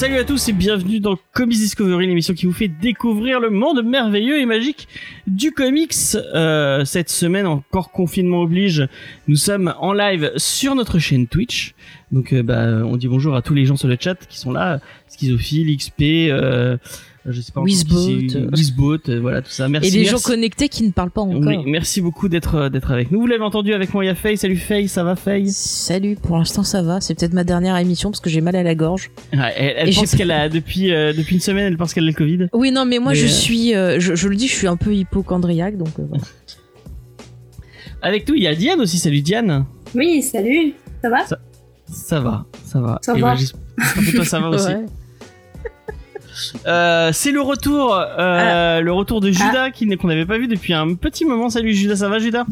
Salut à tous et bienvenue dans Comics Discovery, l'émission qui vous fait découvrir le monde merveilleux et magique du comics. Euh, cette semaine, encore confinement oblige, nous sommes en live sur notre chaîne Twitch. Donc, euh, bah, on dit bonjour à tous les gens sur le chat qui sont là, Schizophile, XP, euh, je sais pas Wizbot. Wizbot, euh, voilà tout ça. Merci. Et des gens connectés qui ne parlent pas encore. Oui, merci beaucoup d'être euh, d'être avec nous. Vous l'avez entendu avec moi, il y a Faye. Salut Faye, ça va Faye? Salut, pour l'instant ça va. C'est peut-être ma dernière émission parce que j'ai mal à la gorge. Ouais, Elle, pense qu'elle a depuis euh, depuis une semaine, elle pense qu'elle a le Covid. Oui, non, mais moi Mais, je euh, suis, euh, je, je le dis, je suis un peu hypochondriaque, donc euh, voilà. Avec nous, il y a Diane aussi. Salut Diane. Oui, salut, ça va? Ça va, ça va. Ça Et va. j'espère que toi ça va aussi. Ouais. Euh, c'est le retour, euh, Ah. le retour de Judas n'est- qu'on n'avait pas vu depuis un petit moment. Salut Judas, ça va Judas?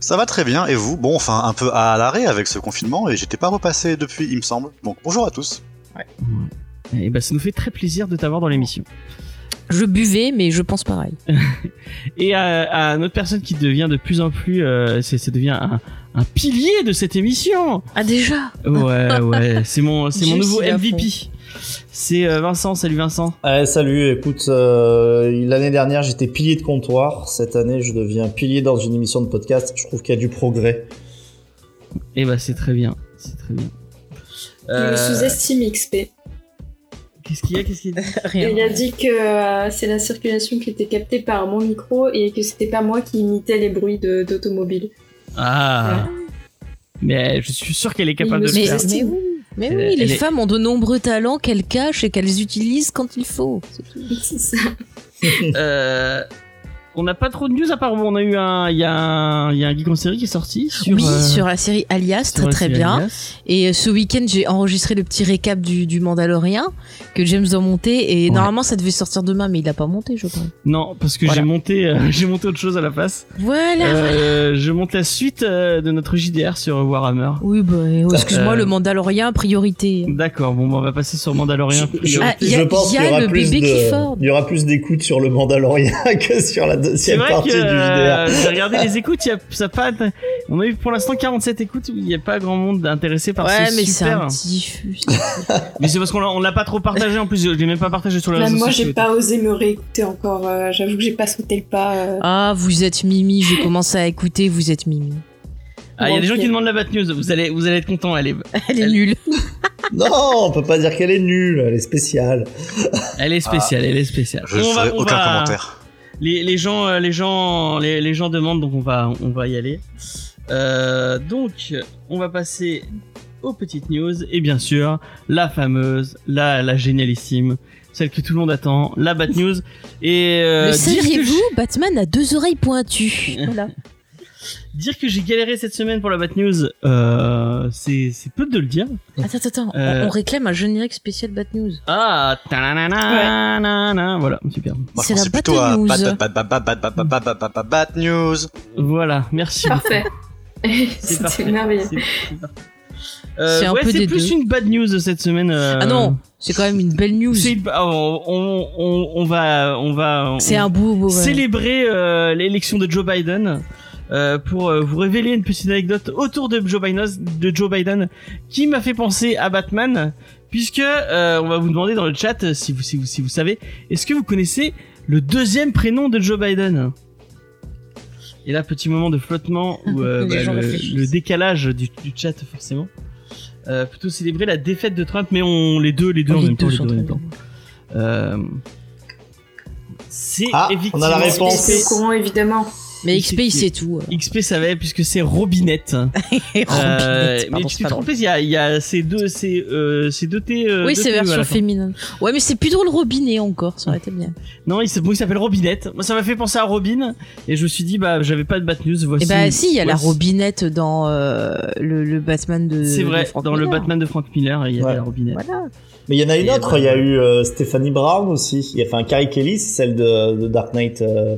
Ça va très bien, et vous? Bon, enfin, un peu à l'arrêt avec ce confinement, et j'étais pas repassé depuis, il me semble. Donc, bonjour à tous. Et bah ça nous fait très plaisir de t'avoir dans l'émission. Je buvais, mais je pense pareil. Et à, à notre personne qui devient de plus en plus, euh, ça devient un, un pilier de cette émission. Ah déjà? Ouais, ouais, c'est mon, c'est mon nouveau MVP. C'est euh, Vincent. Salut Vincent. Ouais, salut, écoute, euh, l'année dernière j'étais pilier de comptoir, cette année je deviens pilier dans une émission de podcast, je trouve qu'il y a du progrès. Et bah c'est très bien, c'est très bien. Je Euh, me sous-estime XP. Qu'est-ce qu'il y a Qu'est-ce qu'il y a Rien. Il a dit que euh, c'est la circulation qui était captée par mon micro et que c'était pas moi qui imitais les bruits d'automobile. Ah. Mais je suis sûr qu'elle est capable Il de me le Mais, faire. mais oui, mais oui, les est- femmes ont de nombreux talents qu'elles cachent et qu'elles utilisent quand il faut. c'est tout. C'est ça. Euh, on n'a pas trop de news à part bon, on a eu un, il y a un, il y a un geek en série qui est sorti sur. oui, euh, sur la série Alias, très très bien. Alias. Et euh, ce week-end, j'ai enregistré le petit récap du, du Mandalorien que James doit monter. Et Ouais. normalement, ça devait sortir demain, mais il a pas monté, je crois. Non, parce que Voilà. j'ai monté, euh, j'ai monté autre chose à la place. Voilà. Euh, je monte la suite euh, de notre JDR sur Warhammer. Oui, bah, excuse-moi, Euh, le Mandalorien, priorité. D'accord, bon, bah, on va passer sur Mandalorian. Je, je- Ah, je y a- pense y a qu'il y aura le plus bébé de, Clifford. il y aura plus d'écoute sur le Mandalorian que sur la deuxième vrai partie que du euh, j'ai regardé les écoutes, il y a, ça pas, on a eu pour l'instant 47 écoutes, il n'y a pas grand monde intéressé par Ouais, ce mais c'est super. un petit. Mais c'est parce qu'on l'a, pas trop partagé en plus, je l'ai même pas partagé sur les Même réseaux moi, j'ai pas osé me réécouter encore. euh, J'avoue que j'ai pas sauté le pas. euh. Ah, vous êtes Mimi, j'ai commencé à écouter, vous êtes Mimi. Ah, il y a des gens qui demandent la Bat News, vous allez, vous allez être contents, elle est, Elle est Elle- nulle. Non, on peut pas dire qu'elle est nulle, elle est spéciale. elle est spéciale, elle est spéciale. Je ne va- ferai aucun va- commentaire. Les, les gens, euh, les gens, les, les gens demandent, donc on va, on va y aller. Euh, donc, on va passer aux petites news et bien sûr la fameuse, la, la génialissime, celle que tout le monde attend, la Bat News. Et euh, saviez-vous Batman a deux oreilles pointues. Voilà. Dire que j'ai galéré cette semaine pour la Bat News, euh, c'est peu de le dire. Attends, attends, euh... on, réclame un générique spécial Bat News. Ah, ouais. voilà, super. C'est la Bat News. Bat, bat, bat, bat News. Voilà, merci. Parfait. C'était merveilleux. Euh, c'est ouais, plus deux. une bad news cette semaine. Euh. Ah non, c'est quand même une belle news. Bah, on, va, on va. C'est un bout. Ouais. Célébrer euh, l'élection de Joe Biden euh, pour euh, vous révéler une petite anecdote autour de Joe Biden de Joe Biden qui m'a fait penser à Batman puisque euh, on va vous demander dans le chat si vous si vous si vous savez est-ce que vous connaissez le deuxième prénom de Joe Biden? Et là petit moment de flottement où euh, bah, le, décalage du, du chat forcément euh, plutôt célébrer la défaite de Trump mais on les deux les deux en Les même temps deux les sont deux en même temps euh, c'est Ah, on a la réponse. C'est au courant, évidemment. Mais XP, il sait tout. XP savait puisque c'est Robinette. Euh, Robinette, mais pardon, tu c'est t'es trompé, il y a, y a ces deux, ces, euh, ces deux T. euh, Oui, c'est version féminine. Ouais, mais c'est plus drôle robinet encore, ça aurait été bien. Non, il s'appelle, il s'appelle Robinette. Moi, ça m'a fait penser à Robin, et je me suis dit, bah, j'avais pas de bad news. Voici. Et bah si, il y a la robinette dans euh, le, le Batman de. C'est de vrai, Frank dans le. Batman de Frank Miller, il y avait Ouais. la Robinette. Voilà. Mais il y en a une Et autre, il y a eu euh, Stephanie Brown aussi. Il y a enfin Carrie Kelly, celle de, de Dark Knight euh,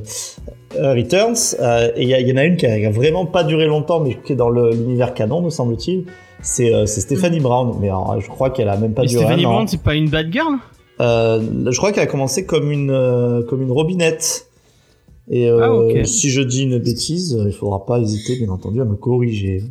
euh, Returns. Euh, et il y, en a une qui a, vraiment pas duré longtemps, mais qui est dans l'univers canon, me semble-t-il. C'est euh, Stephanie Brown, mais alors, je crois qu'elle a même pas Et duré Stephanie un. Brown, c'est pas une bad girl? Euh, je crois qu'elle a commencé comme une euh, comme une robinette. Et euh, Ah, ok. si je dis une bêtise, il faudra pas hésiter, bien entendu, à me corriger.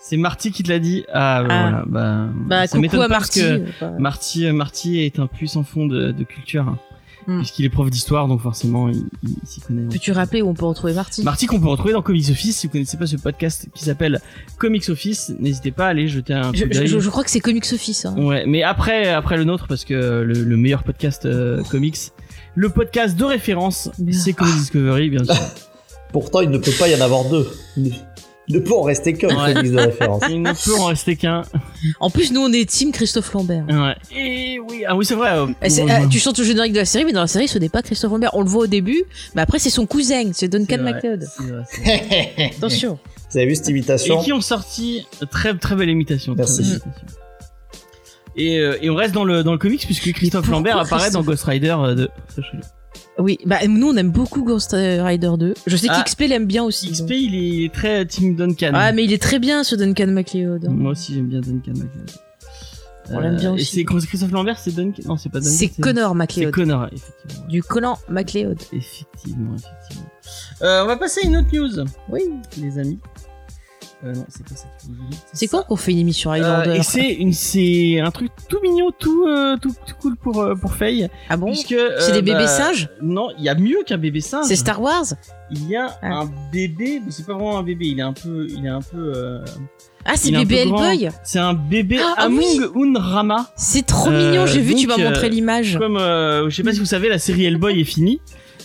C'est Marty qui te l'a dit. Ah, bah, Ah. voilà. Bah, Bah, ça coucou à parce Marty. que euh, Marty, euh, Marty est un puissant fond de, de culture. hein. Hmm. Puisqu'il est prof d'histoire, donc forcément, il, il- il s'y connaît. Peux-tu rappeler où on peut retrouver Marty? Marty qu'on peut retrouver dans Comics Office. Si vous connaissez pas ce podcast qui s'appelle Comics Office, n'hésitez pas à aller jeter un je, coup je- d'œil. je- je crois que c'est Comics Office. hein. Ouais, mais après, après le nôtre, parce que le, le meilleur podcast euh, comics, le podcast de référence, c'est Comics Discovery, bien sûr. Pourtant, il ne peut pas y en avoir deux. Ne peut en rester qu'un Ouais. comics de référence. Il ne peut en rester qu'un. En plus, nous, on est team Christophe Lambert. Ouais. Et oui, ah oui, c'est vrai. euh, Eh, ah, tu chantes le générique de la série, mais dans la série, ce n'est pas Christophe Lambert. On le voit au début, mais après, c'est son cousin, c'est Duncan MacLeod. Attention. Vous avez vu cette Et imitation qui ont sorti très très belle imitation. très Merci. belle imitation. Et, euh, et on reste dans le dans le comics puisque Christophe Lambert apparaît dans Ghost Rider euh, de sachez-le. Oui, bah nous, on aime beaucoup Ghost Rider 2. Je sais Ah. qu'XP l'aime bien aussi. XP donc. il est, très Team Duncan. Ah, mais il est très bien, ce Duncan MacLeod. hein. Moi aussi j'aime bien Duncan MacLeod. On l'aime bien Euh, aussi. Et c'est Christophe Lambert, c'est Duncan Non, c'est pas Duncan. C'est Connor C'est MacLeod. Connor, effectivement. Du Conan MacLeod. Effectivement, effectivement. Euh, on va passer à une autre news, Oui. les amis. Euh, non, c'est pas ça. C'est quand qu'on fait une émission Euh, Highlander et c'est une c'est un truc tout mignon tout euh, tout, tout cool pour euh, pour Faye Ah bon? Puisque C'est euh, des bébés bah, singes? Non il y a mieux qu'un bébé singe C'est Star Wars? Il y a Ah. un bébé mais c'est pas vraiment un bébé il est un peu il est un peu euh, Ah, c'est bébé. Hellboy? C'est un bébé Ah, ah Amung oui. Unrama C'est trop Euh, mignon, j'ai vu, tu m'as montré euh, l'image. comme euh, je sais pas si vous savez la série Hellboy est finie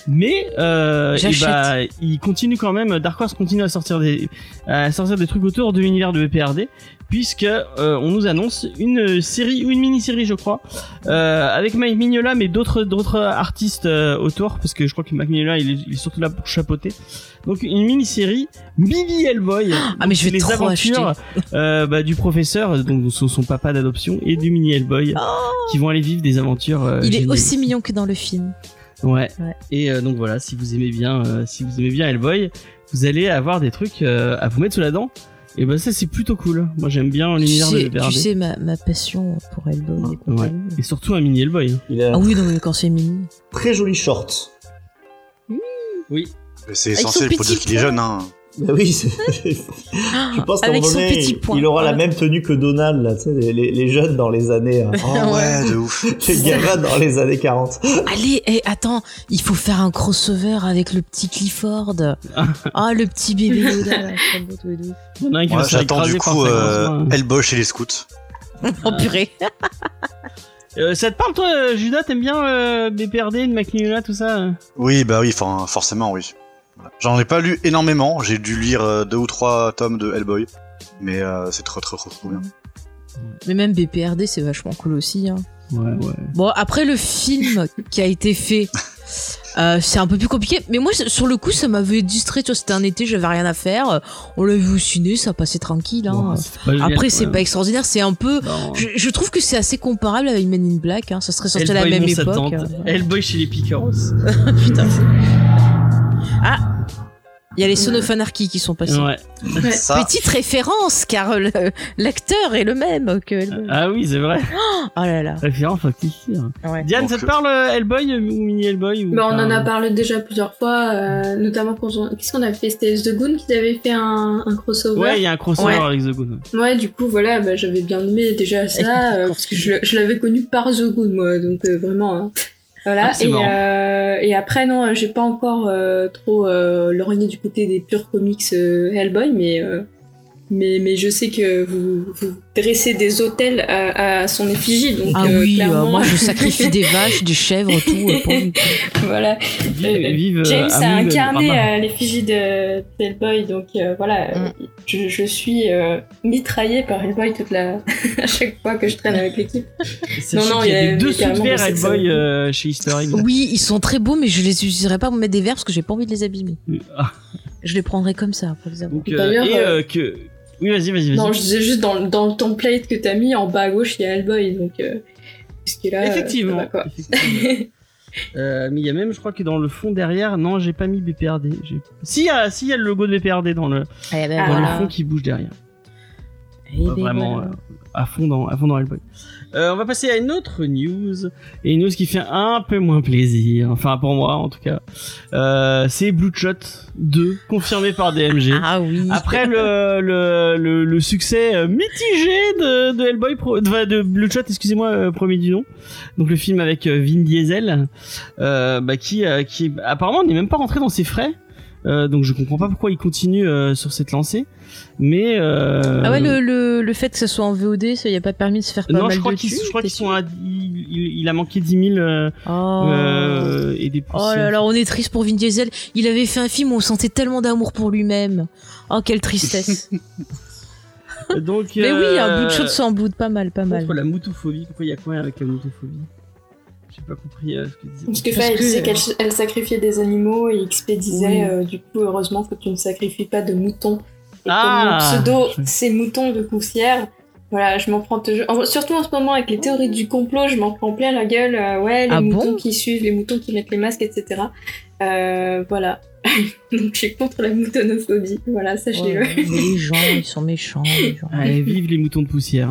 mais euh, et J'achète. bah, il continue quand même Dark Horse continue à sortir des à sortir des trucs autour de l'univers de BPRD puisque euh, on nous annonce une série ou une mini-série je crois euh, avec Mike Mignola mais d'autres d'autres artistes euh, autour parce que je crois que Mike Mignola il est, il est surtout là pour chapeauter donc une mini-série Billy Hellboy Ah, mais je vais les trop aventures euh, bah, du professeur donc son, son papa d'adoption et du mini Hellboy qui vont aller vivre des aventures euh, Oh Il est aussi mignon que dans le film. Ouais. Ouais. Et euh, donc voilà, si vous aimez bien, euh, si vous aimez bien Hellboy, vous allez avoir des trucs euh, à vous mettre sous la dent. Et ben ça c'est plutôt cool. Moi j'aime bien Tu l'univers de sais, tu sais ma, ma passion pour Hellboy et Ouais. compagnie. Et surtout un mini Hellboy. Il a Ah oui, non, mais quand c'est mini. très joli short. Oui. C'est son essentiel pour dire qu'il est jeune, hein. Bah oui, c'est- je pense qu'à un moment donné, il- aura la même tenue que Donald, là, tu sais, les, les- les jeunes dans les années, euh, Oh ouais, de ouf. les gamins dans les années 40. Allez, eh, attends, il faut faire un crossover avec le petit Clifford. Ah, le petit bébé et se faire j'attends du coup euh. Hellboy chez les scouts. Oh purée. Euh, ça te parle toi, euh, Judas T'aimes bien euh, BPRD, le Macmillan, tout ça euh? Oui, bah oui, forcément, oui. J'en ai pas lu énormément, j'ai dû lire euh, deux ou trois tomes de Hellboy, mais euh, c'est trop trop trop trop bien. Mais même BPRD, c'est vachement cool aussi. hein. Ouais, ouais. Bon, après le film qui a été fait, euh, c'est un peu plus compliqué. Mais moi, sur le coup, ça m'avait distrait. Tu vois, c'était un été, j'avais rien à faire. On l'a vu au ciné, ça passait tranquille. hein. Bon, génial, Après, c'est pas extraordinaire. C'est un peu. Je, je trouve que c'est assez comparable avec Men in Black. Hein. Ça serait sorti à la Hellboy même époque. Hellboy chez les Picaros. Putain. Ah Il y a les Son of Anarchy qui sont passés. Ouais. Ça, Petite référence, car le- l'acteur est le même que Hellboy. Ah oui, c'est vrai. Oh là là. Référence factifiée. Ouais. Diane, Donc, ça te euh, parle euh, Hellboy euh, ou mini Hellboy ou Bah, on en a parlé déjà plusieurs fois, euh, notamment quand on... Qu'est-ce qu'on avait fait? C'était The Goon qui avait fait un, un crossover. Ouais, il y a un crossover Ouais. avec The Goon. Ouais, du coup, voilà, bah, j'avais bien aimé déjà ça, euh, parce que je, je l'avais connu par The Goon, moi, donc euh, vraiment. hein. Voilà, Ah, et, euh, et après, non, j'ai pas encore euh, trop euh, lorgné du côté des purs comics euh, Hellboy, mais, euh, mais, mais je sais que vous, vous dressez des hôtels à, à son effigie, donc Ah euh, oui, euh, clairement, moi je sacrifie des vaches, des chèvres, tout euh, pour voilà. Vive, vive euh, James a incarné euh, l'effigie de de Hellboy, donc euh, voilà, euh, je, je suis euh, mitraillée par Hellboy toute la... à chaque fois que je traîne avec l'équipe. Non, y il y a des deux sous-verts Hellboy euh, chez Egg. Oui, ils sont très beaux, mais je les utiliserai pas pour mettre des verres parce que j'ai pas envie de les abîmer. Ah, Je les prendrai comme ça pour les avoir. euh, D'ailleurs, et euh, que. Oui, vas-y, vas-y, vas-y. Non, je disais juste dans, dans le template que t'as mis en bas à gauche, il y a Hellboy, donc euh, là, effectivement. Euh, mais il y a même, je crois que dans le fond derrière, non, j'ai pas mis BPRD. Si, il y a, si, il y a le logo de BPRD dans le, ben Ah, dans voilà. le fond qui bouge derrière. Eh ben vraiment voilà. euh, à fond dans à fond dans Hellboy. Euh, on va passer à une autre news et une news qui fait un peu moins plaisir, enfin pour moi en tout cas. Euh, c'est Bloodshot 2 confirmé par DMG. Ah oui. Après le, le, le, le succès euh, mitigé de, de Hellboy, pro, de, de Bloodshot, excusez-moi, euh, premier du nom. Donc le film avec Vin Diesel, euh, bah, qui, euh, qui apparemment n'est même pas rentré dans ses frais. Euh, donc je comprends pas pourquoi il continue euh, sur cette lancée. Mais euh, Ah ouais, le, le, le fait que ce soit en VOD, ça y a pas permis de se faire pas non, mal je crois de qu'ils qu'ils sont à il, il- il a manqué 10 000 euh, Oh. euh, et des Oh poussières. là là, on est triste pour Vin Diesel. Il avait fait un film où on sentait tellement d'amour pour lui-même. Oh, quelle tristesse. Donc Mais oui, un bout de shot sans blood, pas mal, pas mal. Contre la moutophobie, pourquoi il y a quoi avec la moutophobie J'ai pas compris euh, ce que disait. Parce que Faye, elle que- disait qu'elle elle sacrifiait des animaux et XP disait Oui. euh, du coup heureusement que tu ne sacrifies pas de moutons. Et Ah, comme mon pseudo je- c'est mouton de poussière. Voilà, je m'en prends toujours. Surtout en ce moment avec les théories du complot, je m'en prends plein la gueule. euh, ouais, les Ah moutons bon qui suivent, les moutons qui mettent les masques, etc. Euh, voilà. Donc je suis contre la moutonophobie. Voilà, sachez-le. Les gens, ils sont méchants. Les gens. Allez, vive les moutons de poussière.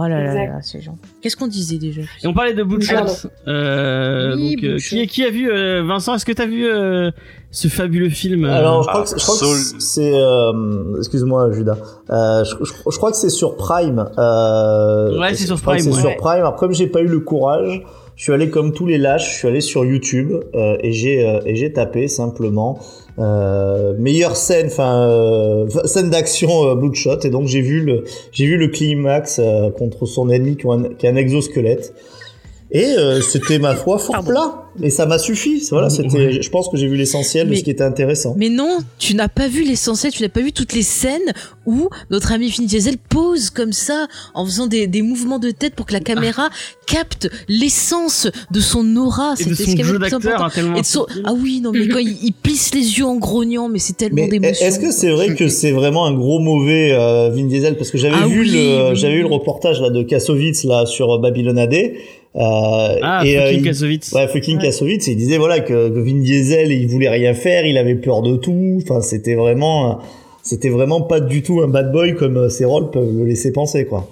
Oh là là là, ces gens. Qu'est-ce qu'on disait déjà Et on parlait de Bloodshot. Euh, Oui, donc, euh, qui, qui a vu euh, Vincent Est-ce que t'as vu euh, ce fabuleux film euh, Alors, je crois Ah, que, je crois que c'est. euh, Excuse-moi, Judas. Euh, je, je- je crois que c'est sur Prime. Euh, Ouais, c'est sur Prime, C'est ouais. sur Prime. Après, comme j'ai pas eu le courage, je suis allé comme tous les lâches. Je suis allé sur YouTube euh, et j'ai euh, et j'ai tapé simplement euh, meilleure scène, enfin euh, scène d'action euh, Bloodshot. Et donc j'ai vu le j'ai vu le climax euh, contre son ennemi qui, a un, qui a un exosquelette. Et euh, c'était ma foi fort Pardon. plat. Et ça m'a suffi. Voilà, c'était. Je pense que j'ai vu l'essentiel de ce qui était intéressant. Mais non, tu n'as pas vu l'essentiel, tu n'as pas vu toutes les scènes où notre ami Vin Diesel pose comme ça, en faisant des, des mouvements de tête pour que la caméra capte l'essence de son aura. et de C'était son ce qui avait jeu d'acteur important. hein, tellement. Et de son- Ah oui, non, mais quand il, il plisse les yeux en grognant, mais c'est tellement d'émotion. est-ce que c'est vrai que c'est vraiment un gros mauvais euh, Vin Diesel? Parce que j'avais Ah vu oui, le oui, j'avais vu le reportage là de Kassovitz là sur euh, Babylon AD Ah, et euh, fucking il- Kassovitz. ouais fucking Ouais. Kassovitz et il disait voilà que, que Vin Diesel il voulait rien faire il avait peur de tout enfin c'était vraiment euh, c'était vraiment pas du tout un bad boy comme euh, ses rôles peuvent le laisser penser quoi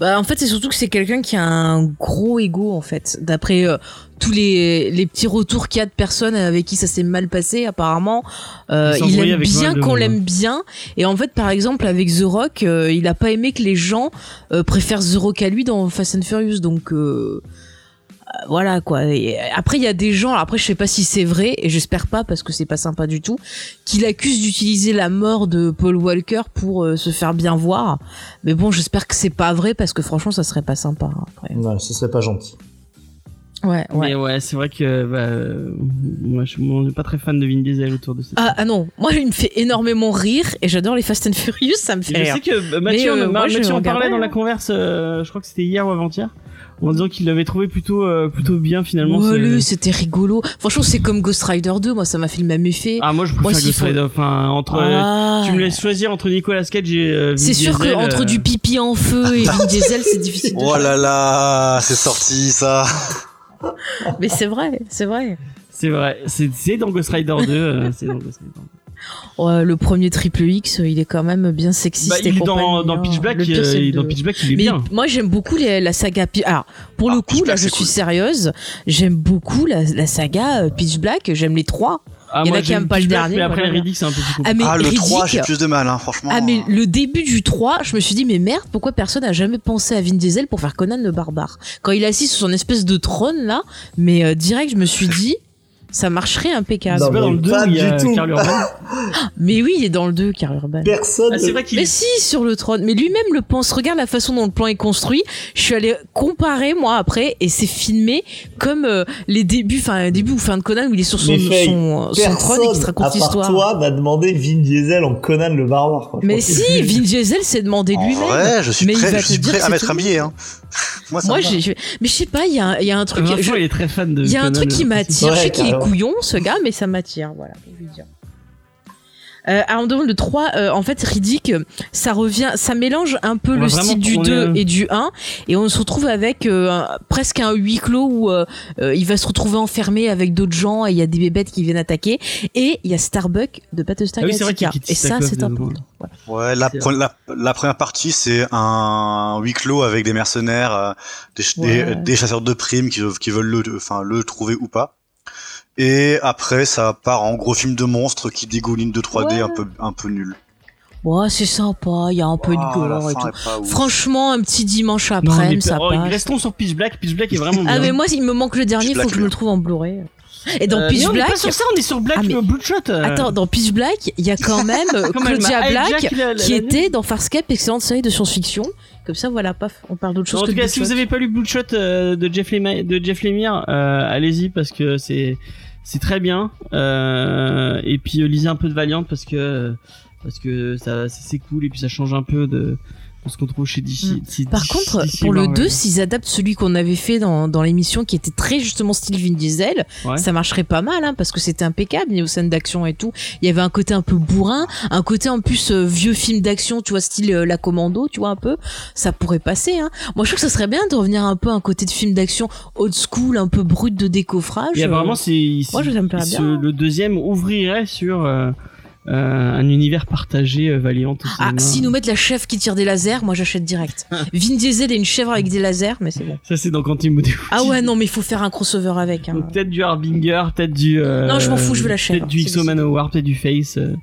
Bah, en fait, c'est surtout que c'est quelqu'un qui a un gros ego, en fait. D'après euh, tous les, les petits retours qu'il y a de personnes avec qui ça s'est mal passé, apparemment, euh, Il aime bien qu'on l'aime bien. Et en fait, par exemple, avec The Rock, euh, il a pas aimé que les gens euh, préfèrent The Rock à lui dans Fast and Furious. Donc, euh, voilà quoi. Et après, il y a des gens, après, je sais pas si c'est vrai, et j'espère pas parce que c'est pas sympa du tout, qui l'accusent d'utiliser la mort de Paul Walker pour euh, se faire bien voir. Mais bon, j'espère que c'est pas vrai parce que franchement, ça serait pas sympa. hein, après. ouais, ce serait pas gentil Ouais, ouais. Mais ouais, c'est vrai que bah, euh, moi je je suis pas très fan de Vin Diesel autour de ça. Ah, ah non, moi il me fait énormément rire et j'adore les Fast and Furious, ça me fait je rire. sais que euh, Mathieu, Mais, euh, on- moi, je Mathieu en parlait dans la hein. converse, euh, je crois que c'était hier ou avant-hier, en disant qu'il l'avait trouvé plutôt euh, plutôt bien finalement. Ouais, c'était rigolo. Franchement, c'est comme Ghost Rider 2, moi ça m'a fait le même effet. Ah moi je Moi, préfère s'il Ghost faut- Rider. Enfin entre, Ah. tu me laisses choisir entre Nicolas Cage et euh, C'est sûr Diesel, qu'entre euh, du pipi en feu et Vin Diesel, c'est difficile de Oh là là, c'est sorti ça. Mais c'est vrai, c'est vrai. C'est vrai, c'est dans Ghost Rider 2, euh, c'est dans Ghost Rider. Le premier Triple X, il est quand même bien sexiste Bah, et il est dans, dans hein. Pitch Black, Le pire, euh, c'est il est le dans deux. Pitch Black, il est Mais bien. moi j'aime beaucoup les- la saga. Alors pour Ah, le Pitch coup, là Black, je suis cool. sérieuse. J'aime beaucoup la, la saga euh, Pitch Black. J'aime les trois. Ah, il y en a qui j'aime aiment pas le Pitch Black, dernier, Mais après Riddick c'est un peu plus Ah mais Ah le Riddick, 3, j'ai plus de mal hein, franchement. Ah mais le début du 3, je me suis dit mais merde, pourquoi personne n'a jamais pensé à Vin Diesel pour faire Conan le barbare? Quand il est assis sur son espèce de trône là, mais euh, direct je me suis dit ça marcherait impeccable. Non, C'est pas dans mais le 2 pas où il y a du tout. Karl Urban. Mais oui, il est dans le 2 car Urban. personne Ah, c'est vrai qu'il Mais si, sur le trône. Mais lui-même le pense. Regarde la façon dont le plan est construit. Je suis allée comparer, moi, après, et c'est filmé comme euh, les débuts, enfin, début ou fin de Conan où il est sur son, Faye, son, son trône et qu'il se raconte l'histoire. toi m'a demandé Vin Diesel en Conan le barbare quoi. Mais si, Vin Diesel s'est demandé lui-même. vrai, je suis Mais il prêt, va je te suis dire prêt à mettre un billet. Hein. Moi, Moi, j'ai, je- mais je sais pas, il y a, un- il y a un truc. Vincent je- il est très fan de Il y a un Conan, truc qui m'attire. je sais qu'il est couillon, ce gars, mais ça m'attire. Voilà, je dire. Euh, alors, on demande le 3, euh, en fait, Riddick, ça revient, ça mélange un peu On le style du tourner, 2 euh, et du 1, et on se retrouve avec euh, un- presque un huis clos où euh, euh, il va se retrouver enfermé avec d'autres gens et il y a des bébêtes qui viennent attaquer, et il y a Starbuck de Battlestar Ah oui, Galactica. Et ça, c'est important. Ouais, la, C'est pre- la, la première partie, c'est un huis clos avec des mercenaires, euh, des, chasseurs de primes qui, qui veulent le, enfin, le trouver ou pas. Et après, ça part en gros film de monstres qui dégouline de 3D Ouais. un peu, un peu nul. Ouais, c'est sympa, il y a un peu Ah, de la gore et tout. Franchement, un petit dimanche Non, après, mais ça oh, passe. restons sur Pitch Black? Pitch Black est vraiment bien. Ah mais moi il me manque le dernier, Pitch faut que Black, je me le trouve en Blu-ray. Et dans Euh, Pitch mais on est Black, pas sur ça, on est sur Black Ah, mais- Bloodshot. euh. attends, dans Pitch Black, il y a quand même Claudia Black hijack la- la- qui la- était dans Farscape, excellente série de science-fiction. Comme ça, voilà, paf, on parle d'autre chose en que tout cas, si vous Bloodshot. avez pas lu Bloodshot euh, de Jeff Lemire, de Jeff Lemire, euh, allez-y parce que c'est c'est très bien. Euh, et puis lisez un peu de Valiant parce que parce que ça c'est cool et puis ça change un peu de ce qu'on trouve chez DC. Mm. Par DC contre, DC pour le Marvel. 2, s'ils adaptent celui qu'on avait fait dans, dans l'émission qui était très justement style Vin Diesel, Ouais. ça marcherait pas mal hein, parce que c'était impeccable niveau scène d'action et tout. Il y avait un côté un peu bourrin, un côté en plus euh, vieux film d'action, tu vois, style euh, La Commando, tu vois un peu. Ça pourrait passer. Hein. Moi, je trouve que ça serait bien de revenir un peu à un côté de film d'action old school, un peu brut de décoffrage. Et Euh, c'est Moi, je- ça me plairait ce- bien, le deuxième ouvrirait sur euh, un univers partagé euh, Valiant. Ah, cinéma. si nous mettent la chèvre qui tire des lasers, moi j'achète direct. Vin Diesel et une chèvre avec des lasers, mais c'est bon. Ça, c'est dans Quantum Mode. Ah ouais, non, mais il faut faire un crossover avec. Hein. Peut-être du Harbinger, peut-être du. euh, Non, je m'en fous, je veux la chèvre. Peut-être du XO Manowar, peut-être du Face. euh,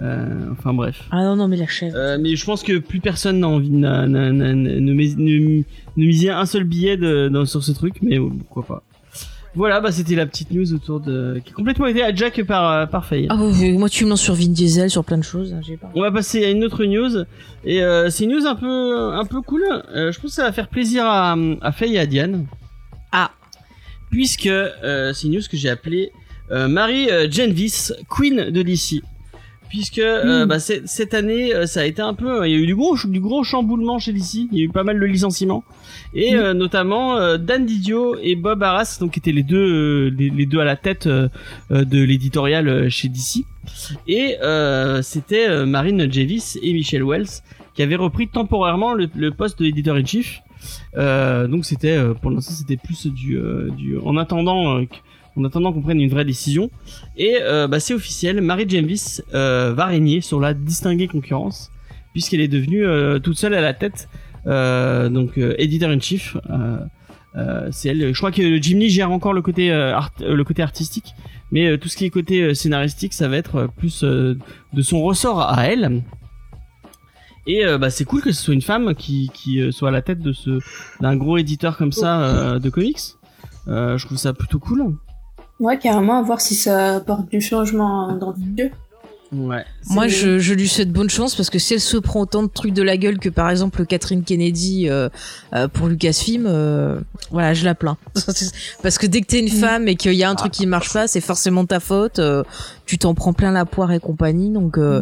euh, enfin bref. Ah non, non, mais la chèvre. Euh, mais je pense que plus personne n'a envie ne, ne miser un seul billet de, dans- sur ce truc, mais euh, pourquoi pas. Voilà, bah c'était la petite news autour de qui a complètement été hijack par euh, par Faye. Ah ouais, moi tu me lances sur Vin Diesel, sur plein de choses. hein, pas. On va passer à une autre news et euh, c'est une news un peu un peu cool. Euh, je pense que ça va faire plaisir à à Faye et à Diane. Ah. Puisque euh, c'est une news que j'ai appelée euh, Marie euh, Genvis, Queen de DC. Puisque euh, Mm. bah, cette année, euh, ça a été un peu, il y a eu du gros, du gros chamboulement chez DC. Il y a eu pas mal de licenciements et Mm. euh, notamment euh, Dan Didio et Bob Arras, donc qui étaient les deux, euh, les, les deux à la tête euh, euh, de l'éditorial euh, chez DC. Et euh, c'était euh, Marine Jevis et Michel Wells qui avaient repris temporairement le, le poste d'éditeur in chief. Euh, donc c'était, euh, pour l'instant, c'était plus du, euh, du, en attendant, euh, en attendant qu'on prenne une vraie décision. Et euh, bah, c'est officiel, Marie Jevis euh, va régner sur la distinguée concurrence puisqu'elle est devenue euh, toute seule à la tête, euh, donc éditeur in chief. C'est. Je crois que Jim Lee gère encore le côté artistique, mais tout ce qui est côté scénaristique, ça va être plus de son ressort à elle. Et bah, c'est cool que ce soit une femme qui, soit à la tête d'un gros éditeur comme ça de comics. Je trouve ça plutôt cool. Ouais, carrément, à voir si ça apporte du changement dans le milieu. Ouais. Moi, je, je lui souhaite bonne chance parce que si elle se prend autant de trucs de la gueule que par exemple Catherine Kennedy euh, euh, pour Lucasfilm, euh, voilà, je la plains. parce que dès que t'es une Mm. femme et qu'il y a un truc qui marche pas, c'est forcément ta faute. Tu t'en prends plein la poire et compagnie. Donc euh,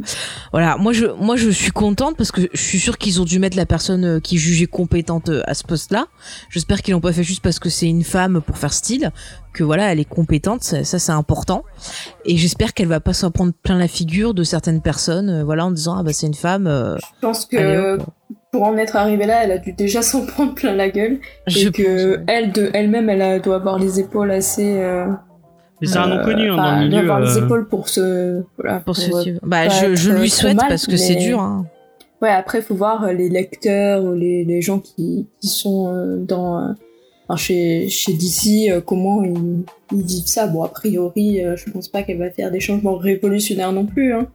voilà, moi je, moi je suis contente parce que je suis sûre qu'ils ont dû mettre la personne euh, qui jugeait compétente euh, à ce poste-là. J'espère qu'ils l'ont pas fait juste parce que c'est une femme pour faire style. Que voilà, elle est compétente, ça, ça, c'est important. Et j'espère qu'elle va pas s'en prendre plein la figure de certaines personnes, euh, voilà, en disant ah bah c'est une femme. euh, Je pense que pour en être arrivée là, elle a dû déjà s'en prendre plein la gueule. Je et que ouais. elle, de elle-même, elle a- doit avoir les épaules assez. Euh, Mais c'est un nom euh, connu hein, dans le milieu. avoir les euh, épaules pour se. Voilà, pour ce euh, type. Bah, je, lui souhaite mal, parce que c'est mais- dur. Hein. Ouais, après, faut voir euh, les lecteurs ou les, les gens qui, qui sont euh, dans, euh, enfin, chez, chez DC, euh, comment ils, ils vivent ça. Bon, a priori, euh, je pense pas qu'elle va faire des changements révolutionnaires non plus. Hein.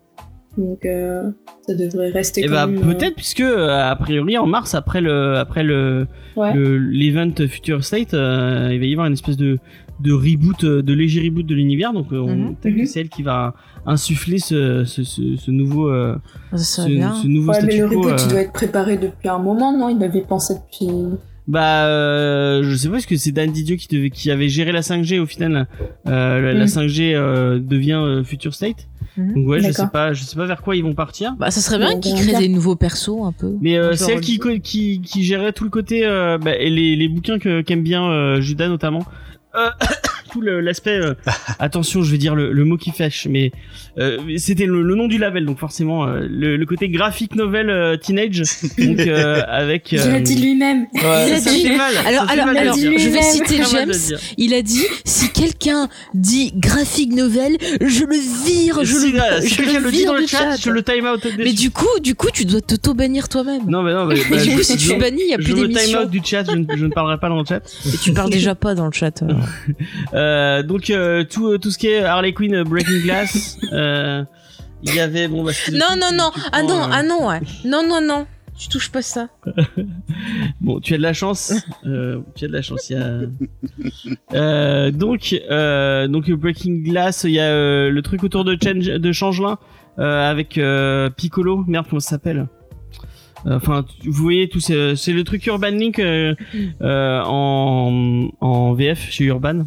Donc, euh, ça devrait rester Et quand bah même, euh, peut-être puisque euh, a priori en mars après le après le Ouais. le- Future State, euh, il va y avoir une espèce de de reboot, euh, de léger reboot de l'univers. Donc euh, on- Mhm. Mhm. c'est elle qui va insuffler ce ce, ce, ce nouveau euh, ce, nouveau Ouais, mais le reboot, euh. il doit être préparé depuis un moment, non? Il avait pensé depuis. Bah, euh, je sais pas parce que c'est Dan Didio qui devait, qui avait géré la 5G au final. Euh, la, la Mm. 5G euh, devient euh, Future State. Mhm. Donc ouais, je sais pas, je sais pas vers quoi ils vont partir. Bah, ça serait bien qu'ils créent des nouveaux persos un peu. Mais euh, Genre c'est elle qui, qui, qui gérait tout le côté, euh, bah, et les, les bouquins que qu'aime bien euh, Judas notamment, euh, le- l'aspect. euh, attention, je vais dire le, le mot qui fâche, mais euh, c'était le, le nom du label, donc forcément euh, le, le côté graphique novel euh, teenage, donc euh, avec. Il a dit lui-même. Il a ça dit- mal. Alors, alors, mal alors, je vais citer James. Il a dit si quelqu'un dit graphique novel, je le vire, je si, le, si je quelqu'un le dit dans le du chat, je le time out. Mais du coup, du coup, tu dois t'auto-bannir toi-même. Non, mais non, mais, Et bah, du je- coup, si tu je- bannis, il y a plus je me time d'émission. out du chat, je ne, je ne parlerai pas dans le chat. Et tu parles déjà pas dans le chat. Euh. Euh, donc euh, tout tout ce qui est Harley Quinn euh, Breaking Glass, euh, il y avait bon bah. Non, non, non. Ah prends, non, euh, ah non, ouais. Non, non, non. Tu touches pas ça. Bon, tu as de la chance. Euh, tu as de la chance. Il y a. Euh, donc, euh, donc Breaking Glass, il y a euh, le truc autour de, Change, de Changelin euh, avec euh, Piccolo. Merde, comment ça s'appelle? Euh, Enfin, vous voyez, tout c'est c'est le truc Urban Link euh, euh, en en VF chez Urban.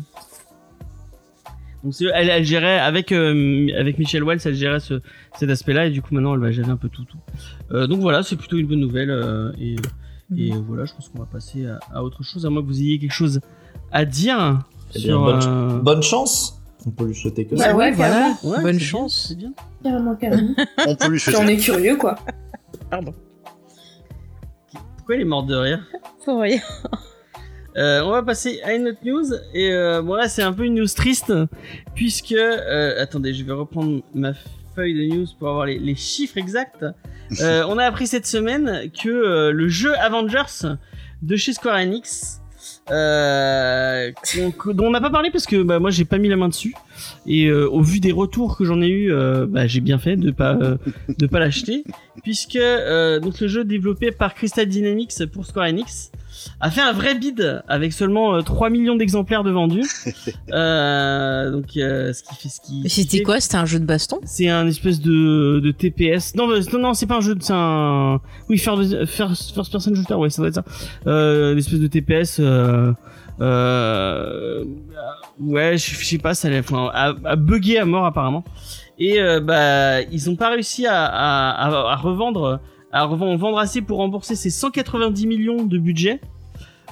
Donc c'est- elle, elle gérait avec euh, avec Michelle Wells, elle gérait ce, cet aspect-là et du coup maintenant elle va gérer un peu tout tout. Euh, donc voilà, c'est plutôt une bonne nouvelle euh, et et voilà, je pense qu'on va passer à, à autre chose, à moins que vous ayez quelque chose à dire Eh bien, bonne, euh, bonne chance. On peut lui souhaiter que Bah ça. ouais, voilà. ouais, Bonne c'est chance. bien, Carrément, carrément. On peut lui souhaiter. est curieux, quoi. c'est bien. Pourquoi il est mort de rire? Pour rien. Euh, on va passer à une autre news. Et euh, bon là c'est un peu une news triste puisque euh, attendez je vais reprendre ma feuille de news pour avoir les, les chiffres exacts. Euh, on a appris cette semaine que euh, le jeu Avengers de chez Square Enix euh, qu'on- dont on n'a pas parlé parce que bah, moi j'ai pas mis la main dessus. Et euh, au vu des retours que j'en ai eu bah, j'ai bien fait de pas euh, de pas l'acheter. Puisque euh, donc le jeu développé par Crystal Dynamics pour Square Enix a fait un vrai bid avec seulement euh, 3 millions d'exemplaires de vendus. Euh, donc euh, ce qui fait ce qui Mais c'était quoi? C'était un jeu de baston? C'est un espèce de, de TPS. Non, non, non, c'est pas un jeu, c'est un oui, first, first, first person shooter, ouais, ça doit être ça. Euh, une espèce de TPS. Euh, euh, ouais, je sais pas, ça a, enfin, a, bugué à mort apparemment. Et euh, bah, ils ont pas réussi à, à, à, à revendre, à vendre assez pour rembourser ces 190 millions de budget.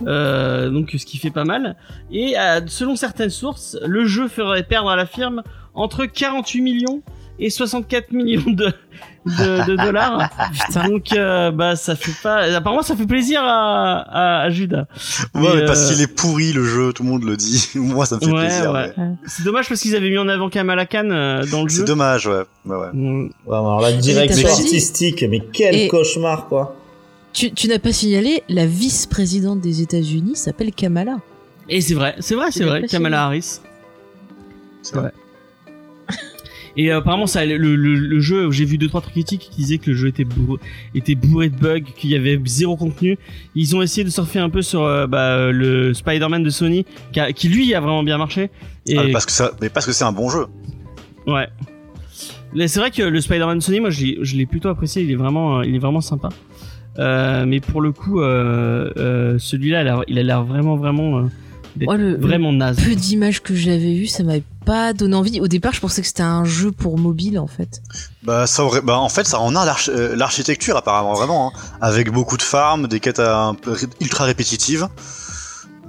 Euh, donc ce qui fait pas mal. Et euh, selon certaines sources, le jeu ferait perdre à la firme entre 48 millions et 64 millions de, de, de dollars. Putain. Donc euh, bah ça fait pas. Apparemment ça fait plaisir à, à, à Judas. Ouais, Mais, mais parce euh, qu'il est pourri le jeu, tout le monde le dit. Moi, ça me fait Ouais, plaisir. ouais. mais C'est dommage parce qu'ils avaient mis en avant Kamala Khan euh, dans le C'est jeu. dommage, ouais. ouais, ouais. Mm. Ouais, alors la direction artistique, mais quel Et- cauchemar quoi. Tu, tu n'as pas signalé la vice-présidente des États-Unis s'appelle Kamala. Et c'est vrai, c'est vrai, c'est vrai. Kamala Harris. C'est vrai. Et apparemment, ça, le, le, le jeu, j'ai vu deux trois trucs critiques qui disaient que le jeu était bourré, était bourré de bugs, qu'il y avait zéro contenu. Ils ont essayé de surfer un peu sur euh, bah, le Spider-Man de Sony, qui, a- qui, lui a vraiment bien marché. Et Ah, mais parce que ça, mais parce que c'est un bon jeu. ouais, Mais c'est vrai que le Spider-Man de Sony, moi, je l'ai- plutôt apprécié. Il est vraiment, euh, il est vraiment sympa. Euh, mais pour le coup, euh, euh, celui-là, il a l'air vraiment, vraiment, le- vraiment naze. Peu d'images que j'avais vues, ça m'avait pas donné envie. Au départ, je pensais que c'était un jeu pour mobile en fait. Bah, ça aurait, bah, en fait, ça en a l'arch- euh, l'architecture apparemment, vraiment, hein. avec beaucoup de farms, des quêtes un peu ultra répétitives,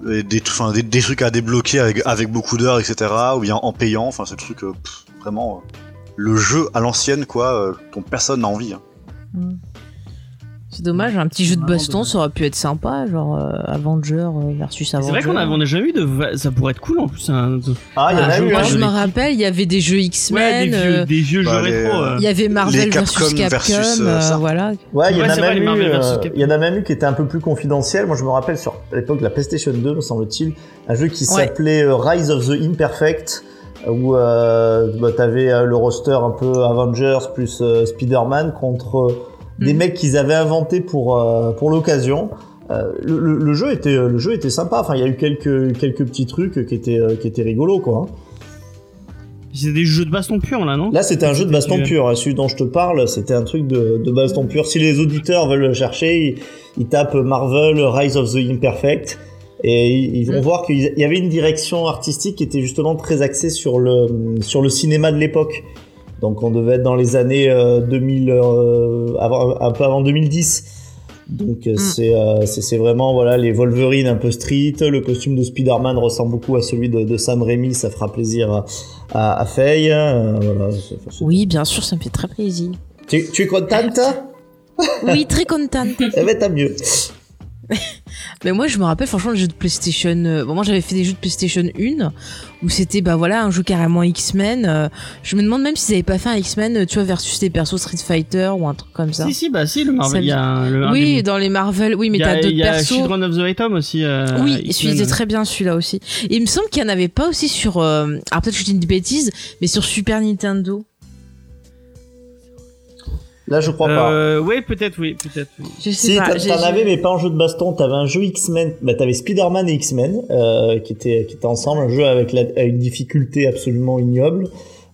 et des, enfin, des, des trucs à débloquer avec, avec beaucoup d'heures, etc., ou bien en payant. Enfin, c'est le truc euh, pff, vraiment euh, le jeu à l'ancienne, quoi, euh, dont personne n'a envie. hein. C'est dommage, un petit jeu de baston, ça aurait pu être sympa, genre euh, Avenger euh, versus C'est Avenger. vrai qu'on a, on a jamais eu de. va- Ça pourrait être cool en plus. Un, Ah, il y en a je eu, hein. Moi, je me rappelle, il y avait des jeux ouais, X-Men, des vieux, euh, des vieux jeux bah, les, rétro. euh, euh. il y avait Marvel Les versus Capcom Capcom, versus, euh, euh, ça. voilà. Ouais, il y en Ouais, a c'est vrai, même les eu, Marvel versus euh, Capcom. il y en a même eu qui était un peu plus confidentiel. Moi, je me rappelle sur à l'époque la PlayStation 2, me semble-t-il, un jeu qui Ouais. s'appelait euh, Rise of the Imperfect, où euh, bah, t'avais euh, le roster un peu Avengers plus euh, Spider-Man contre euh, des Mhm. mecs qu'ils avaient inventés pour euh, pour l'occasion. Euh, le, le- le jeu était le jeu était sympa. Enfin, il y a eu quelques quelques petits trucs qui étaient euh, qui étaient rigolos quoi. hein. C'est des jeux de baston pur là, non? Là, c'était un jeu de baston pur. hein. Celui dont je te parle, c'était un truc de, de baston pur. Si les auditeurs veulent le chercher, ils, ils tapent Marvel Rise of the Imperfect et ils, ils vont Mm. voir qu'il y avait une direction artistique qui était justement très axée sur le sur le cinéma de l'époque. Donc, on devait être dans les années euh, 2000, euh, avant, un peu avant 2010. Donc euh, Mm. c'est euh, vraiment voilà les Wolverine un peu street. Le costume de Spider-Man ressemble beaucoup à celui de, de Sam Raimi. Ça fera plaisir à, à, à Faye. Euh, voilà, c'est- Oui, bien sûr, ça me fait très plaisir. Tu, tu es contente Oui, très contente. Eh ben tant mieux. Mais moi, je me rappelle franchement le jeu de PlayStation. euh, bon, moi, j'avais fait des jeux de PlayStation 1 où c'était bah voilà un jeu carrément X-Men. euh, je me demande même s'ils avaient pas fait un X-Men, euh, tu vois, versus des persos Street Fighter ou un truc comme ça. Si, si, bah si, le Marvel. Il y a un, le, oui, dans les Marvel. Oui, mais y t'as d'autres il y a persos. Children of the Atom aussi. euh, Oui, celui était très bien celui-là aussi. Et il me semble qu'il n'y en avait pas aussi sur. euh, alors peut-être que je dis une bêtise, mais sur Super Nintendo. Là je crois pas. Euh, ouais, peut-être, oui, peut-être. Oui. Je sais Si, pas. t'en avais, mais pas en jeu de baston. T'avais un jeu X-Men. Bah, t'avais Spider-Man et X-Men euh, qui étaient qui étaient ensemble, un jeu avec la, une difficulté absolument ignoble,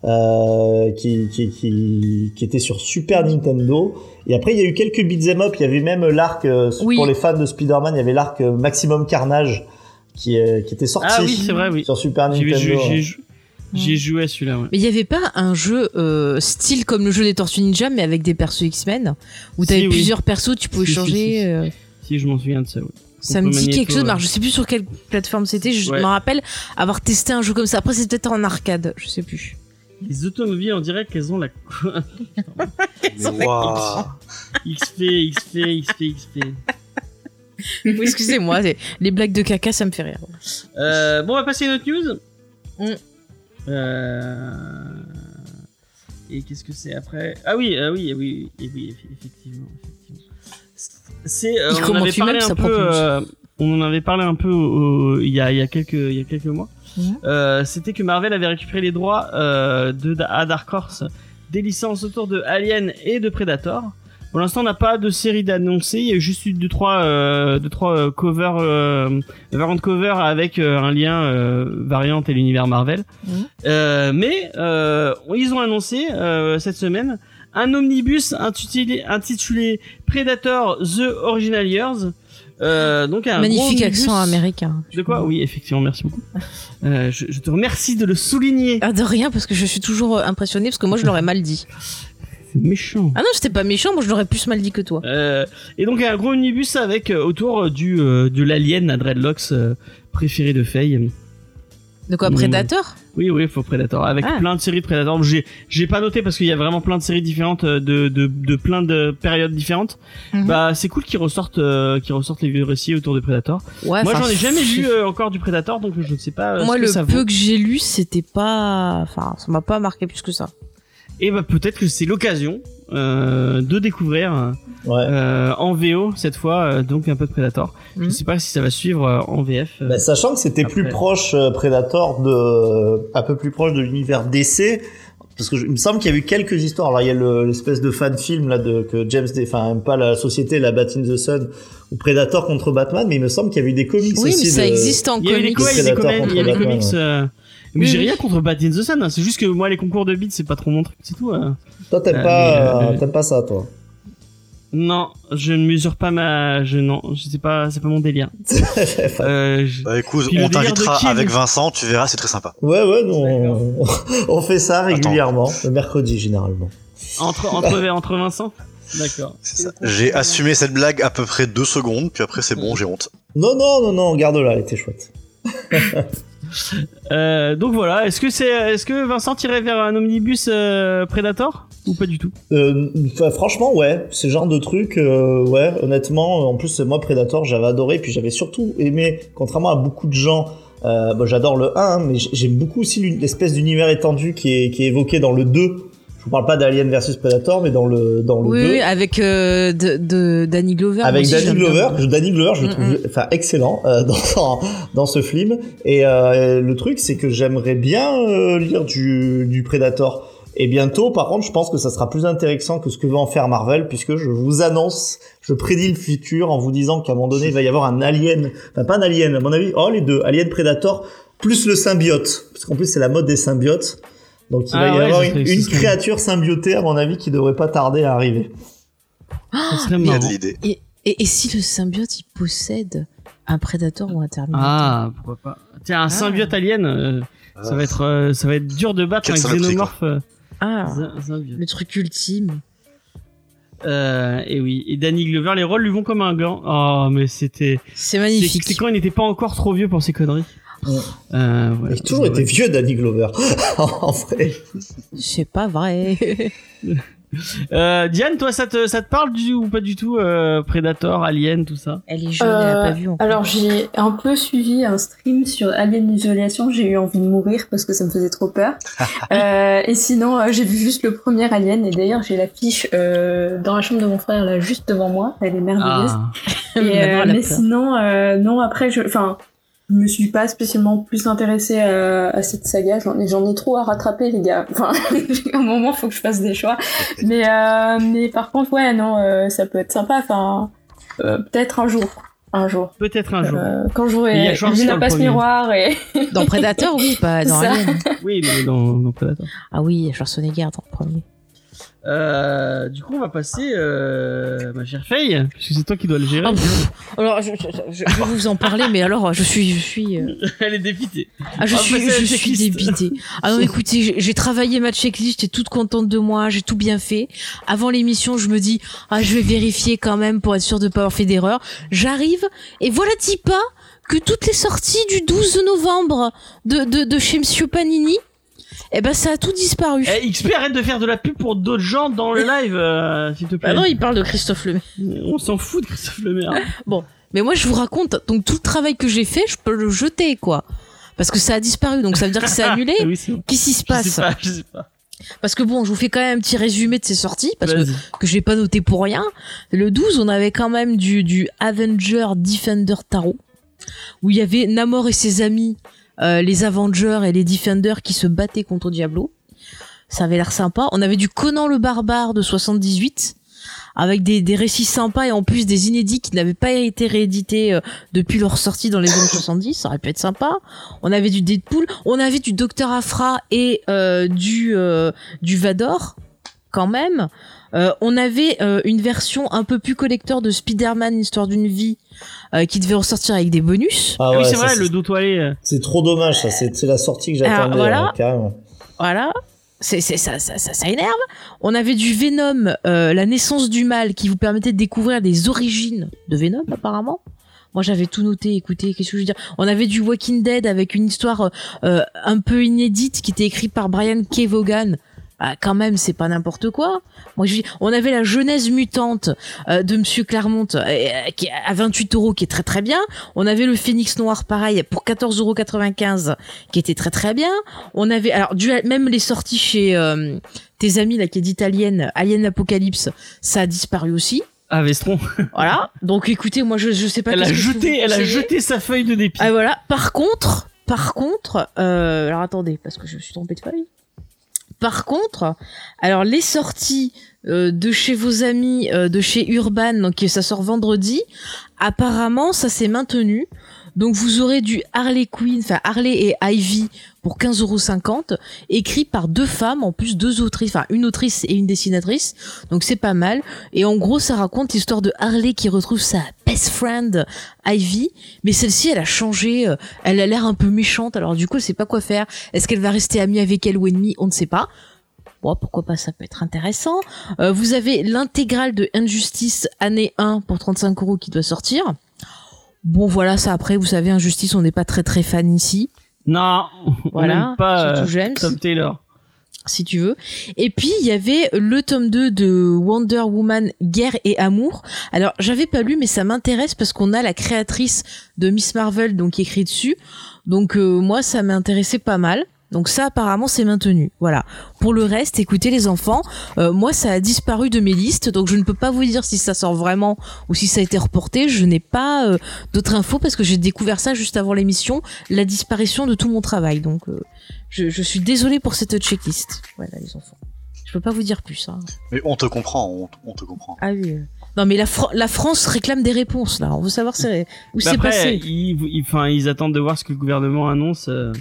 euh, qui, qui qui qui était sur Super Nintendo. Et après, il y a eu quelques beat'em up. Il y avait même l'arc euh, Oui. pour les fans de Spider-Man. Il y avait l'arc euh, Maximum Carnage qui euh, qui était sorti. Ah oui, c'est vrai, oui. Sur Super Nintendo. ai- ai- ai joué à celui-là, ouais. Mais il n'y avait pas un jeu euh, style comme le jeu des Tortues Ninja, mais avec des persos X-Men, où t'avais Si, oui. plusieurs persos, tu pouvais Si, si, changer. si, si. euh, Si, je m'en souviens de ça, oui. ça On me dit quelque chose. Alors, je sais plus sur quelle plateforme c'était. Je Ouais. me rappelle avoir testé un jeu comme ça. Après, c'était peut-être en arcade. Je sais plus. Les automobiles, on dirait qu'elles ont la. Mais waouh. XP, XP, XP, XP. Oui, Excusez-moi, les blagues de caca, ça me fait rire. Euh, bon, on va passer à une autre news. Mm. Euh... Et qu'est-ce que c'est après? Ah oui, ah oui, oui, oui, oui, effectivement, effectivement. C'est, euh, on avait parlé un peu, euh, on en avait parlé un peu au- au- il y a, il y a quelques, il y a quelques mois. C'était que Marvel avait récupéré les droits de à Dark Horse des licences autour de Alien et de Predator. Pour l'instant, on n'a pas de série d'annoncer. Il y a juste eu deux trois, euh, deux trois euh, covers, euh, variant cover avec euh, un lien euh, variante et l'univers Marvel. Euh, mais euh, ils ont annoncé euh, cette semaine un omnibus intitulé, intitulé Predator The Original Years. Euh, donc un Magnifique accent américain. De quoi? Oui, effectivement, merci beaucoup. Euh, je, je te remercie de le souligner. Ah, de rien, parce que je suis toujours impressionnée, parce que moi, je l'aurais mal dit. C'est méchant. Ah non, c'était pas méchant, moi, je l'aurais plus mal dit que toi. Euh, et donc un gros omnibus avec euh, autour du euh, de l'alien à dreadlocks euh, préféré de Faye. De quoi. Predator? Oui, oui, faut Predator avec Ah. plein de séries de Predator. J'ai j'ai pas noté parce qu'il y a vraiment plein de séries différentes de de, de plein de périodes différentes. Mhm. Bah c'est cool qu'ils ressortent euh, qu'ils ressortent les vieux récits autour de Predator. Ouais, Moi j'en ai jamais vu euh, encore du Predator donc je ne sais pas. Moi, ce que le ça peu vaut. que j'ai lu, c'était pas. Enfin, ça m'a pas marqué plus que ça. Et bah peut-être que c'est l'occasion euh, de découvrir euh, Ouais. euh, en VO cette fois euh, donc un peu de Predator. Je Mhm. sais pas si ça va suivre euh, en VF. euh. Bah, sachant que c'était plus proche euh, Predator de un peu plus proche de l'univers DC parce que je- il me semble qu'il y a eu quelques histoires alors il y a le- l'espèce de fan film là de que James D- enfin pas la société la Bat in the Sun ou Predator contre Batman mais il me semble qu'il y a eu des comics Oui, aussi mais ça de- existe en Il y a eu les comics. il y a des, comics- des ouais. Mais Oui, j'ai oui. rien contre Bat in the Sun, hein, c'est juste que moi les concours de beats c'est pas trop mon truc, c'est tout. hein. toi t'aimes Euh, pas euh, euh, t'aimes pas ça toi Non, je ne mesure pas ma. Je, non, je sais pas, c'est pas mon délire. Euh, je- Bah écoute, on t'invitera avec Vincent, tu verras, c'est très sympa. ouais ouais non on, on fait ça Attends. régulièrement le mercredi généralement Entre, entre, entre Vincent? D'accord. J'ai assumé cette blague à peu près deux secondes, puis après c'est bon, j'ai honte. non non non non garde-la elle était chouette Euh, donc voilà, est-ce que c'est, est-ce que Vincent tirait vers un omnibus euh, Predator ou pas du tout? Euh, franchement, ouais, ce genre de truc, euh, ouais, honnêtement, en plus, moi, Predator, j'avais adoré, puis j'avais surtout aimé, contrairement à beaucoup de gens, bon, j'adore le 1, mais j- j'aime beaucoup aussi l'espèce d'univers étendu qui est, qui est évoqué dans le 2. Je vous parle pas d'Alien versus Predator, mais dans le, dans le Oui, 2. oui, avec euh, de, de Danny Glover. Avec aussi, Danny Glover, je, Danny Glover, je le Mm, trouve enfin excellent euh, dans, dans dans ce film. Et euh, le truc, c'est que j'aimerais bien euh, lire du, du Predator. Et bientôt, par contre, je pense que ça sera plus intéressant que ce que va en faire Marvel, puisque je vous annonce, je prédis le futur en vous disant qu'à un moment donné, il va y avoir un alien, enfin pas un alien, à mon avis, oh les deux, Alien Predator plus le symbiote, parce qu'en plus c'est la mode des symbiotes. Donc il Ah va y ouais, avoir une, créature symbiotée, à mon avis, qui devrait pas tarder à arriver. Serait Il y a de l'idée. Et, et, et si le symbiote, il possède un prédateur ou un terminator Ah, pourquoi pas Tiens, un symbiote alien, euh, ça va être, euh, ça va être dur de battre un xénomorphe. euh, Ah, symbiote. le truc ultime. Euh, et oui, et Danny Glover, les rôles lui vont comme un gant. Oh, mais c'était. C'est C'est magnifique. c'est quand il n'était pas encore trop vieux pour ces conneries. Ouais. Euh, voilà. Il a toujours été vieux, Danny Glover. en vrai. C'est pas vrai. Euh, Diane, toi, ça te, ça te parle du, ou pas du tout euh, Predator, Alien, tout ça? Elle est jeune, elle a pas vu encore. Alors j'ai un peu suivi un stream sur Alien Isolation, j'ai eu envie de mourir parce que ça me faisait trop peur. euh, et sinon euh, j'ai vu juste le premier Alien et d'ailleurs j'ai l'affiche euh, dans la chambre de mon frère là juste devant moi, elle est merveilleuse. Ah, Et, euh, mais sinon euh, non après je, enfin je me suis pas spécialement plus intéressée à, à cette saga, j'en ai, j'en ai trop à rattraper les gars. Enfin à un moment faut que je fasse des choix. Mais euh, mais par contre ouais non euh, ça peut être sympa, enfin euh, peut-être un jour, un jour. Peut-être un jour. Quand Il y j'aurai vu dans la passe miroir et Dans Predator, oui, pas dans. Alien. Oui, mais dans, dans Predator. Ah oui, Schwarzenegger dans le premier. Euh, du coup, on va passer, euh, ma chère Faye, puisque c'est toi qui dois le gérer. Ah, pff. alors, je, je- je- je vais vous en parler, mais alors, je suis, je suis, euh, Elle est dépitée. ah, je On suis, je suis débitée. Ah non, écoutez, j'ai- j'ai travaillé ma checklist, j'étais toute contente de moi, j'ai tout bien fait. Avant l'émission, je me dis, ah, je vais vérifier quand même pour être sûr de pas avoir fait d'erreur. J'arrive, et voilà dit pas que toutes les sorties du 12 novembre de, de, de chez Monsieur Panini, eh ben, ça a tout disparu. Eh, XP, arrête de faire de la pub pour d'autres gens dans le live, euh, s'il te plaît. Ah non, il parle de Christophe Lemay. On s'en fout de Christophe Lemaire. Mais moi, je vous raconte, donc tout le travail que j'ai fait, je peux le jeter, quoi. Parce que ça a disparu, donc ça veut dire que c'est annulé. oui, bon. Qu'est-ce qui se Je passe sais pas, je sais pas. Parce que bon, je vous fais quand même un petit résumé de ces sorties, parce que, que je l'ai pas noté pour rien. Le 12, on avait quand même du, du Avenger Defender Tarot, où il y avait Namor et ses amis, les Avengers et les Defenders qui se battaient contre Diablo. Ça avait l'air sympa. On avait du Conan le Barbare de 78, avec des, des récits sympas et en plus des inédits qui n'avaient pas été réédités euh, depuis leur sortie dans les années 70. Ça aurait pu être sympa. On avait du Deadpool, on avait du Docteur Afra et euh, du euh, du Vador quand même. Euh, on avait euh, une version un peu plus collector de Spider-Man, histoire d'une vie, euh, qui devait ressortir avec des bonus. Ah Ah oui, ouais, c'est ça, vrai, le dos toilé. C'est trop dommage, ça. C'est c'est la sortie que j'attendais, voilà. hein, carrément. Voilà. C'est, c'est ça, ça, ça, ça énerve. On avait du Venom, euh, la naissance du mal, qui vous permettait de découvrir les origines de Venom, apparemment. Moi, j'avais tout noté. Écoutez, qu'est-ce que je veux dire? On avait du Walking Dead avec une histoire euh, un peu inédite qui était écrite par Brian K. Vaughan. Ah, quand même, c'est pas n'importe quoi. Moi, je dis, on avait la Genèse mutante euh, de Monsieur Clermont euh, qui est à 28 euros, qui est très très bien. On avait le Phénix Noir, pareil, pour 14,95 euros, qui était très très bien. On avait, alors, du, même les sorties chez euh, tes amis là qui est d'Italienne, Alien Apocalypse, ça a disparu aussi. Ah, Vestron. Voilà. Donc, écoutez, moi, je je sais pas. Elle a jeté, elle a jeté sa feuille de dépit. Ah voilà. Par contre, par contre, euh, alors attendez, parce que je me suis trompée de feuille. Par contre, alors les sorties euh, de chez vos amis, euh, de chez Urban, donc ça sort vendredi. Apparemment, ça s'est maintenu. Donc vous aurez du Harley Quinn, enfin Harley et Ivy pour 15,50€, écrit par deux femmes, en plus deux autrices, enfin une autrice et une dessinatrice. Donc c'est pas mal. Et en gros, ça raconte l'histoire de Harley qui retrouve sa best friend Ivy, mais celle-ci, elle a changé, euh, elle a l'air un peu méchante. Alors du coup, elle sait pas quoi faire. Est-ce qu'elle va rester amie avec elle ou ennemie? On ne sait pas. Bon, pourquoi pas, ça peut être intéressant. Euh, vous avez l'intégrale de Injustice année 1 pour 35 euros qui doit sortir. Bon, voilà, ça après, vous savez, Injustice, on n'est pas très très fan ici. Non, on Voilà, n'aime pas surtout euh, James, Tom Taylor. si tu veux. Et puis, il y avait le tome 2 de Wonder Woman, Guerre et Amour. Alors, j'avais pas lu, mais ça m'intéresse parce qu'on a la créatrice de Miss Marvel, donc, qui écrit dessus. Donc, euh, moi, ça m'intéressait pas mal. Donc ça apparemment c'est maintenu. Voilà. Pour le reste, écoutez les enfants, euh, moi ça a disparu de mes listes, donc je ne peux pas vous dire si ça sort vraiment ou si ça a été reporté. Je n'ai pas euh, d'autres infos parce que j'ai découvert ça juste avant l'émission, la disparition de tout mon travail. Donc euh, je, je suis désolée pour cette checklist. Voilà les enfants. Je peux pas vous dire plus. Hein. Mais on te comprend, on, on te comprend. Ah oui. euh. Non mais la, la France réclame des réponses là. On veut savoir c'est- où c'est passé. ils, ils, enfin, ils attendent de voir ce que le gouvernement annonce euh,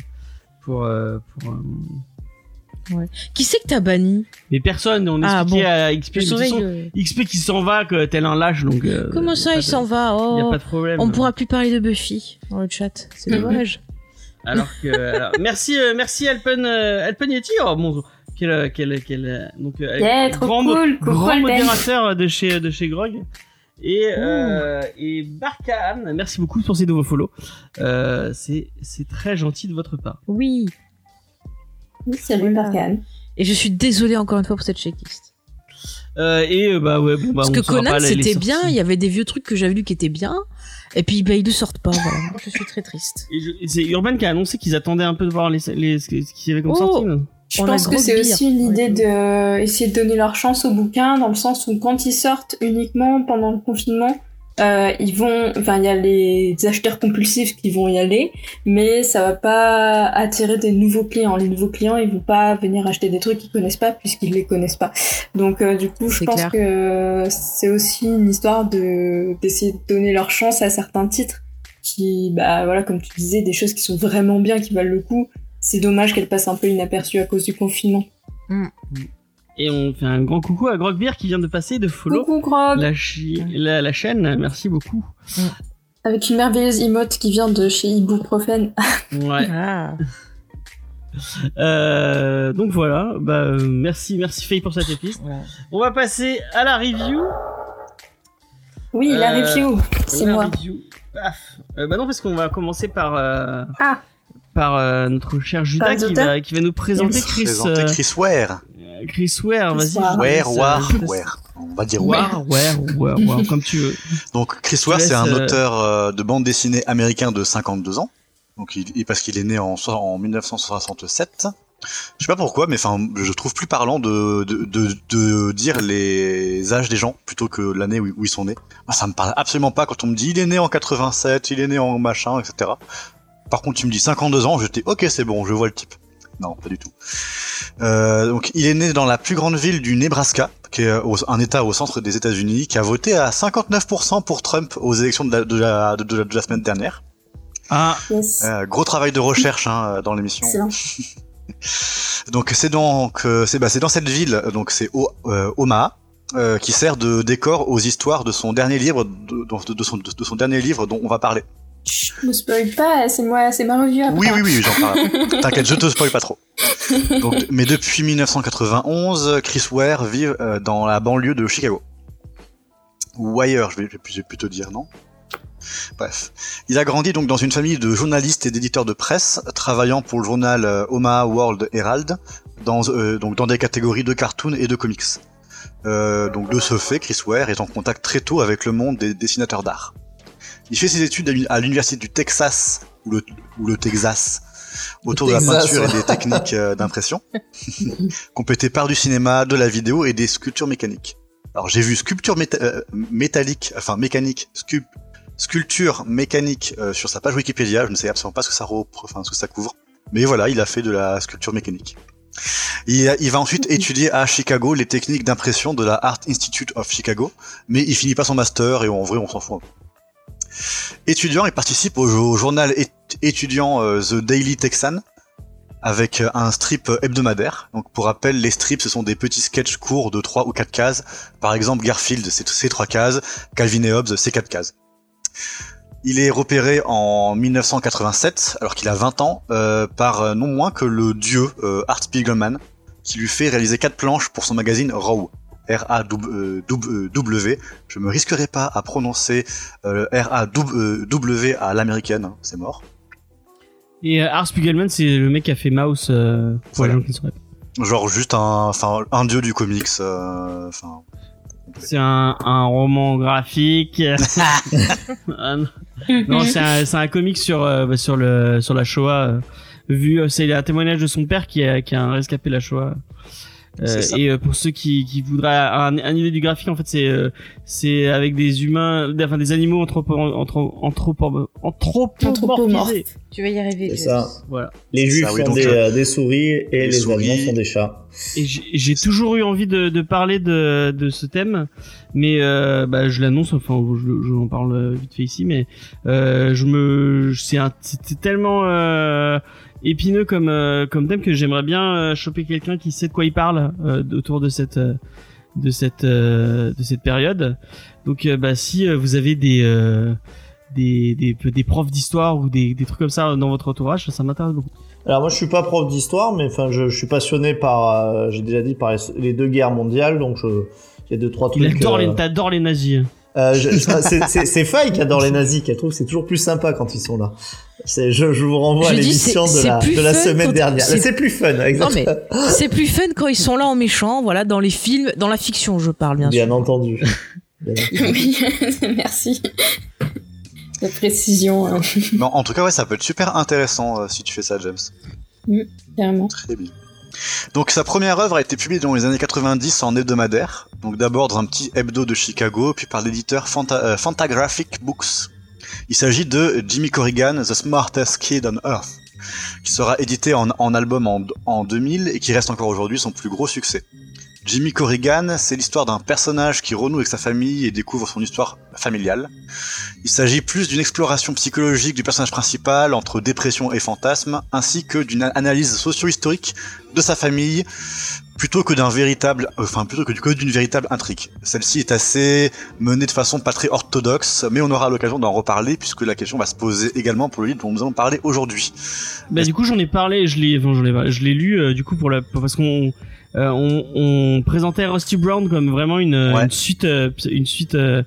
pour. euh, pour euh, Qui c'est que t'as banni Mais personne, on Ah, expliquait bon. à XP, de toute façon, le- XP qui s'en va, que tel un lâche, donc. euh, Comment ça il de- s'en va Y a Oh. pas de problème. On pourra plus parler de Buffy dans le chat. C'est Mhm. dommage. Alors que. alors, merci, euh, merci Alpen, euh, Alpen Yeti. Oh mon quel, quel, quel, donc Yeah, trop grand, cool. Grand Alben. modérateur de chez de chez Grog. Et euh, et Barkan, merci beaucoup pour ces nouveaux follow. Euh, c'est c'est très gentil de votre part. Oui. Oui, salut Voilà. Barkan. Et je suis désolée encore une fois pour cette checklist. Euh, et euh, bah ouais bon bah Parce on que saura Conan pas les- les c'était sorties. bien, il y avait des vieux trucs que j'avais lus qui étaient bien. Et puis bah ils ne sortent pas, voilà. Je suis très triste. Et je- et c'est Urban qui a annoncé qu'ils attendaient un peu de voir les, les ce qu'il y avait comme Oh. sortie. non? Je On pense que c'est aussi l'idée de essayer de donner leur chance aux bouquins dans le sens où quand ils sortent uniquement pendant le confinement, euh, ils vont, enfin il y a les acheteurs compulsifs qui vont y aller, mais ça va pas attirer des nouveaux clients. Les nouveaux clients ils vont pas venir acheter des trucs qu'ils connaissent pas puisqu'ils les connaissent pas. Donc euh, du coup je pense clair. que c'est aussi une histoire de d'essayer de donner leur chance à certains titres qui, bah voilà comme tu disais, des choses qui sont vraiment bien, qui valent le coup. C'est dommage qu'elles passent un peu inaperçues à cause du confinement. Et on fait un grand coucou à Grogbeer qui vient de passer de follow Coucou Grog la, chi- la, la chaîne. Merci beaucoup. Avec une merveilleuse emote qui vient de chez Ibuprofen. Ouais. Ah. Euh, donc voilà. Bah euh, merci merci Faye pour cette épisode. Voilà. On va passer à la review. Oui, la Euh, review, c'est La moi. review. Paf. Euh, bah non parce qu'on va commencer par euh, Ah. Par euh, notre cher Judas qui va qui va nous présenter. Chris Présenter euh, Chris Ware. Chris Ware. Vas-y. Chris Ware. te Ware, Ware, euh. On va dire Ware, Ware. Ware, Ware, comme tu veux. Donc Chris Ware, c'est un euh, auteur euh, de bande dessinée américain de 52 ans. Donc il, parce qu'il est né en, en 1967. Je sais pas pourquoi, mais enfin, je trouve plus parlant de, de, de, de dire les âges des gens plutôt que l'année où, où ils sont nés. Moi, ça me parle absolument pas quand on me dit il est né en 87, il est né en machin, etc. Par contre, tu me dis 52 ans, j'étais ok, c'est bon, je vois le type. Non, pas du tout. Euh, donc, il est né dans la plus grande ville du Nebraska, qui est au- un État au centre des États-Unis, qui a voté à 59% pour Trump aux élections de la, de la, de la- de la semaine dernière. Ah, Yes. Euh, gros travail de recherche hein, dans l'émission. Donc c'est donc euh, c'est bah, c'est dans cette ville donc c'est euh, Omaha euh, qui sert de décor aux histoires de son dernier livre de, de- de son, de son dernier livre dont on va parler. Ne spoil pas, c'est moi, c'est ma review après. Oui oui oui j'en parle. T'inquiète je te spoil pas trop. Mais depuis 1991 Chris Ware vit euh, dans la banlieue de Chicago ou ailleurs je vais, je dire non? Bref, il a grandi donc dans une famille de journalistes et d'éditeurs de presse, travaillant pour le journal euh, Omaha World Herald, dans, euh, donc dans des catégories de cartoons et de comics. Donc de ce fait, Chris Ware est en contact très tôt avec le monde des dessinateurs d'art. Il fait ses études à l'uni- à l'université du Texas ou le, ou le Texas autour de la peinture et des techniques euh, d'impression, complété par du cinéma, de la vidéo et des sculptures mécaniques. Alors j'ai vu sculpture méta- euh, métallique, enfin mécanique, sculp- sculpture mécanique euh, sur sa page Wikipédia. Je ne sais absolument pas ce que ça, repre- enfin, ce que ça couvre, mais voilà, il a fait de la sculpture mécanique. Il va ensuite étudier à Chicago les techniques d'impression de la Art Institute of Chicago, mais il finit pas son master et en vrai on s'en fout. Étudiant, il participe au, journal étudiant euh, The Daily Texan avec euh, un strip hebdomadaire. Donc pour rappel, les strips ce sont des petits sketchs courts de 3 ou 4 cases. Par exemple, Garfield, c'est c'est 3 cases, Calvin et Hobbes, c'est 4 cases. Il est repéré en 1987, alors qu'il a 20 ans, euh, par non moins que le dieu Art Spiegelman, qui lui fait réaliser quatre planches pour son magazine Raw. R-A-W. Je me risquerai pas à prononcer euh, R-A-W à l'américaine, hein, c'est mort. et euh, Art Spiegelman, c'est le mec qui a fait Mouse. Euh, Voilà. Genre juste un, enfin, un dieu du comics, euh. C'est un, un roman graphique. Ah, non, c'est un, un comic sur euh, bah, sur le sur la Shoah. euh, vu, euh, c'est un témoignage de son père qui a qui a rescapé la Shoah. Euh, et euh, pour ceux qui, qui voudraient un, un idée du graphique, en fait, c'est euh, c'est avec des humains, enfin des animaux anthropo, anthro, anthropo, anthropomorphisés. Tu vas y arriver. C'est ça. Voilà. Les juifs Ça, oui, sont donc, des, euh, des souris et les les, sont des chats. Et j'ai j'ai toujours eu envie de, de parler de, de ce thème, mais euh, bah, je l'annonce, enfin je, je en parle vite fait ici, mais euh, je me, c'est un- c'était tellement euh, épineux comme euh, comme thème que j'aimerais bien euh, choper quelqu'un qui sait de quoi il parle euh, autour de cette de cette de cette période. Donc bah si vous avez des des, des, des profs d'histoire ou des, des trucs comme ça dans votre entourage, ça m'intéresse beaucoup. Alors moi je suis pas prof d'histoire, mais enfin je, je suis passionné par, j'ai déjà dit par les, les deux guerres mondiales, donc je, il y a deux trois trucs. Il adore les, t'adores les nazis. Euh, c'est- Faye qui adore les nazis, qui trouve que c'est toujours plus sympa quand ils sont là. Je, je vous renvoie à Je dis, l'émission de la, de semaine dernière. c'est- plus fun, exactement. c'est plus fun quand ils sont là en méchant, voilà, dans les films, dans la fiction, je parle bien, Bien sûr. entendu. Bien entendu. Oui, merci. La précision, hein, en tout cas, ouais, ça peut être super intéressant euh, si tu fais ça, James. carrément. Très bien. Donc sa première œuvre a été publiée dans les années 90 en hebdomadaire, donc d'abord dans un petit hebdo de Chicago, puis par l'éditeur euh, Fantagraphic Books. Il s'agit de Jimmy Corrigan, The Smartest Kid on Earth, qui sera édité en, en album en, en 2000 et qui reste encore aujourd'hui son plus gros succès. Jimmy Corrigan, c'est l'histoire d'un personnage qui renoue avec sa famille et découvre son histoire familiale. Il s'agit plus d'une exploration psychologique du personnage principal entre dépression et fantasme, ainsi que d'une analyse socio-historique de sa famille, plutôt que d'un véritable, enfin plutôt que, d'une véritable intrigue. Celle-ci est assez menée de façon pas très orthodoxe, mais on aura l'occasion d'en reparler puisque la question va se poser également pour le livre dont nous allons parler aujourd'hui. Bah du coup j'en ai parlé, je l'ai, enfin, je l'ai lu euh, du coup pour la, parce qu'on euh, on, on présentait Rusty Brown comme vraiment une, euh, Ouais. une suite, euh, une suite euh,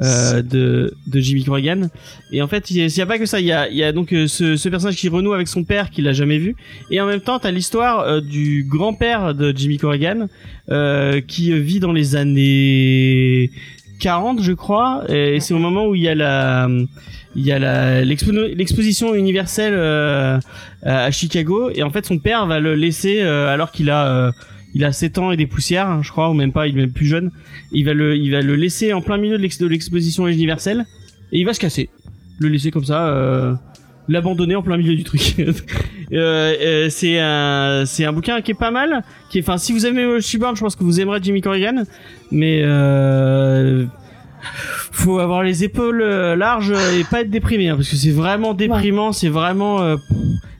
euh, de, de Jimmy Corrigan. Et en fait, il y a, a pas que ça. Il y a, il y a donc ce, ce personnage qui renoue avec son père qu'il a jamais vu. Et en même temps, t'as l'histoire du grand-père de Jimmy Corrigan euh, qui vit dans les années 40, je crois. Et c'est au moment où il y a la, il y a l'exposition universelle euh, à Chicago. Et en fait, son père va le laisser euh, alors qu'il a euh, il a 7 ans et des poussières, hein, je crois, ou même pas, il est même plus jeune. Il va le, il va le laisser en plein milieu de l'ex- de l'exposition universelle et il va se casser. Le laisser comme ça, euh, l'abandonner en plein milieu du truc. euh, euh, c'est un, c'est un bouquin qui est pas mal. Qui est, enfin, si vous aimez Brown, je pense que vous aimerez Jimmy Corrigan. Mais euh, faut avoir les épaules euh, larges et pas être déprimé, hein, parce que c'est vraiment déprimant. C'est vraiment euh,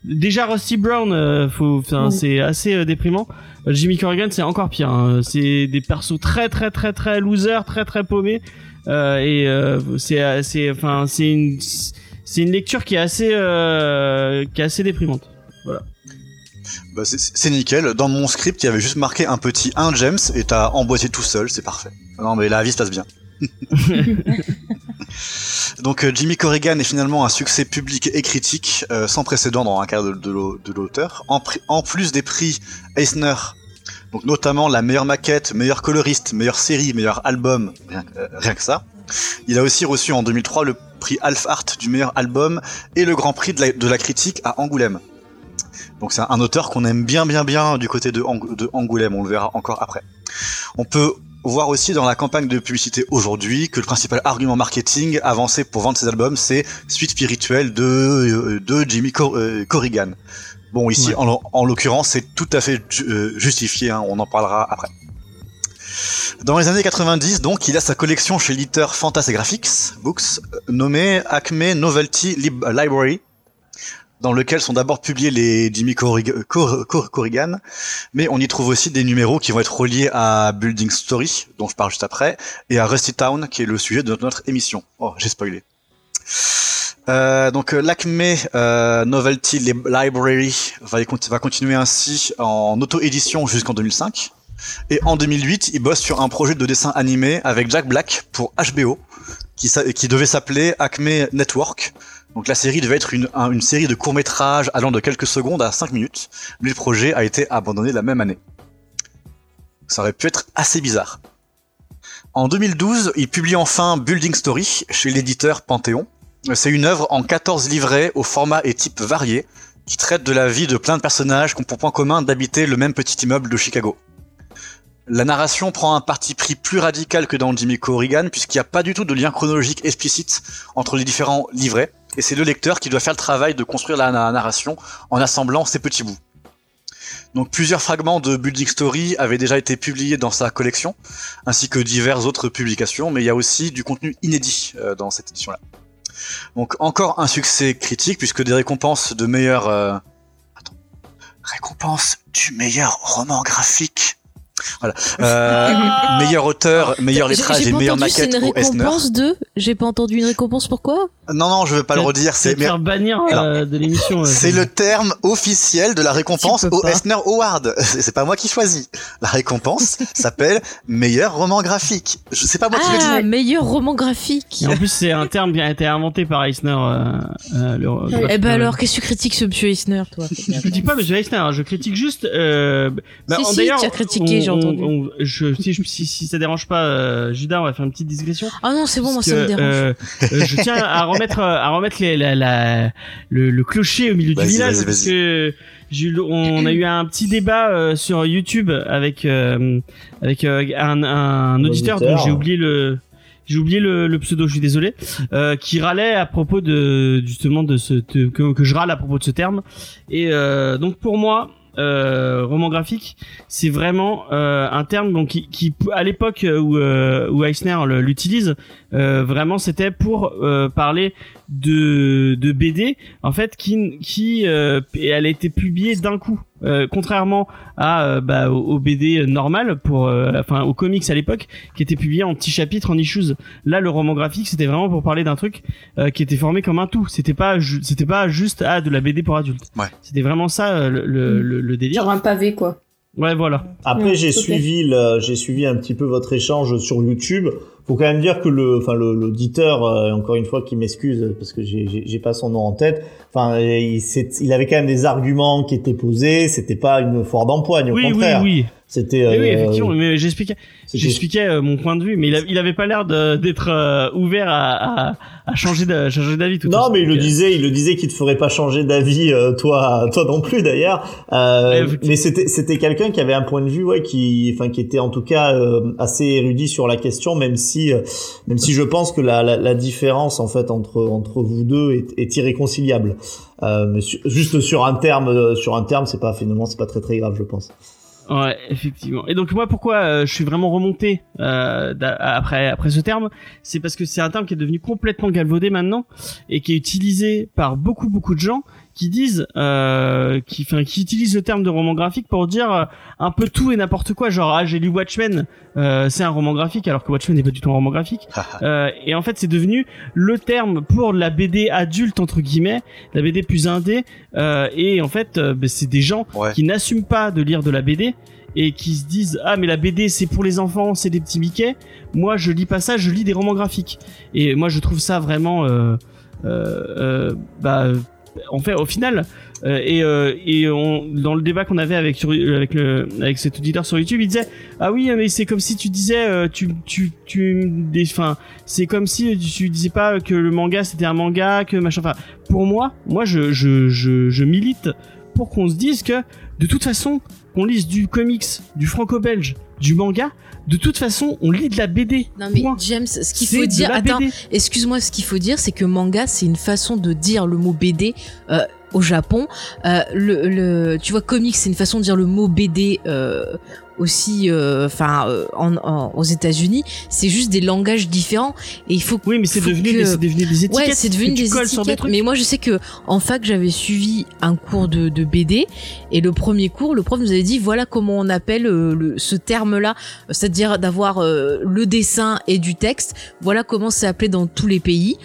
déjà Rusty Brown, euh, faut, enfin, Ouais. c'est assez euh, déprimant. Jimmy Corrigan, c'est encore pire. hein. C'est des persos très très très très losers, très très paumés. Euh, et euh, c'est c'est enfin c'est une c'est une lecture qui est assez euh, qui est assez déprimante. Bah, c'est- nickel. Dans mon script, il y avait juste marqué un petit 1 James et t'as emboîté tout seul, c'est parfait. Non mais la vie se passe bien. Donc Jimmy Corrigan est finalement un succès public et critique euh, sans précédent dans un cas de, de l'au- de l'auteur. En plus des prix Eisner, donc notamment la meilleure maquette, meilleur coloriste, meilleure série, meilleur album, rien, que- euh, que ça. Il a aussi reçu en 2003 le prix Alf Art du meilleur album et le grand prix de la, critique à Angoulême. Donc c'est un auteur qu'on aime bien bien bien du côté de, Ang- de Angoulême, on le verra encore après. On peut voir aussi dans la campagne de publicité aujourd'hui que le principal argument marketing avancé pour vendre ses albums, c'est suite spirituelle de, euh, Jimmy euh, Corrigan. Bon, ici, Ouais. en, en l'occurrence, c'est tout à fait ju- euh, justifié, hein, on en parlera après. Dans les années 90, donc, il a sa collection chez l'éditeur Fantagraphics Books, euh, nommée Acme Novelty Lib- Library, dans lequel sont d'abord publiés les Jimmy Corrig- euh, Cor- Cor- Corrigan, mais on y trouve aussi des numéros qui vont être reliés à Building Story, dont je parle juste après, et à Rusty Town, qui est le sujet de notre émission. Oh, j'ai spoilé. Euh, donc euh, l'Acme euh, Novelty Lib- Library va, continuer ainsi en auto-édition jusqu'en 2005. Et en 2008, il bosse sur un projet de dessin animé avec Jack Black pour HBO, qui, devait s'appeler Acme Network. Donc la série devait être une, un- une série de courts-métrages allant de quelques secondes à 5 minutes, mais le projet a été abandonné la même année. Ça aurait pu être assez bizarre. En 2012, il publie enfin Building Story chez l'éditeur Panthéon. C'est une œuvre en 14 livrets au format et type variés qui traite de la vie de plein de personnages qui ont pour point commun d'habiter le même petit immeuble de Chicago. La narration prend un parti pris plus radical que dans Jimmy Corrigan puisqu'il n'y a pas du tout de lien chronologique explicite entre les différents livrets et c'est le lecteur qui doit faire le travail de construire la na- narration en assemblant ces petits bouts. Donc plusieurs fragments de Building Story avaient déjà été publiés dans sa collection, ainsi que diverses autres publications, mais il y a aussi du contenu inédit euh, dans cette édition-là. Donc encore un succès critique, puisque des récompenses de meilleur... euh, Attends. Récompense du meilleur roman graphique Euh, meilleur auteur, meilleur J'ai- lettrage et meilleure maquette une au Eisner. récompense de. J'ai pas entendu une récompense. Pourquoi Non, non, je veux pas le redire. C'est faire bannir euh, de l'émission. euh, c'est le terme officiel de la récompense au pas. Eisner Award. C'est pas moi qui choisis. La récompense s'appelle meilleur roman graphique. Je sais pas moi qui le dis. Ah, meilleur roman graphique. Et en plus, c'est un terme qui a été inventé par Eisner. Euh, euh, le- Eh ben alors, qu'est-ce que tu critiques ce monsieur Eisner, toi? Je critique pas Monsieur Eisner, hein, je critique juste. Euh, bah, Si, en- si, d'ailleurs, tu as critiqué, on- j'ai on- entendu. on- je, si, je- si, si ça dérange pas, euh, Judas, on va faire une petite digression. Ah non, c'est bon, moi ça me que, dérange. euh, euh, je tiens à remettre, euh, à remettre les, la, la- le, le clocher au milieu du village parce que on a eu un petit débat euh, sur YouTube avec euh, avec euh, un, un auditeur dont j'ai oublié le j'ai oublié le, le pseudo, je suis désolé, euh, qui râlait à propos de justement de ce de- que, que je râle à propos de ce terme. Et euh, donc pour moi, euh, roman graphique, c'est vraiment euh, un terme donc qui, à l'époque où euh, où Eisner l'utilise, euh, vraiment c'était pour euh, parler de de BD en fait qui qui euh, et elle a été publiée d'un coup. Euh, contrairement à euh, bah, au, au BD normal pour euh, enfin aux comics à l'époque qui était publié en petits chapitres en issues là le roman graphique c'était vraiment pour parler d'un truc euh, qui était formé comme un tout c'était pas c'était pas juste ah de la BD pour adultes Ouais. c'était vraiment ça le, le, le, le délire Genre un pavé, quoi. ouais voilà Après, Ouais, j'ai ok. suivi, le- j'ai suivi un petit peu votre échange sur YouTube. Faut quand même dire que le, enfin le- l'auditeur, euh, encore une fois, qui m'excuse parce que j'ai- pas son nom en tête. Enfin, il, il avait quand même des arguments qui étaient posés. C'était pas une foire d'empoigne, au oui oui contraire. oui C'était. oui, oui euh, effectivement mais j'expliquais j'expliquais euh, mon point de vue mais il, a- il avait pas l'air d'être euh, ouvert à, à, à changer d'avis tout Non, mais il le euh, disait, il le disait qu'il te ferait pas changer d'avis, euh, toi, toi non plus d'ailleurs. Euh, Ouais, mais c'était, c'était quelqu'un qui avait un point de vue, ouais, qui, enfin, qui était en tout cas euh, assez érudit sur la question, même si, euh, même si je pense que la, la, la différence en fait entre entre vous deux est, est irréconciliable. Euh, mais su- juste sur un terme, euh, sur un terme, c'est pas finalement, c'est pas très très grave, je pense. Ouais, effectivement. Et donc moi, pourquoi euh, je suis vraiment remonté euh, après après ce terme, c'est parce que c'est un terme qui est devenu complètement galvaudé maintenant et qui est utilisé par beaucoup beaucoup de gens qui disent, euh, qui, enfin, qui utilisent le terme de roman graphique pour dire euh, un peu tout et n'importe quoi. Genre, ah, j'ai lu Watchmen, euh, c'est un roman graphique, alors que Watchmen n'est pas du tout un roman graphique. Euh, et en fait, c'est devenu le terme pour la BD adulte entre guillemets, la BD plus indé. Euh, et en fait, euh, ben, c'est des gens Ouais. qui n'assument pas de lire de la BD et qui se disent ah mais la BD c'est pour les enfants, c'est des petits Mickey. Moi, je lis pas ça, je lis des romans graphiques. Et moi, je trouve ça vraiment, euh, euh, euh, bah, en fait, au final. euh, et euh, et on, dans le débat qu'on avait avec sur, avec le avec cet auditeur sur YouTube, il disait ah oui mais c'est comme si tu disais euh, tu tu tu des enfin c'est comme si tu disais pas que le manga c'était un manga que machin enfin pour moi moi je je je, je milite pour qu'on se dise que de toute façon qu'on lise du comics du franco-belge du manga de toute façon on lit de la BD Non mais Point. James, ce qu'il faut dire, attends, excuse-moi, ce qu'il faut dire, c'est que manga, c'est une façon de dire le mot BD euh, au Japon. Euh, le, le, tu vois, comics, c'est une façon de dire le mot BD euh, aussi, euh, enfin, euh, en, en- aux États-Unis. C'est juste des langages différents et il faut. oui mais c'est devenu que- des, c'est devenu des étiquettes Ouais, c'est devenu des des étiquettes. trucs. Mais moi, je sais que en fac, j'avais suivi un cours de, de BD et le premier cours, le prof nous avait dit voilà comment on appelle euh, le, ce terme-là, c'est-à-dire d'avoir euh, le dessin et du texte. Voilà comment c'est appelé dans tous les pays.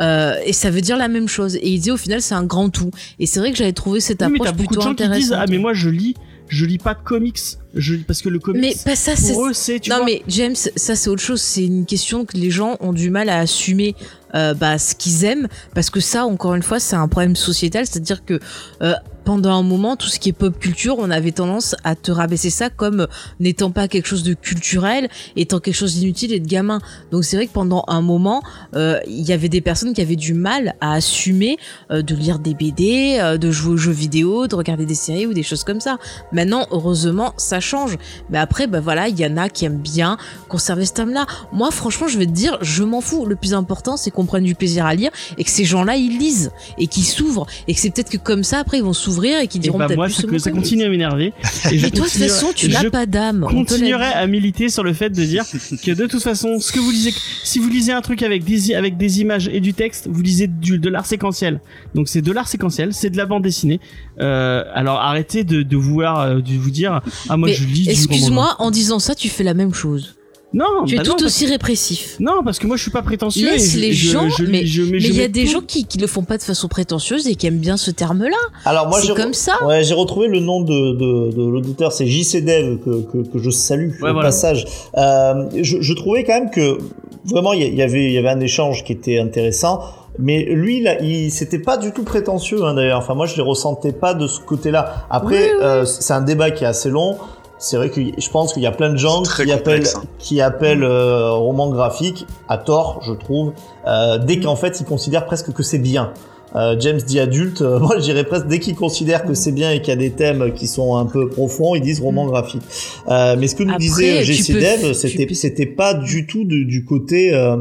Euh, et ça veut dire la même chose. Et il dit au final, c'est un grand tout. Et c'est vrai que j'avais trouvé cette Oui, mais approche de plutôt qui intéressante. disent ah mais moi je lis je lis pas de comics je parce que le comics Mais pas ça, c'est pour eux c'est tu non vois mais James, ça c'est autre chose. C'est une question que les gens ont du mal à assumer euh, bah, ce qu'ils aiment parce que ça, encore une fois, c'est un problème sociétal. C'est-à-dire que euh, pendant un moment, tout ce qui est pop culture, on avait tendance à te rabaisser ça comme n'étant pas quelque chose de culturel, étant quelque chose d'inutile et de gamin. Donc c'est vrai que pendant un moment, euh, il y avait des personnes qui avaient du mal à assumer euh, de lire des BD, euh, de jouer aux jeux vidéo, de regarder des séries ou des choses comme ça. Maintenant, heureusement, ça change. Mais après, bah voilà, il y en a qui aiment bien conserver ce thème-là. Moi, franchement, je vais te dire, je m'en fous. Le plus important, c'est qu'on prenne du plaisir à lire et que ces gens-là, ils lisent et qu'ils s'ouvrent. Et que c'est peut-être que comme ça, après, ils vont s'ouvrir s'ouvrir et qui diront bah peut-être moi, plus ce mot ça que- continue à m'énerver. Et je Mais toi, de toute façon, tu je n'as pas d'âme. l'a continuerai à militer sur le fait de dire que de toute façon, ce que vous lisez, si vous lisez un truc avec des, avec des images et du texte, vous lisez du, de l'art séquentiel. Donc c'est de l'art séquentiel, c'est de la bande dessinée. Euh, alors arrêtez de, de vouloir euh, de vous dire ah moi Mais je lis du. Excuse-moi, en disant ça, tu fais la même chose. Non, Tu es bah non, tout parce- aussi répressif. Non, parce que moi je suis pas prétentieux. Laisse et je- les je- gens, je lis- mais- je- Mais je il y a des tout- gens qui, qui le font pas de façon prétentieuse et qui aiment bien ce terme-là. Alors moi C'est j'ai comme ça. Ouais, j'ai retrouvé le nom de, de, de l'auditeur, c'est JC Dev que, que, que je salue Ouais, au voilà. passage. Euh, je, je trouvais quand même que vraiment il y, y avait il y avait un échange qui était intéressant. Mais lui, là, il c'était pas du tout prétentieux hein, d'ailleurs. Enfin, moi, je les ressentais pas de ce côté-là. Après, Oui, oui. euh, c'est un débat qui est assez long. C'est vrai que je pense qu'il y a plein de gens qui appellent, hein. qui appellent euh, roman graphique à tort, je trouve, euh, dès qu'en fait ils considèrent presque que c'est bien. Euh, James dit adulte, euh, moi je dirais presque dès qu'ils considèrent que c'est bien et qu'il y a des thèmes qui sont un peu profonds, ils disent roman graphique. Euh, mais ce que nous Après, disait GC peux- Dev, c'était peux- c'était pas du tout de- du côté euh,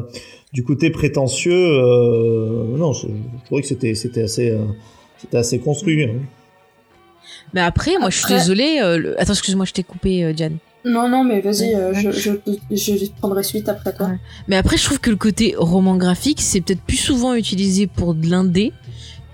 du côté prétentieux. euh, non, je, je trouvais que c'était c'était assez euh, c'était assez construit. hein. Mais après, moi, je suis désolée. euh, le- Attends, excuse-moi, je t'ai coupé, euh, Diane. Non, non, mais vas-y, euh, je, je prendrai suite après toi. Ouais. Mais après, je trouve que le côté roman graphique, c'est peut-être plus souvent utilisé pour de l'indé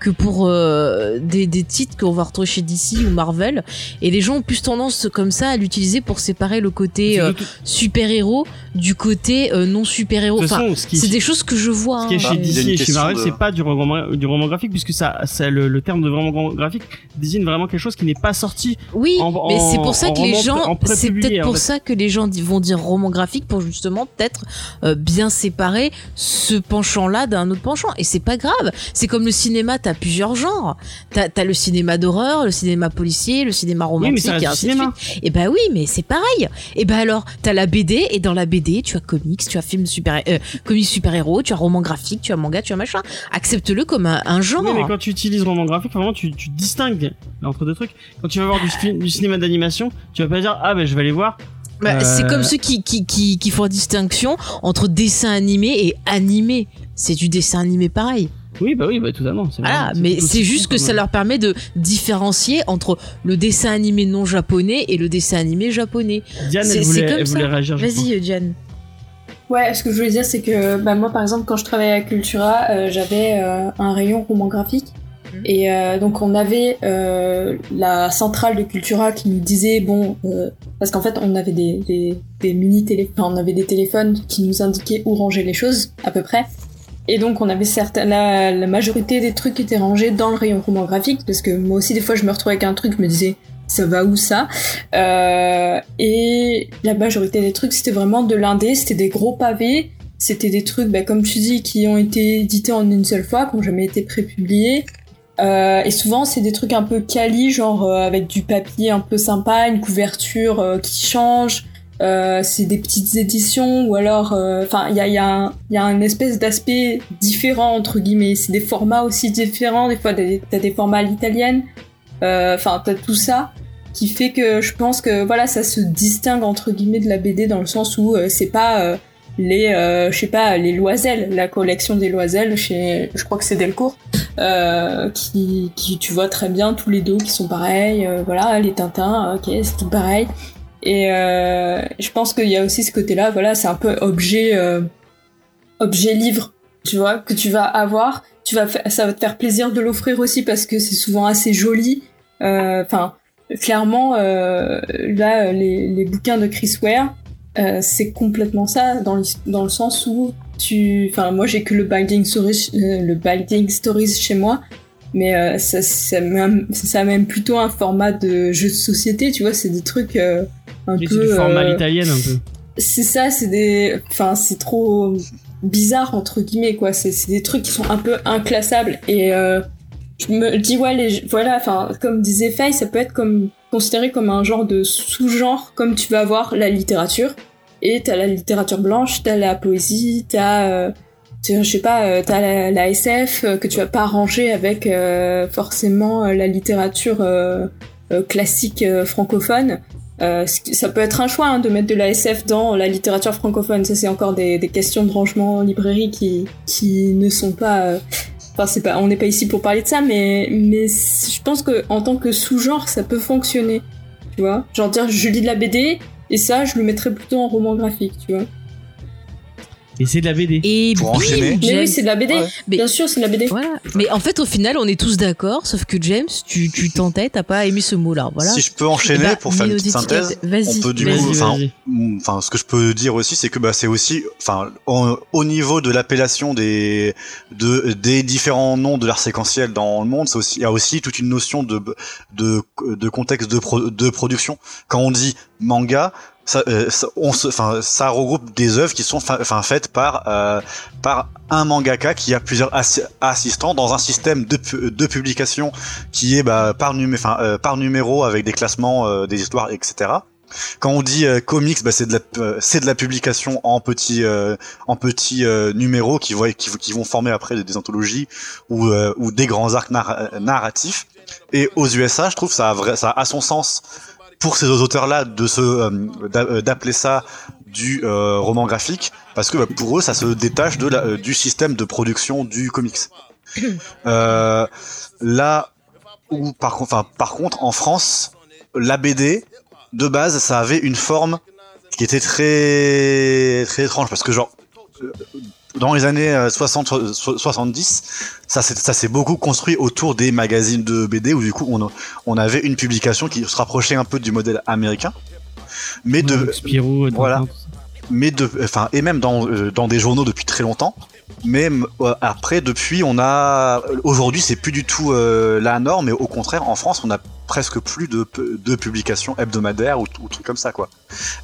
que pour euh, des, des titres qu'on va retrouver chez DC ou Marvel. Et les gens ont plus tendance comme ça à l'utiliser pour séparer le côté C'est euh, super-héros du côté euh, non super-héros. de toute Enfin, façon, ce qui- c'est des choses que je vois. Ce qui est hein, chez a DC et chez Marvel, de- c'est pas du roman, du roman graphique, puisque ça, ça le, le terme de roman graphique désigne vraiment quelque chose qui n'est pas sorti. Oui, en- mais c'est en- pour ça que les gens, c'est peut-être en pour fait. ça que les gens vont dire roman graphique pour justement peut-être euh, bien séparer ce penchant-là d'un autre penchant. Et c'est pas grave. C'est comme le cinéma, t'as plusieurs genres. T'as as le cinéma d'horreur, le cinéma policier, le cinéma Oui, mais romantique, et ainsi de cinéma. suite. Et bah oui, mais c'est pareil. Et bah alors, t'as la BD et dans la BD, tu as comics, tu as film super, euh, comics super héros, tu as roman graphique, tu as manga, tu as machin. Accepte-le comme un, un genre. Oui, mais quand tu utilises roman graphique, vraiment, tu, tu distingues entre deux trucs. Quand tu vas voir du, cinéma d'animation, tu vas pas dire ah ben je vais aller voir. Bah, Euh, C'est comme ceux qui, qui, qui, qui font la distinction entre dessin animé et animé. C'est du dessin animé pareil. Oui, bah oui, bah totalement. vrai, mais c'est juste que ça leur permet de différencier entre le dessin animé non japonais et le dessin animé japonais. Diane, c'est- elle voulait, comme elle voulait réagir. Vas-y, Diane. Ouais, ce que je voulais dire, c'est que bah, moi, par exemple, quand je travaillais à Cultura, euh, j'avais euh, un rayon roman graphique. Mhm. Et euh, donc, on avait euh, la centrale de Cultura qui nous disait, bon, euh, parce qu'en fait, on avait des, des, des mini télé, enfin, on avait des téléphones qui nous indiquaient où ranger les choses, à peu près. Et donc, on avait certains, la, la majorité des trucs étaient rangés dans le rayon roman graphique, parce que moi aussi, des fois, je me retrouvais avec un truc, je me disais, ça va où ça? Euh, Et la majorité des trucs, c'était vraiment de l'indé, c'était des gros pavés, c'était des trucs, bah, comme tu dis, qui ont été édités en une seule fois, qui n'ont jamais été prépubliés. Euh, et souvent, c'est des trucs un peu quali, genre euh, avec du papier un peu sympa, une couverture euh, qui change. Euh, c'est des petites éditions ou alors, euh, enfin, il y a, y, a y a un espèce d'aspect différent entre guillemets. C'est des formats aussi différents. Des fois, t'as des, formats à l'italienne. Euh, Enfin, t'as tout ça qui fait que je pense que voilà, ça se distingue entre guillemets de la BD dans le sens où euh, c'est pas euh, les, euh, je sais pas, les Loiselles, la collection des Loiselles chez, je crois que c'est Delcourt, euh, qui, qui, tu vois très bien tous les dos qui sont pareils, euh, voilà, les Tintins, ok, c'est tout pareil. Et euh, je pense qu'il y a aussi ce côté-là, voilà, c'est un peu objet, euh, objet livre, tu vois, que tu vas avoir. Tu vas, ça va te faire plaisir de l'offrir aussi parce que c'est souvent assez joli. Euh, Enfin, clairement, là, les, bouquins de Chris Ware, c'est complètement ça dans le, dans le sens où tu, enfin, moi j'ai que le Binding Stories, le Binding Stories chez moi, mais euh, ça, ça, même, ça a même plutôt un format de jeu de société, tu vois, c'est des trucs euh, un peu. c'est du format euh, italienne un peu. c'est ça, c'est des, enfin, c'est trop bizarre entre guillemets quoi. C'est des trucs qui sont un peu inclassables et je me dis ouais, les, voilà, enfin, comme disait Faye, ça peut être comme considéré comme un genre de sous-genre, comme tu vas avoir la littérature et t'as la littérature blanche, t'as la poésie, t'as je sais pas, euh, t'as la, la SF euh, que tu vas pas ranger avec euh, forcément la littérature classique francophone. Ça peut être un choix hein, de mettre de la SF dans la littérature francophone. Ça, c'est encore des, questions de rangement en librairie qui, qui ne sont pas enfin c'est pas, on n'est pas ici pour parler de ça, mais mais je pense que en tant que sous-genre, ça peut fonctionner, tu vois. Genre dire je lis de la BD et ça, je le mettrais plutôt en roman graphique, tu vois. Et c'est de la BD. Et Pour bim, enchaîner. Mais James. oui, c'est de la BD. Ouais. Bien sûr, c'est de la BD. Voilà. Mais en fait, au final, on est tous d'accord, sauf que James, tu, tu tentais, t'as pas aimé ce mot-là. Voilà. Si je peux enchaîner ben, pour faire une petite nos synthèse, on peut du coup, enfin, ce que je peux dire aussi, c'est que bah, c'est aussi, enfin, au, au niveau de l'appellation des de des différents noms de l'art séquentiel dans le monde, c'est aussi, il y a aussi toute une notion de de de contexte de pro- de production. Quand on dit manga, ça, euh, on se, ça regroupe des œuvres qui sont, enfin, faites par euh, par un mangaka qui a plusieurs assi- assistants dans un système de de publication qui est bah, par numé, euh, par numéro avec des classements, euh, des histoires, etc. Quand on dit euh, comics, bah, c'est de la euh, de la publication en petits euh, en petits euh, numéros qui qui, vont former après des, anthologies ou ou des grands arcs narra- narratifs. Et aux USA, je trouve ça a ça a son sens pour ces auteurs-là de se euh, euh, d'appeler ça du euh, roman graphique parce que bah, pour eux ça se détache de la, du système de production du comics. Euh, là où par contre, enfin par contre en France, la BD de base ça avait une forme qui était très très étrange parce que genre dans les années euh, 60 so- 70 ça s'est ça s'est beaucoup construit autour des magazines de BD où du coup on on avait une publication qui se rapprochait un peu du modèle américain. Mais de Ouais, Spirou, euh, voilà. mais de enfin et même dans euh, dans des journaux depuis très longtemps. Mais euh, après depuis on a aujourd'hui c'est plus du tout euh, la norme mais au contraire en France on a presque plus de, de publications hebdomadaires ou, ou trucs comme ça quoi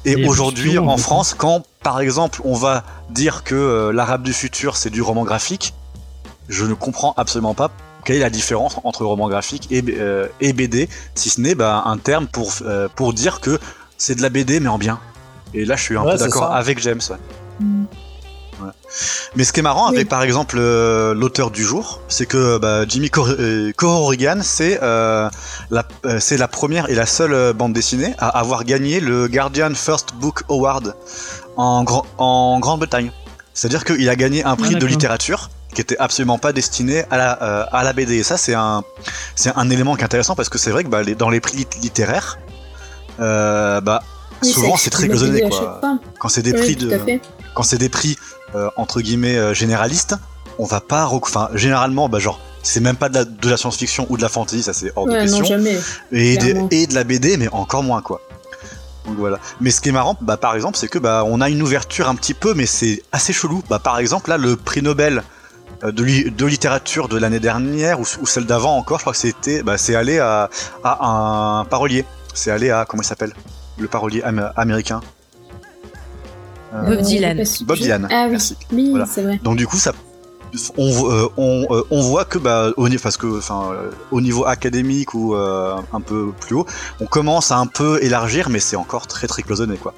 Et aujourd'hui en beaucoup. France quand par exemple on va dire que euh, l'arabe du futur c'est du roman graphique je ne comprends absolument pas quelle est la différence entre roman graphique et, euh, et BD si ce n'est bah, un terme pour euh, pour dire que c'est de la BD mais en bien et là je suis un Ouais, peu d'accord avec James ouais. Mm. Ouais. Mais ce qui est marrant Oui. avec par exemple euh, l'auteur du jour, c'est que bah, Jimmy Cor euh, Corrigan, c'est euh, la, euh, c'est la première et la seule bande dessinée à avoir gagné le Guardian First Book Award en, Gran- en Grande-Bretagne. C'est-à-dire qu'il a gagné un prix de littérature qui était absolument pas destiné à la, à la BD. Et ça, c'est un, c'est un élément qui est intéressant parce que c'est vrai que bah, les- dans les prix lit- littéraires, bah, Oui, souvent c'est très cloisonné. Quand c'est des Oui, prix de, quand c'est des prix euh, entre guillemets euh, généralistes, on va pas enfin généralement bah genre c'est même pas de la, de la science-fiction ou de la fantasy, ça c'est hors de Ouais, non, question jamais. et, de la BD mais encore moins quoi. Donc voilà. Mais ce qui est marrant bah par exemple, c'est que bah on a une ouverture un petit peu mais c'est assez chelou. Bah par exemple là le prix Nobel euh, de, li- de littérature de l'année dernière ou, ou celle d'avant encore, je crois que c'était bah c'est allé à, à un parolier. C'est allé à comment il s'appelle? Le parolier am- américain. Euh, Bob Dylan. Bob Dylan. Ah oui, Merci. oui, Voilà. c'est vrai. Donc du coup, ça, on, euh, on, euh, on voit que bah, au, parce que, enfin, euh, au niveau académique ou euh, un peu plus haut, on commence à un peu élargir, mais c'est encore très très cloisonné quoi.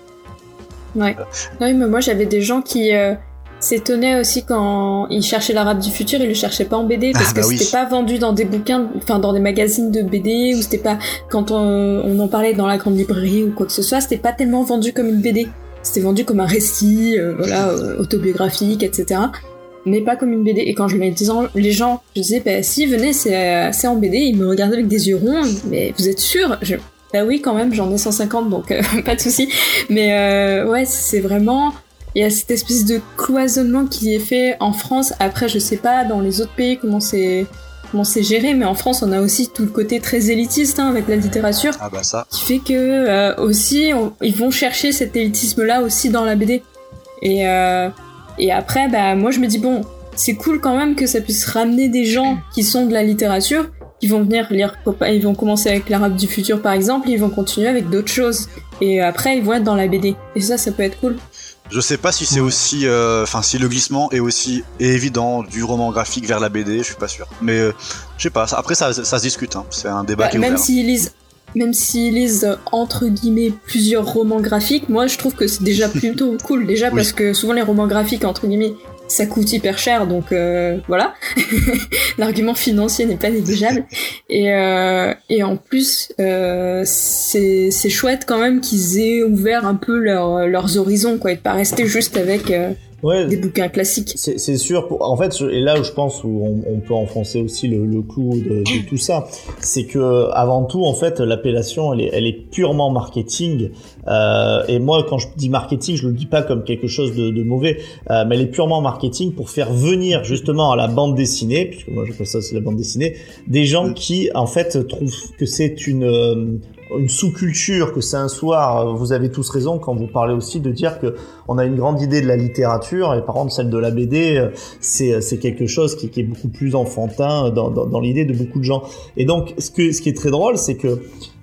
Ouais. Oui, mais moi j'avais des gens qui euh, s'étonnaient aussi quand ils cherchaient l'arabe du futur, ils le cherchaient pas en BD parce Ah, bah que oui. c'était pas vendu dans des bouquins, enfin dans des magazines de BD ou c'était pas quand on, on en parlait dans la grande librairie ou quoi que ce soit, c'était pas tellement vendu comme une BD. C'était vendu comme un récit, euh, voilà, euh, autobiographique, etc. Mais pas comme une BD. Et quand je disais, les gens, je disais, bah si, venez, c'est euh, en BD, ils me regardaient avec des yeux ronds. Mais vous êtes sûr? Je... Bah oui, quand même, j'en ai 150, donc pas de souci. Mais ouais, c'est vraiment. Il y a cette espèce de cloisonnement qui est fait en France. Après, je sais pas dans les autres pays comment c'est comment c'est géré, mais en France, on a aussi tout le côté très élitiste hein, avec la littérature, Ah bah ça. qui fait que euh, aussi on- ils vont chercher cet élitisme-là aussi dans la BD. Et euh, et après, bah moi je me dis bon, c'est cool quand même que ça puisse ramener des gens qui sont de la littérature, qui vont venir lire, ils vont commencer avec l'arabe du futur par exemple, ils vont continuer avec d'autres choses. Et après, ils vont être dans la BD. Et ça, ça peut être cool. Je sais pas si c'est aussi, euh, enfin si le glissement est aussi évident du roman graphique vers la BD, je suis pas sûr. Mais euh, je sais pas. Après ça, ça se discute. Hein. C'est un débat Bah, qui est même ouvert. s'ils lisent, même s'ils lisent entre guillemets plusieurs romans graphiques, moi je trouve que c'est déjà plutôt cool. Déjà Oui. parce que souvent les romans graphiques entre guillemets ça coûte hyper cher, donc euh, voilà. L'argument financier n'est pas négligeable. Et, euh, et en plus, euh, c'est chouette quand même qu'ils aient ouvert un peu leur- leurs horizons, quoi, et de pas rester juste avec euh, Ouais, des bouquins classiques. C'est c'est sûr. pour- En fait, et là où je pense où on, on peut enfoncer aussi le, le clou de, de tout ça, c'est que avant tout, en fait, l'appellation, elle est, elle est purement marketing. Euh, et moi, quand je dis marketing, je le dis pas comme quelque chose de, de mauvais, euh, mais elle est purement marketing pour faire venir justement à la bande dessinée, puisque moi j'appelle ça aussi la bande dessinée, des gens qui en fait trouvent que c'est une euh, une sous-culture, que c'est un soir. Vous avez tous raison quand vous parlez aussi de dire que on a une grande idée de la littérature et par contre celle de la BD, euh, c'est c'est quelque chose qui, est beaucoup plus enfantin dans, dans, dans l'idée de beaucoup de gens. Et donc ce que ce qui est très drôle, c'est que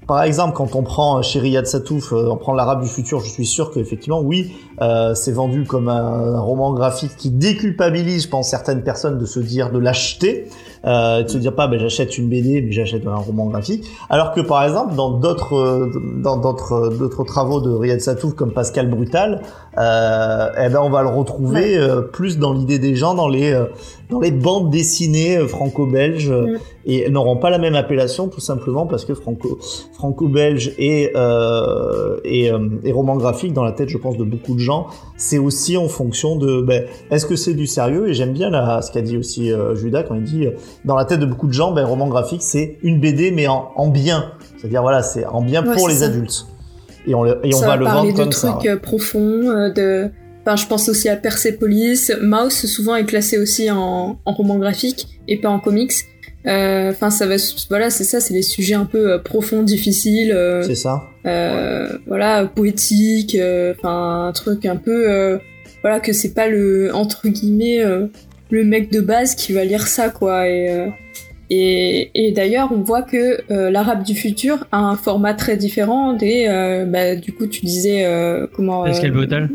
par exemple, quand on prend chez Riyad Satouf, euh, on prend l'Arabe du futur, je suis sûr qu'effectivement, oui, euh, c'est vendu comme un, un roman graphique qui déculpabilise, je pense, certaines personnes de se dire de l'acheter, euh, de se dire pas, ben j'achète une BD, mais j'achète un roman graphique. Alors que par exemple, dans d'autres euh, dans d'autres d'autres travaux de Riyad Satouf, comme Pascal Brutal, euh, eh ben on va le retrouver euh, plus dans l'idée des gens, dans les euh, dans les bandes dessinées euh, franco-belges, euh, Mm. et n'auront pas la même appellation tout simplement parce que franco franco-belge et euh, et, euh, et roman graphique dans la tête, je pense, de beaucoup de gens, c'est aussi en fonction de ben, est-ce que c'est du sérieux? Et j'aime bien là, ce qu'a dit aussi euh, Judas quand il dit euh, dans la tête de beaucoup de gens, ben, roman graphique c'est une BD mais en, en bien, c'est-à-dire voilà c'est en bien Ouais, pour les ça. adultes et on, le- et on ça va va le vendre de comme ça. trucs euh, profonds, euh, de. Enfin, je pense aussi à Persepolis. Mouse souvent est classé aussi en, en roman graphique et pas en comics. Euh, Enfin, ça va. Voilà, c'est ça, c'est les sujets un peu euh, profonds, difficiles. C'est ça. voilà poétique enfin un truc un peu voilà que c'est pas le entre guillemets le mec de base qui va lire ça quoi et euh, et, et d'ailleurs on voit que euh, l'arabe du futur a un format très différent des euh, bah, du coup tu disais euh, comment Pascal euh, Brutal.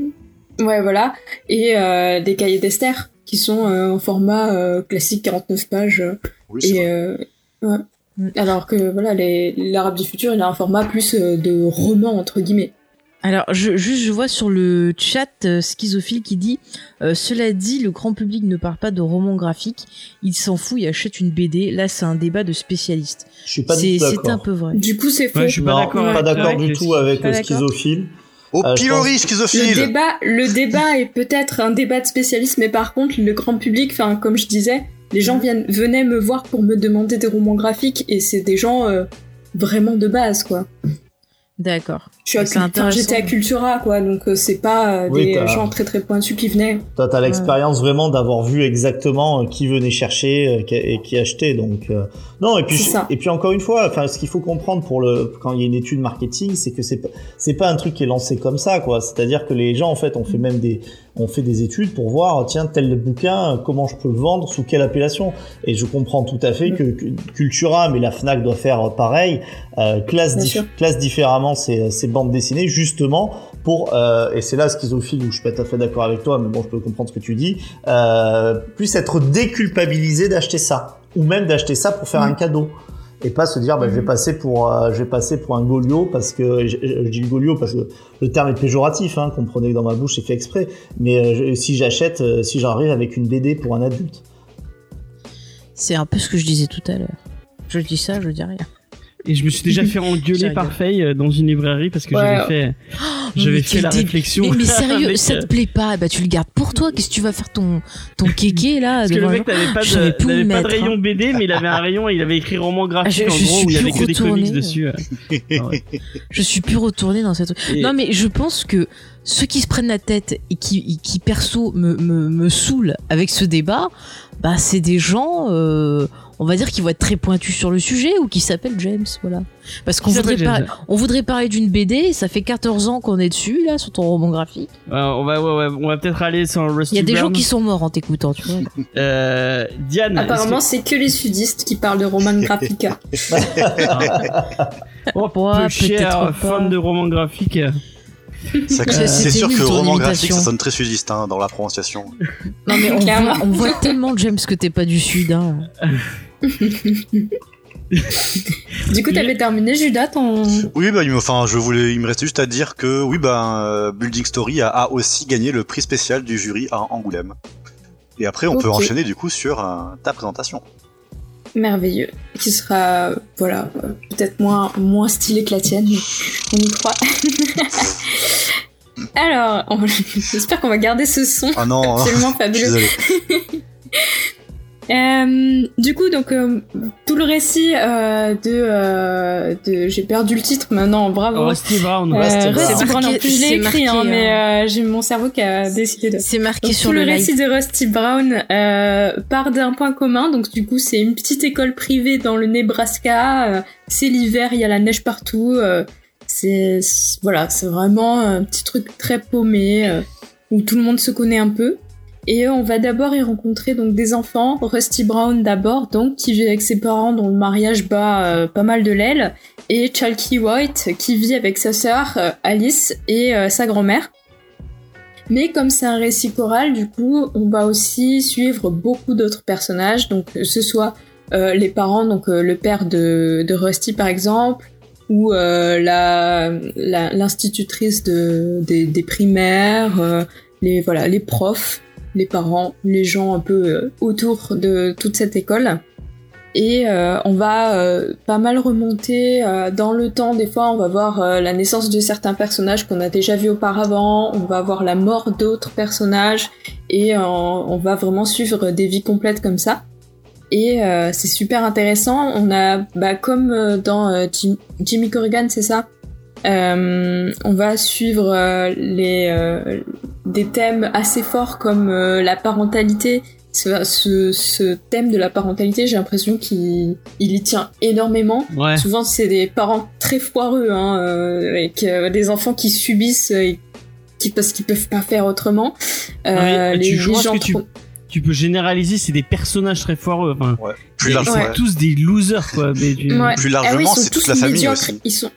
ouais voilà et euh, des cahiers d'Esther qui sont euh, en format euh, classique 49 pages euh, Oui, et euh, ouais. Mm. Alors que voilà, les- l'arabe du futur, il a un format plus euh, de roman entre guillemets. Alors, je, juste, je vois sur le chat euh, schizophile qui dit euh, Cela dit, le grand public ne parle pas de roman graphique, il s'en fout, il achète une BD. Là, c'est un débat de spécialistes. Je suis pas C'est un peu vrai. Du coup, c'est faux. Ouais, je suis pas Non, d'accord pas d'accord du tout avec le schizophile. Au euh, pilori, pense- Le schizophile débat, le débat est peut-être un débat de spécialistes, mais par contre, le grand public, enfin, comme je disais, les gens viennent, venaient me voir pour me demander des romans graphiques, et c'est des gens euh, vraiment de base, quoi. D'accord. J'étais à Cultura, quoi, donc euh, c'est pas euh, Oui, des gens très très pointus qui venaient. Toi, t'as l'expérience vraiment d'avoir vu exactement euh, qui venait chercher euh, et qui achetait. Donc euh, non. Et puis et puis encore une fois, enfin, ce qu'il faut comprendre pour le quand il y a une étude marketing, c'est que c'est pas c'est pas un truc qui est lancé comme ça, quoi. C'est-à-dire que les gens en fait ont fait même des ont fait des études pour voir tiens tel bouquin comment je peux le vendre sous quelle appellation. Et je comprends tout à fait que, que Cultura, mais la Fnac doit faire pareil, euh, classe dif- classe différemment ces, ces bandes dessinées justement pour euh, et c'est là schizophile où je suis pas tout à fait d'accord avec toi mais bon je peux comprendre ce que tu dis euh, puisse être déculpabilisé d'acheter ça ou même d'acheter ça pour faire un cadeau et pas se dire bah, je vais Mhm. passer pour euh, je vais passer pour un goliot parce que je, je- je dis le goliot parce que le terme est péjoratif hein, comprenez que dans ma bouche c'est fait exprès mais euh, si j'achète euh, si j'arrive avec une BD pour un adulte C'est un peu ce que je disais tout à l'heure. Je dis ça, je dis rien. Et je me suis déjà fait engueuler par. Faye euh, dans une librairie parce que Ouais. j'avais fait, j'avais mais fait la réflexion. Mais, mais sérieux, avec, ça euh, te plaît pas? Bah tu le gardes pour toi. Qu'est-ce que tu vas faire ton ton kéké là Parce que le mec n'avait pas, de, le pas de rayon hein. BD, mais il avait un rayon, il avait écrit roman graphique Ah, je- en je gros suis où il y avait plus que des comics retournée. dessus. Ah ouais. Je suis plus retournée dans cette. Et- Non mais je pense que ceux qui se prennent la tête et qui, qui perso me, me, me saoulent avec ce débat, bah c'est des gens, euh, on va dire, qui vont être très pointus sur le sujet ou qui s'appellent James, voilà. Parce qu'on voudrait, s'appelle par- on voudrait parler d'une BD, ça fait 14 ans qu'on est dessus là sur ton roman graphique. Euh, on va, ouais, ouais, on va peut-être aller sur Rusty Il y a des gens qui sont morts en t'écoutant, tu vois. Euh, Diane. Apparemment, c'est que les sudistes qui parlent de roman graphica. que- oh, Ouais, peu peut-être fan de roman graphique. Euh, C'est sûr que roman graphique, ça sonne très sudiste hein, dans la prononciation. Non mais on voit, on voit tellement James que t'es pas du sud. Hein. Du coup, t'avais terminé, Judas, ton... Oui, bah, il me, enfin, je voulais, il me restait juste à dire que, oui, bah, euh, Building Story a, a aussi gagné le prix spécial du jury à Angoulême. Et après, on peut enchaîner du coup sur euh, ta présentation. Merveilleux, qui sera, voilà, peut-être moins, moins stylé que la tienne, mais on y croit. Alors, on- j'espère qu'on va garder ce son. Ah non, Absolument fabuleux. Euh, du coup, donc euh, tout le récit euh, de, euh, de j'ai perdu le titre maintenant, bravo. Rusty Brown. Euh, Rusty Brown. En plus, je l'ai marqué, écrit, hein, mais euh, j'ai mon cerveau qui a décidé de. C'est marqué Donc, sur tout le le live. récit de Rusty Brown euh, part d'un point commun. Donc du coup, c'est une petite école privée dans le Nebraska. euh, c'est l'hiver, il y a la neige partout. euh, c'est c'est- voilà, c'est vraiment un petit truc très paumé euh, où tout le monde se connaît un peu. Et on va d'abord y rencontrer donc des enfants, Rusty Brown d'abord, donc qui vit avec ses parents dont le mariage bat euh, pas mal de l'aile, et Chalky White qui vit avec sa sœur euh, Alice et euh, sa grand-mère. Mais comme c'est un récit choral, du coup, on va aussi suivre beaucoup d'autres personnages, donc que ce soit les parents, donc le père de, Rusty par exemple, ou euh, la la- l'institutrice de, des, des primaires, les voilà les profs, les parents, les gens un peu euh, autour de toute cette école. Et euh, on va euh, pas mal remonter dans le temps. Des fois, on va voir la naissance de certains personnages qu'on a déjà vus auparavant. On va voir la mort d'autres personnages. Et on va vraiment suivre des vies complètes comme ça. Et c'est super intéressant. On a, bah, comme dans Jim- Jimmy Corrigan, c'est ça On va suivre les, des thèmes assez forts comme euh, la parentalité. Ce, ce, ce thème de la parentalité, j'ai l'impression qu'il il y tient énormément. Ouais. Souvent, c'est des parents très foireux, hein, euh, avec euh, des enfants qui subissent euh, qui, parce qu'ils peuvent pas faire autrement. Euh, tu- les, je les pense gens que tu- trop- Tu peux généraliser, c'est des personnages très foireux. Enfin, Ouais. Plus ils largement, sont Ouais. ouais. tous des losers, quoi. Mais. Plus Ah oui, largement, ils sont c'est tous toute la famille aussi. Ils sont,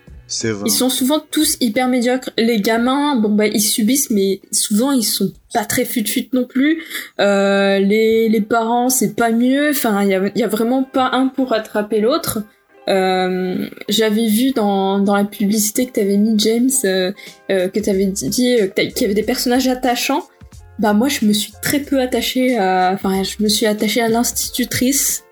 Ils sont souvent tous hyper médiocres. Les gamins, bon bah ils subissent, mais souvent ils sont pas très fut-fut non plus. Euh, les, les parents, c'est pas mieux. Enfin, il y a, y a vraiment pas un pour rattraper l'autre. Euh, J'avais vu dans, dans la publicité que t'avais mis James, euh, euh, que t'avais dit euh, qu'il y avait des personnages attachants. Bah moi je me suis très peu attachée à, enfin je me suis attachée à l'institutrice.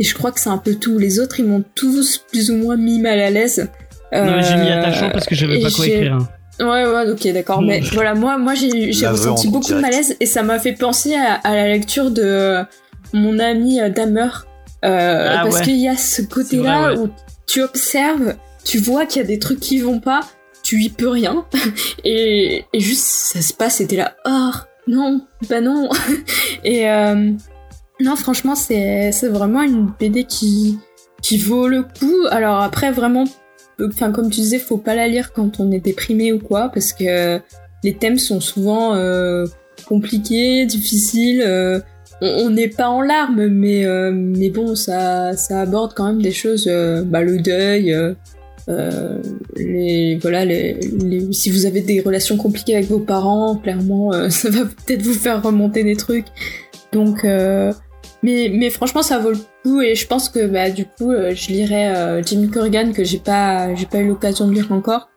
Et je crois que c'est un peu tout. Les autres, ils m'ont tous plus ou moins mis mal à l'aise. Non, j'ai mis Euh, attachant parce que j'avais et pas quoi écrire. hein. Ouais, ouais, ok, d'accord. Mais voilà, moi, moi j'ai ressenti en beaucoup de malaise et ça m'a fait penser à, à la lecture de euh, mon ami euh, Damer. Euh, Ah parce ouais. qu'il y a ce côté-là ouais. où tu observes, tu vois qu'il y a des trucs qui vont pas, tu y peux rien. et, et juste, ça se passe et t'es là, oh, non, bah non. et euh, non, franchement, c'est c'est vraiment une BD qui, qui vaut le coup. Alors après, vraiment, enfin comme tu disais, faut pas la lire quand on est déprimé ou quoi, parce que les thèmes sont souvent euh, compliqués, difficiles. euh, on n'est pas en larmes, mais euh, mais bon, ça ça aborde quand même des choses, euh, bah, le deuil. euh, euh, les voilà les, les- si vous avez des relations compliquées avec vos parents clairement euh, ça va peut-être vous faire remonter des trucs donc euh, mais mais franchement ça vaut le coup et je pense que bah du coup euh, je lirai euh, Jimmy Corrigan que j'ai pas j'ai pas eu l'occasion de lire encore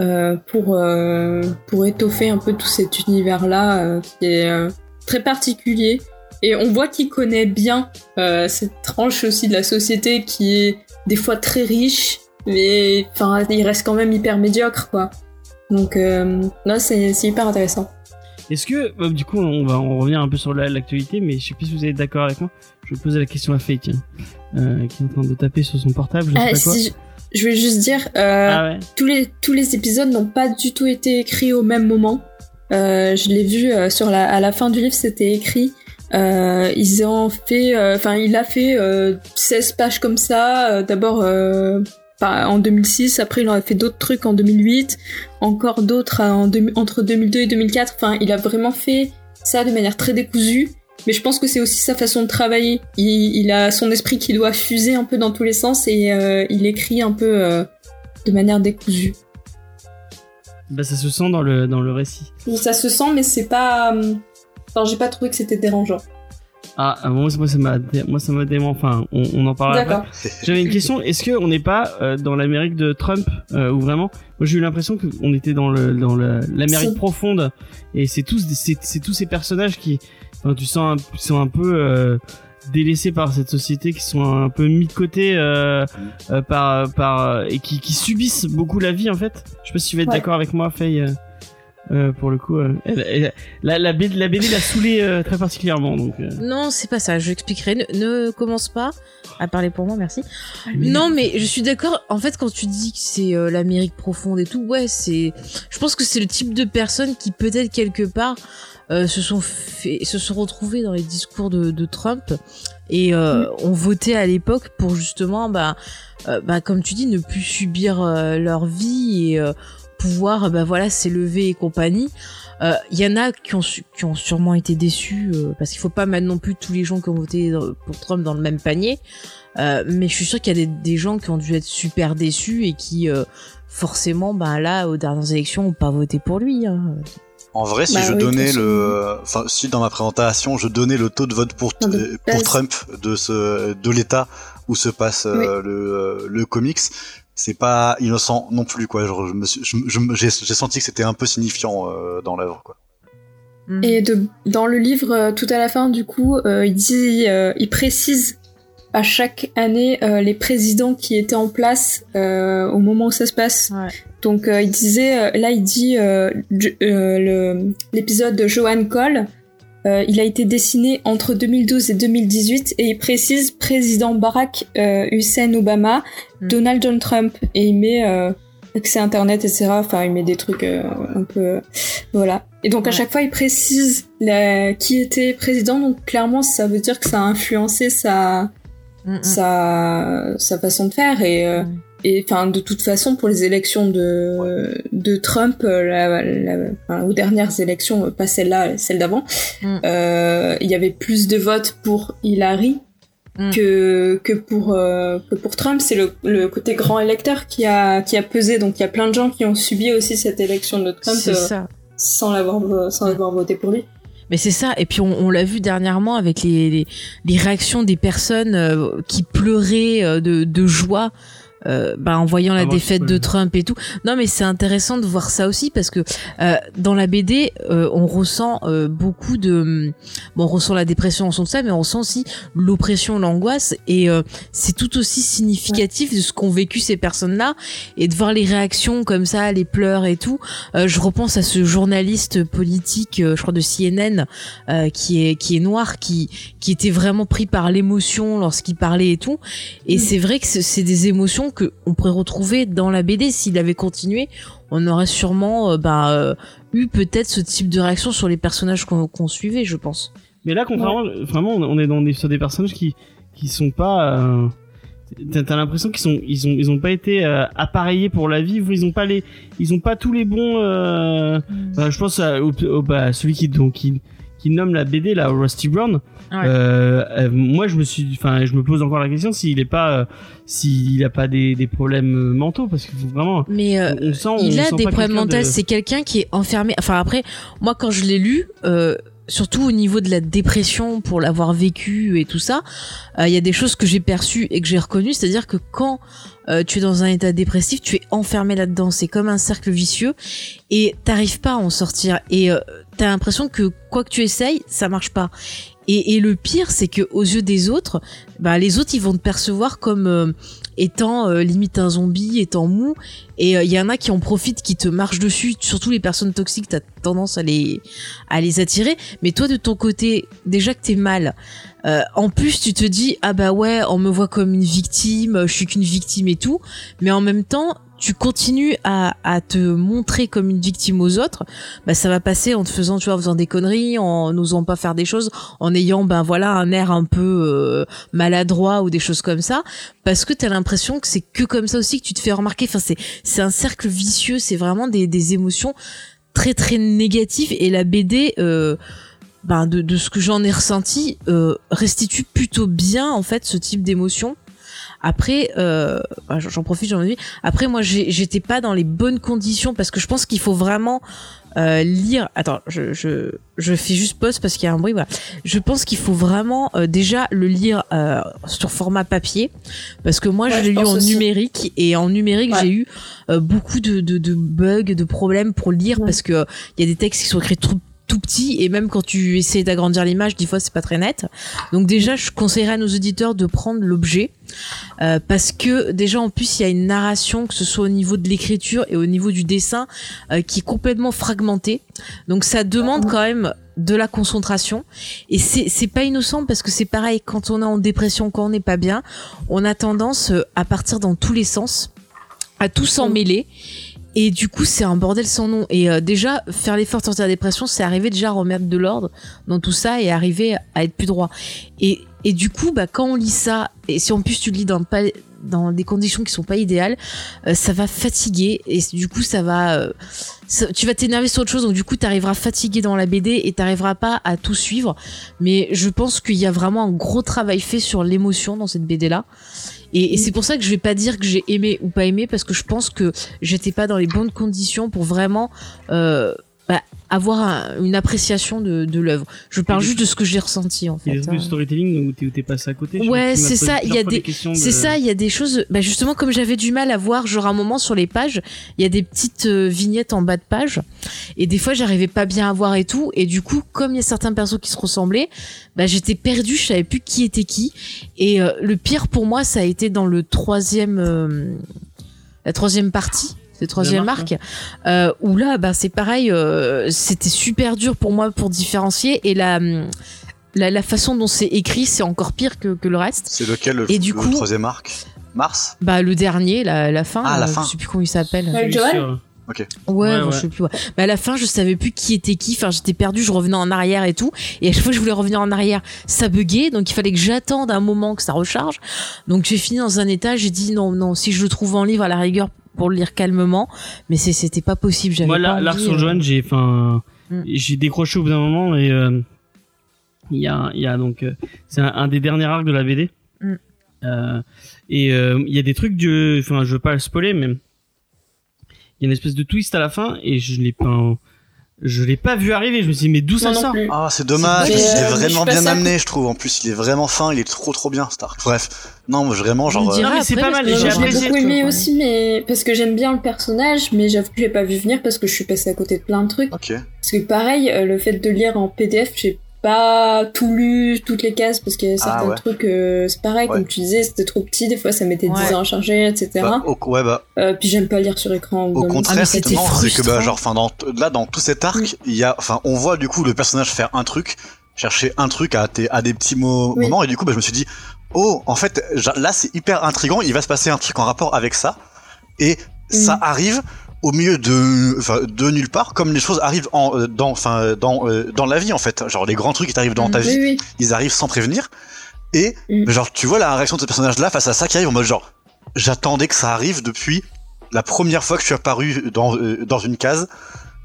euh, pour euh, pour étoffer un peu tout cet univers là qui est euh, très particulier. Et on voit qu'il connaît bien euh, cette tranche aussi de la société qui est des fois très riche mais enfin il reste quand même hyper médiocre quoi. Donc euh, c'est c'est hyper intéressant Est-ce que, du coup, on va on revient un peu sur la- l'actualité, mais je sais pas si vous êtes d'accord avec moi. Je vais poser la question à Faye, tiens, euh, qui est en train de taper sur son portable, je sais Ah, pas quoi. si je, je voulais juste dire euh, Ah ouais. tous les tous les épisodes n'ont pas du tout été écrits au même moment. Euh, je l'ai vu sur la à la fin du livre, c'était écrit. Ils ont fait, enfin, il a fait euh, 16 pages comme ça. D'abord en 2006, après il en a fait d'autres trucs en 2008, encore d'autres en entre 2002 et 2004. Enfin, il a vraiment fait ça de manière très décousue. Mais je pense que c'est aussi sa façon de travailler. Il, il a son esprit qui doit fuser un peu dans tous les sens et euh, il écrit un peu euh, de manière décousue. Bah, ça se sent dans le, dans le récit. Ça se sent, mais c'est pas. euh, Enfin, j'ai pas trouvé que c'était dérangeant. Ah, ah, moi, moi, ça m'a, moi, ça m'a dément. Enfin, on, on en parlera après. J'avais une question. Est-ce que on n'est pas euh, dans l'Amérique de Trump euh, ou vraiment? Moi, j'ai eu l'impression qu'on était dans le dans l'Amérique profonde et c'est tous c'est tous ces personnages qui, enfin, tu sens un, sont un peu euh, délaissés par cette société, qui sont un peu mis de côté euh, euh, par par et qui, qui subissent beaucoup la vie en fait. Je sais pas si tu vas être Ouais. d'accord avec moi, Faye. Euh. Pour le coup, euh, elle- elle- la, la, BD, la BD l'a saoulé euh, très particulièrement. Donc. Non, c'est pas ça. Je expliquerai. Ne, ne commence pas à parler pour moi, merci. Mais- Non, mais je suis d'accord. En fait, quand tu dis que c'est l'Amérique profonde et tout, ouais, c'est. Je pense que c'est le type de personnes qui peut-être quelque part se sont fait, se sont retrouvés dans les discours de, de Trump et euh, ont voté à l'époque pour justement, bah, euh, bah, comme tu dis, ne plus subir euh, leur vie et pouvoir, bah voilà, s'élever et compagnie. Euh, Il y en a qui ont, qui ont sûrement été déçus euh, parce qu'il faut pas mettre non plus tous les gens qui ont voté pour Trump dans le même panier. Euh, mais je suis sûre qu'il y a des, des gens qui ont dû être super déçus et qui euh, forcément, ben là, aux dernières élections, ont pas voté pour lui. hein. En vrai, si Bah je oui, donnais le, enfin, si dans ma présentation, je donnais le taux de vote pour, Non, de euh, pour. Trump de ce, de l'État où se passe euh, le, euh, le comics, c'est pas innocent non plus, quoi. Genre, je me suis, je, je- j'ai, senti que c'était un peu signifiant euh, dans l'œuvre, quoi. Mm. Et de, dans le livre, euh, tout à la fin, du coup, euh, il dit, euh, il précise à chaque année euh, les présidents qui étaient en place euh, au moment où ça se passe. Ouais. Donc euh, il disait, euh, là il dit euh, euh, l'épisode de Johan Cole, euh, il a été dessiné entre 2012 et 2018 et il précise président Barack euh, Hussein Obama, Mm. Donald John Trump et il met euh, accès internet etc. Enfin il met des trucs un peu voilà. Et donc à Ouais. chaque fois il précise la- qui était président donc clairement ça veut dire que ça a influencé sa Mm, mm. sa sa façon de faire et. Et enfin de toute façon pour les élections de de Trump euh, la, la- enfin, aux dernières élections euh, pas celle-là celle d'avant Mm. euh, il y avait plus de votes pour Hillary Mm. que que pour euh, que pour Trump c'est le, le côté grand électeur qui a qui a pesé donc il y a plein de gens qui ont subi aussi cette élection de Trump euh, sans l'avoir vo- sans avoir voté pour lui Mais c'est ça. Et puis on, on l'a vu dernièrement avec les, les, les réactions des personnes euh, qui pleuraient euh, de, de joie. Euh, bah, en voyant la Ah, moi, défaite de Trump et tout. Non, mais c'est intéressant de voir ça aussi parce que euh, dans la BD, euh, on ressent euh, beaucoup de, bon, on ressent la dépression en son de ça, mais on ressent aussi l'oppression, l'angoisse, et euh, c'est tout aussi significatif de ce qu'ont vécu ces personnes-là et de voir les réactions comme ça, les pleurs et tout. Euh, je repense à ce journaliste politique, euh, je crois de CNN, euh, qui est qui est noir, qui qui était vraiment pris par l'émotion lorsqu'il parlait et tout. Et Mm. c'est vrai que c'est des émotions que on pourrait retrouver dans la BD s'il avait continué. On aurait sûrement euh, bah, euh, eu peut-être ce type de réaction sur les personnages qu'on suivait, je pense. Mais là, contrairement, vraiment, on est dans des, sur des personnages qui, qui sont pas. Euh, T'as l'impression qu'ils sont, ils ont, ils ont pas été euh, appareillés pour la vivre. Ils ont pas les, ils ont pas tous les bons. Euh, bah, je pense à, au, au- bah, celui qui, donc, qui, qui nomme la BD là, Rusty Brown. Ouais. Euh, euh, moi, je me suis, enfin, je me pose encore la question s'il est pas, euh, s'il a pas des, des problèmes mentaux, parce faut vraiment. Mais euh, on, on sent, il on a sent des problèmes mentaux. de- C'est quelqu'un qui est enfermé. Enfin après, moi quand je l'ai lu, euh, surtout au niveau de la dépression pour l'avoir vécu et tout ça, euh, il y a des choses que j'ai perçues et que j'ai reconnues. C'est-à-dire que quand euh, tu es dans un état dépressif, tu es enfermé là-dedans. C'est comme un cercle vicieux et t'arrives pas à en sortir. Et euh, t'as l'impression que quoi que tu essayes, ça marche pas. Et, le pire, c'est que aux yeux des autres, bah, les autres, ils vont te percevoir comme étant euh, limite un zombie, étant mou. Et il y en a qui en profitent, qui te marchent dessus. Surtout les personnes toxiques, t'as tendance à les à les attirer. Mais toi, de ton côté, déjà que t'es mal. euh, en plus, tu te dis ah bah ouais, on me voit comme une victime, je suis qu'une victime et tout. Mais en même temps, tu continues à, à te montrer comme une victime aux autres, bah ça va passer en te faisant, tu vois, en faisant des conneries, en n'osant pas faire des choses, en ayant ben voilà un air un peu euh, maladroit ou des choses comme ça, parce que t'as l'impression que c'est que comme ça aussi que tu te fais remarquer. Enfin c'est c'est un cercle vicieux, c'est vraiment des des émotions très très négatives et la BD. Euh, ben de, de ce que j'en ai ressenti euh, restitue plutôt bien en fait ce type d'émotion après euh, bah, j'en profite j'en ai après moi j'étais pas dans les bonnes conditions parce que je pense qu'il faut vraiment euh, lire attends je, je je fais juste pause parce qu'il y a un bruit voilà je pense qu'il faut vraiment euh, déjà le lire euh, sur format papier parce que moi Ouais, je l'ai lu en aussi. numérique et en numérique Ouais. j'ai eu beaucoup de, de, de bugs de problèmes pour lire Ouais. parce que il y a des textes qui sont écrits trop tout petits et même quand tu essaies d'agrandir l'image des fois c'est pas très net. Donc déjà je conseillerais à nos auditeurs de prendre l'objet euh, parce que déjà en plus il y a une narration que ce soit au niveau de l'écriture et au niveau du dessin euh, qui est complètement fragmentée. Donc ça demande quand même de la concentration. Et c'est c'est pas innocent parce que c'est pareil quand on est en dépression quand on n'est pas bien on a tendance euh, à partir dans tous les sens à tout s'en mêler et du coup c'est un bordel sans nom. Et euh, déjà faire l'effort de sortir de la dépression c'est arriver déjà à remettre de l'ordre dans tout ça et arriver à être plus droit. Et et du coup bah quand on lit ça et si en plus tu le lis dans pas dans des conditions qui sont pas idéales, euh, ça va fatiguer et du coup ça va, euh, tu vas t'énerver sur autre chose donc du coup t'arriveras fatigué dans la BD et t'arriveras pas à tout suivre. Mais je pense qu'il y a vraiment un gros travail fait sur l'émotion dans cette BD là. Et, et c'est pour ça que je vais pas dire que j'ai aimé ou pas aimé parce que je pense que j'étais pas dans les bonnes conditions pour vraiment euh, bah, avoir un- une appréciation de, de l'œuvre. Je parle juste de ce que j'ai ressenti en Il y a fait. hein. storytelling où t'es, où t'es passé à côté. Ouais, c'est ça, il y a des- de- C'est ça, il y a des choses, bah justement comme j'avais du mal à voir, genre un moment sur les pages, il y a des petites euh, vignettes en bas de page, et des fois j'arrivais pas bien à voir et tout, et du coup comme il y a certains persos qui se ressemblaient, bah j'étais perdue, je savais plus qui était qui, et euh, le pire pour moi ça a été dans le troisième, euh, la troisième partie. C'est troisième marque, arc, euh, où là, bah, c'est pareil, euh, c'était super dur pour moi pour différencier, et la, la, la façon dont c'est écrit, c'est encore pire que, que le reste. C'est lequel le, Et du le coup- troisième arc Mars? Bah le dernier, la, la fin, Ah, la euh, fin. je sais plus comment il s'appelle. Sur- Ouais, Ouais, bon, ouais. je sais plus. ouais. Bah à la fin, je savais plus qui était qui. Enfin, j'étais perdue, je revenais en arrière et tout. Et à chaque fois que je voulais revenir en arrière, ça buguait. Donc il fallait que j'attende un moment que ça recharge. Donc j'ai fini dans un état. J'ai dit non, non. Si je le trouve en livre à la rigueur pour le lire calmement, mais c'était pas possible. J'avais Moi, pas sur euh, j'ai, enfin, Mm. j'ai décroché au bout d'un moment et euh, il y a, y a donc, euh, c'est un, un des derniers arcs de la BD. Mm. Euh, et euh, il y a des trucs enfin, je veux pas le spoiler, mais il y a une espèce de twist à la fin et je l'ai pas, je l'ai pas vu arriver. Je me suis dit, mais d'où ça sort plus. Ah, c'est dommage, il euh, vraiment bien amené, je trouve. En plus, il est vraiment fin, il est trop trop bien, cet arc. Bref, non, vraiment, genre. dira Non, mais c'est pas parce mal, que j'ai apprécié. beaucoup aimé aussi, mais parce que j'aime bien le personnage, mais j'avoue que je l'ai pas vu venir parce que je suis passée à côté de plein de trucs. Ok. Parce que pareil, euh, le fait de lire en PDF, j'ai pas tout lu, toutes les cases, parce qu'il y a certains Ah ouais. trucs, euh, c'est pareil, Ouais. comme tu disais, c'était trop petit, des fois ça mettait 10 Ouais. ans à charger, etc. Bah, au, ouais, bah, Euh, puis j'aime pas lire sur écran. au contraire, Ah, c'est que, bah, genre, enfin, dans, là, dans tout cet arc, il y a, enfin, on voit, du coup, le personnage faire un truc, chercher un truc à, à des petits mo- Oui. moments, et du coup, bah, je me suis dit, oh, en fait, là, c'est hyper intriguant, il va se passer un truc en rapport avec ça, et ça Mhm. arrive au milieu de, enfin, de nulle part, comme les choses arrivent en, euh, dans, enfin, euh, dans, euh, dans la vie, en fait. Genre, les grands trucs qui t'arrivent dans ta vie, Oui, oui. ils arrivent sans prévenir. Et Mm. genre tu vois la réaction de ce personnage là face à ça qui arrive en mode genre j'attendais que ça arrive depuis la première fois que je suis apparu dans euh, dans une case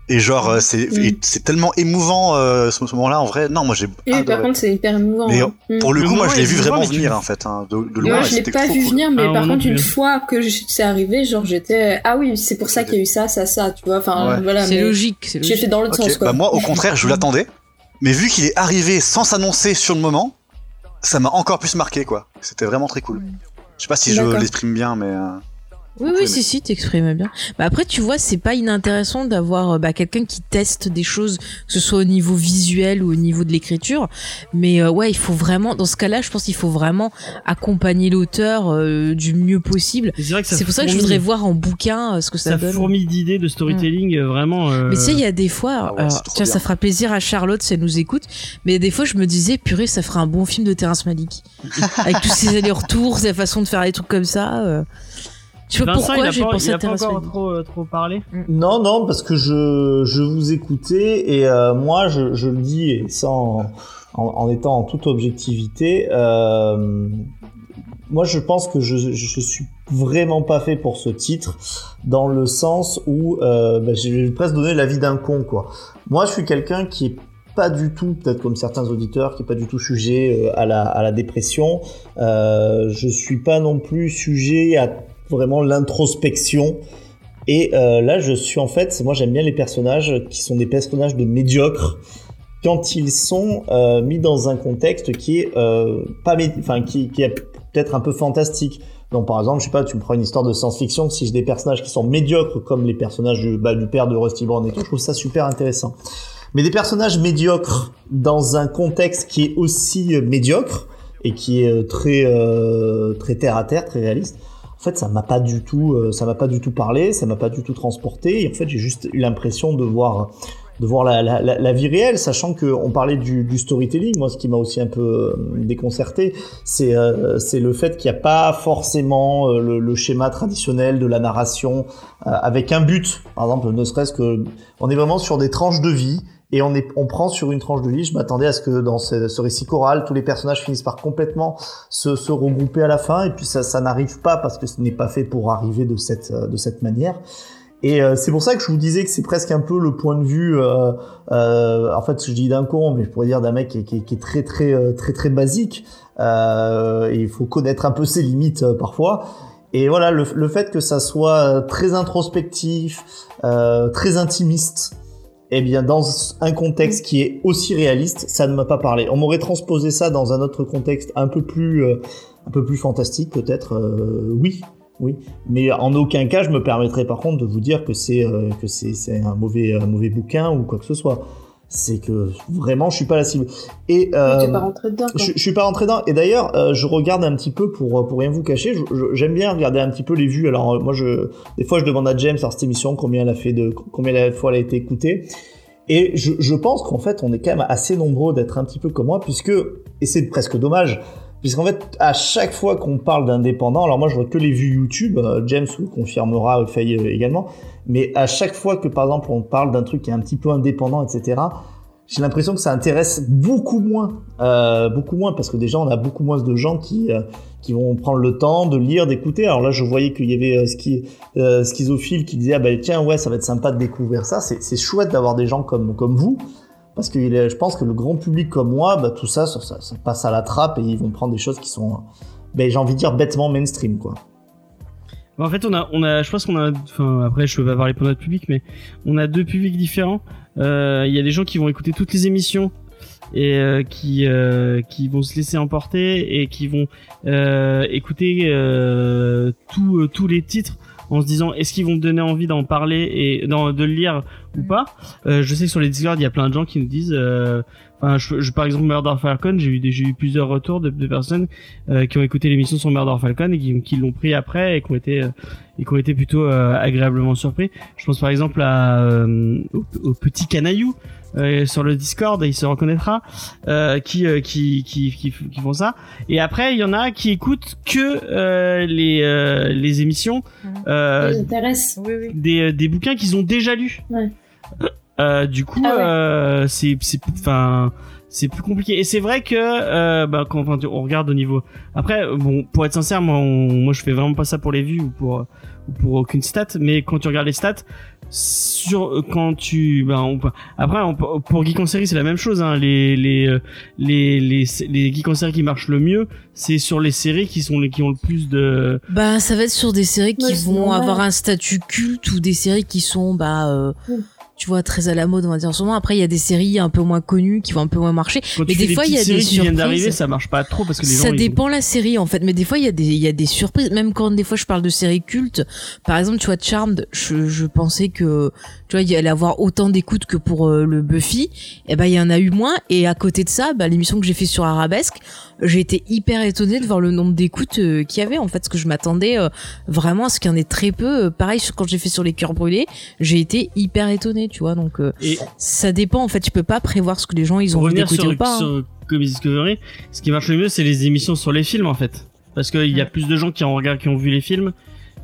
et genre euh, c'est Mm. et c'est tellement émouvant euh, ce, ce moment-là en vrai non moi j'ai Oui, par contre, c'est hyper émouvant. Mais, hein. Mm. pour le Le coup moi moment je l'ai vu vraiment venir en fait hein, de, de loin je l'ai pas vu cool. venir, mais Ah, par contre, une fois que c'est arrivé, genre j'étais ah oui, c'est pour ça qu'il y a eu ça, ça, ça, tu vois. Enfin, Ouais. voilà. C'est mais logique, c'est J'ai logique. fait dans l'autre Ok, sens, quoi. bah moi au contraire je l'attendais mais vu qu'il est arrivé sans s'annoncer sur le moment ça m'a encore plus marqué quoi c'était vraiment très cool je sais pas si je l'exprime bien mais euh, Oui, oui, si, si, t'exprimes bien. Bah après, tu vois, c'est pas inintéressant d'avoir euh, bah, quelqu'un qui teste des choses, que ce soit au niveau visuel ou au niveau de l'écriture. Mais euh, ouais, il faut vraiment, dans ce cas-là, je pense qu'il faut vraiment accompagner l'auteur euh, du mieux possible. C'est ça pour ça que je voudrais voir en bouquin euh, ce que ça, ça donne. fourmille d'idées de storytelling euh, vraiment. euh, Mais tu sais, il y a des fois, Ah ouais, tiens, bien. ça fera plaisir à Charlotte si elle nous écoute, mais des fois, je me disais, purée, ça ferait un bon film de Terrence Malick. Avec tous ces allers-retours, sa façon de faire les trucs comme ça. Tu vois Vincent, pourquoi j'ai pensé il a à pas encore trop, euh, trop parlé. Non, non, parce que je, je vous écoutais et euh, moi, je, je le dis et sans, en, en étant en toute objectivité, euh, moi, je pense que je, je suis vraiment pas fait pour ce titre, dans le sens où euh, bah, je vais presque donner l'avis d'un con, quoi. Moi, je suis quelqu'un qui est pas du tout, peut-être comme certains auditeurs, qui est pas du tout sujet euh, à la, à la dépression. Euh, je suis pas non plus sujet à vraiment l'introspection. Et euh, là, je suis en fait, moi j'aime bien les personnages qui sont des personnages de médiocres quand ils sont euh, mis dans un contexte qui est euh, pas, enfin qui, qui est peut-être un peu fantastique. Donc par exemple, je sais pas, tu me prends une histoire de science-fiction, si j'ai des personnages qui sont médiocres comme les personnages du, bah, du père de Rusty Brown et tout, je trouve ça super intéressant. Mais des personnages médiocres dans un contexte qui est aussi euh, médiocre, et qui est euh, très euh, très terre à terre, très réaliste. En fait, ça m'a pas du tout, euh, ça m'a pas du tout parlé, ça m'a pas du tout transporté. En fait, j'ai juste eu l'impression de voir de voir la, la, la, vie réelle, sachant que on parlait du, du storytelling. Moi, ce qui m'a aussi un peu euh, déconcerté, c'est euh, le fait qu'il n'y a pas forcément euh, le, le schéma traditionnel de la narration euh, avec un but. Par exemple, ne serait-ce que on est vraiment sur des tranches de vie et on, est, on prend sur une tranche de vie. Je m'attendais à ce que dans ce, récit choral, tous les personnages finissent par complètement se, se regrouper à la fin, et puis ça, ça n'arrive pas parce que ce n'est pas fait pour arriver de cette, de cette manière. Et euh, c'est pour ça que je vous disais que c'est presque un peu le point de vue, euh, euh, en fait, je dis d'un con, mais je pourrais dire d'un mec qui, qui, qui, est très très très très, très basique. et il faut connaître un peu ses limites parfois. Et voilà, le, le, fait que ça soit très introspectif, très intimiste, eh bien, dans un contexte qui est aussi réaliste, ça ne m'a pas parlé. On m'aurait transposé ça dans un autre contexte un peu plus, euh, un peu plus fantastique, peut-être. Euh, oui, oui. Mais en aucun cas, je me permettrai par contre de vous dire que c'est euh, c'est un mauvais, un mauvais bouquin ou quoi que ce soit. C'est que vraiment, je suis pas la cible. Et euh, pas rentré dedans. Je, je, suis pas rentré dedans. Et d'ailleurs, euh, je regarde un petit peu pour pour rien vous cacher. J'aime bien regarder un petit peu les vues. Alors moi, je des fois, je demande à James dans cette émission combien elle a fait de combien de fois elle a été écoutée. Et je, je pense qu'en fait, on est quand même assez nombreux d'être un petit peu comme moi, puisque et c'est presque dommage. Puisqu'en fait, à chaque fois qu'on parle d'indépendant, alors moi je vois que les vues YouTube, euh, James vous confirmera, Faye également, mais à chaque fois que par exemple on parle d'un truc qui est un petit peu indépendant, etc., j'ai l'impression que ça intéresse beaucoup moins, euh, beaucoup moins, parce que déjà on a beaucoup moins de gens qui euh, qui vont prendre le temps de lire, d'écouter. Alors là, je voyais qu'il y avait euh, ski, euh, schizophile qui disait ah ben tiens ouais ça va être sympa de découvrir ça. C'est chouette d'avoir des gens comme comme vous, parce que je pense que le grand public comme moi, bah, tout ça ça, passe à la trappe et ils vont prendre des choses qui sont, ben, j'ai envie de dire bêtement mainstream quoi. En fait, on a, on a, je pense qu'on a, après, je peux pas parler pour notre public, mais on a deux publics différents. Il euh, y a des gens qui vont écouter toutes les émissions et euh, qui euh, qui vont se laisser emporter et qui vont écouter tous les titres en se disant est-ce qu'ils vont me donner envie d'en parler et de le lire ou pas? Euh, je sais que sur les Discord il y a plein de gens qui nous disent Enfin, je, je, par exemple, Murder Falcon, j'ai eu, j'ai eu plusieurs retours de, de personnes euh, qui ont écouté l'émission sur Murder Falcon et qui, qui l'ont pris après et qui ont été, euh, et qui ont été plutôt euh, agréablement surpris. Je pense par exemple à, euh, au, au, petit canaillou euh, sur le Discord, il se reconnaîtra, qui, qui, qui, qui, qui, font ça. Et après, il y en a qui écoutent que les, les émissions oui, des, des bouquins qu'ils ont déjà lus. Ouais. Euh, du coup, ah ouais. euh, c'est, c'est, enfin, c'est plus compliqué. Et c'est vrai que, euh, bah, quand on regarde au niveau. Après, bon, pour être sincère, moi, on, moi, je fais vraiment pas ça pour les vues ou pour, ou pour aucune stat. Mais quand tu regardes les stats, sur quand tu, ben, on, après, on, pour Geek en série, c'est la même chose. Hein, les, les, les, les, les Geek en série qui marchent le mieux, c'est sur les séries qui sont les qui ont le plus de. Bah, ça va être sur des séries qui ouais, vont avoir un statut culte ou des séries qui sont, bah. Euh, mmh tu vois très à la mode on va dire en ce moment. Après il y a des séries un peu moins connues qui vont un peu moins marcher. Quand mais des fois il y a des viennent d'arriver ça marche pas trop parce que les ça gens, dépend la série en fait. Mais des fois il y a des il y a des surprises. Même quand des fois je parle de séries cultes par exemple tu vois Charmed je, je pensais que tu vois il allait avoir autant d'écoute que pour euh, le Buffy. Et ben il y en a eu moins. Et à côté de ça bah, l'émission que j'ai fait sur Arabesque j'ai été hyper étonnée de voir le nombre d'écoutes euh, qu'il y avait en fait. Parce que je m'attendais euh, vraiment à ce qu'il y en ait très peu. Pareil quand j'ai fait sur les cœurs brûlés j'ai été hyper étonnée tu vois donc et ça dépend en fait tu peux pas prévoir ce que les gens ils ont envie d'écouter ou pas sur hein. Comedy Discovery ce qui marche le mieux c'est les émissions sur les films en fait parce qu'il y a plus de gens qui ont regardé qui ont vu les films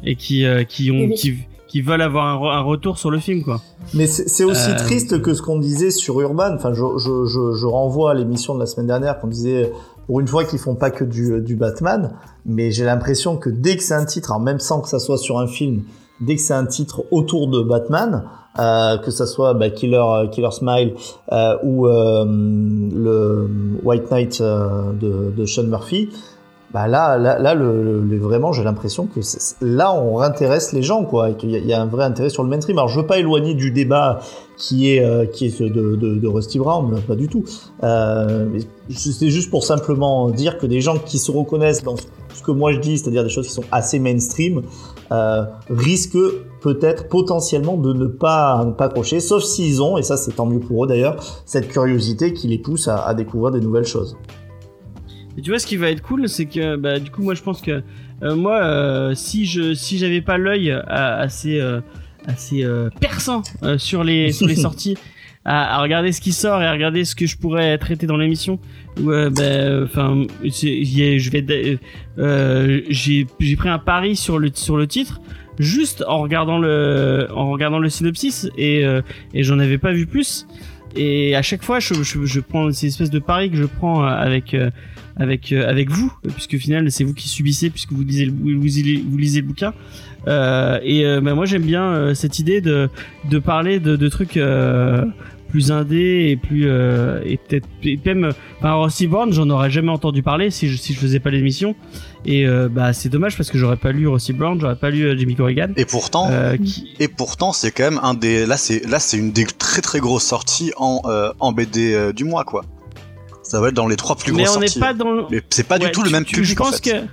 et qui qui ont qui, qui veulent avoir un, un, retour sur le film quoi. Mais c'est aussi euh... triste que ce qu'on disait sur Urban. Enfin, je, je, je, je renvoie à l'émission de la semaine dernière qu'on disait pour une fois qu'ils font pas que du, du Batman, mais j'ai l'impression que dès que c'est un titre, alors même sans que ça soit sur un film, dès que c'est un titre autour de Batman, euh, que ça soit bah, Killer, Killer Smile euh, ou euh, le White Knight euh, de, Sean Murphy, bah là, là, vraiment, j'ai l'impression que là, on réintéresse les gens, quoi, et qu'il y, a un vrai intérêt sur le mainstream. Alors, je veux pas éloigner du débat qui est euh, qui est de, de, Rusty Brown, pas du tout. Euh, c'est juste pour simplement dire que des gens qui se reconnaissent dans ce que moi je dis, c'est-à-dire des choses qui sont assez mainstream, euh, risquent peut-être potentiellement de ne pas ne pas accrocher, sauf s'ils ont, et ça c'est tant mieux pour eux d'ailleurs, cette curiosité qui les pousse à, à découvrir des nouvelles choses. Et tu vois, ce qui va être cool, c'est que bah, du coup, moi, je pense que euh, moi, euh, si je si j'avais pas l'œil assez assez perçant sur les sur les sorties, à, regarder ce qui sort et à regarder ce que je pourrais traiter dans l'émission, ouais, enfin, il y a- je vais euh, j'ai j'ai pris un pari sur le sur le titre juste en regardant le en regardant le synopsis et euh, et j'en avais pas vu plus. Et à chaque fois, je, je, je prends ces espèces de paris que je prends euh, avec euh, avec euh, avec vous, puisque au final c'est vous qui subissez puisque vous lisez le, vous vous lisez le bouquin. Euh, et euh, bah, moi j'aime bien euh, cette idée de de parler de, de trucs euh, plus indés et plus euh, et peut-être même enfin Rossi Bourne j'en aurais jamais entendu parler si je si je faisais pas l'émission et euh, bah c'est dommage parce que j'aurais pas lu Rossi Brown j'aurais pas lu euh, Jimmy Corrigan Et pourtant, qui et pourtant, c'est quand même un des. Là, c'est là, c'est une des très très grosses sorties en en BD du mois, quoi. Ça va être dans les trois plus mais grosses on n'est pas dans le Mais c'est pas Ouais, du tout le même tu- public. Je pense en fait. que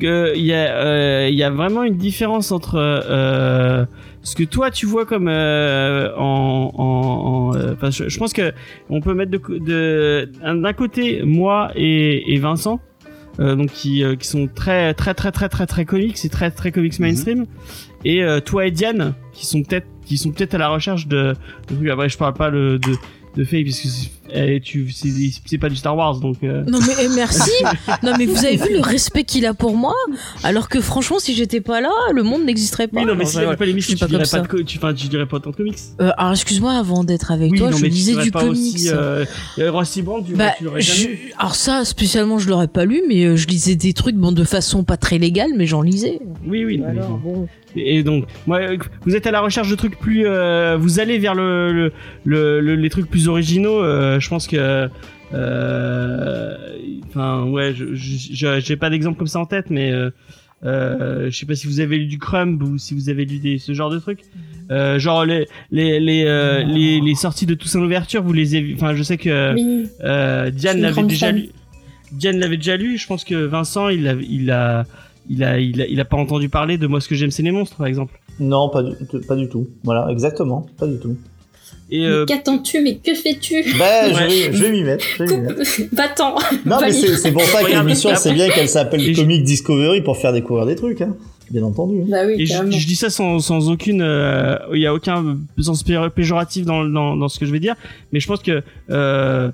que il y a euh, y a vraiment une différence entre euh, ce que toi tu vois comme euh, en en, en, euh, enfin, je, je pense que on peut mettre de de d'un côté moi et, et Vincent euh, donc qui euh, qui sont très très très très très très comics c'est très très comics Mhm. mainstream et euh, toi et Diane qui sont peut-être qui sont peut-être à la recherche de, de trucs après je parle pas le, de de Faye parce que c'est- eh, tu c'est pas du Star Wars donc euh, Non mais eh, merci. non mais vous avez vu le respect qu'il a pour moi? Alors que franchement, si j'étais pas là, le monde n'existerait pas. Oui, non, mais Alors, si t'avais pas l'émission, tu pas dirais pas de tu, enfin, tu dirais pas autant de comics. Euh, alors excuse-moi, avant d'être avec oui, toi, non, je mais tu lisais dirais du pas comics. aussi, euh, euh, Rossi Brand, tu, Bah, tu l'aurais je- alors ça, spécialement, je l'aurais pas lu, mais euh, je lisais des trucs, bon, de façon pas très légale, mais j'en lisais. Oui, oui. Alors, bon. Et donc, moi, vous êtes à la recherche de trucs plus, euh, vous allez vers le, le, le- le- les trucs plus originaux. euh, je pense que, euh, enfin, ouais, j'ai pas d'exemple comme ça en tête, mais je sais pas si vous avez lu du Crumb ou si vous avez lu des, ce genre de trucs. Genre les les les, les les sorties de Toussaint l'ouverture, vous les avez, enfin, je sais que Diane l'avait déjà fan. lu. Diane l'avait déjà lu. Je pense que Vincent, il a, il a, il a, il a, il a pas entendu parler de moi ce que j'aime c'est les monstres, par exemple. Non, pas du, pas du tout. Voilà, exactement, pas du tout. Et euh, mais qu'attends-tu, mais que fais-tu Ben, je Ouais. vais, je vais m'y mettre. Je vais m'y mettre. Coupe, va-t'en Non, mais c'est c'est pour ça que l'émission, c'est bien qu'elle s'appelle je- Comic Discovery pour faire découvrir des trucs, hein. Bien entendu. Bah oui, et je, dis ça sans, sans aucune, euh, il y a aucun sens pé- péjoratif dans, dans, dans ce que je vais dire, mais je pense que, euh,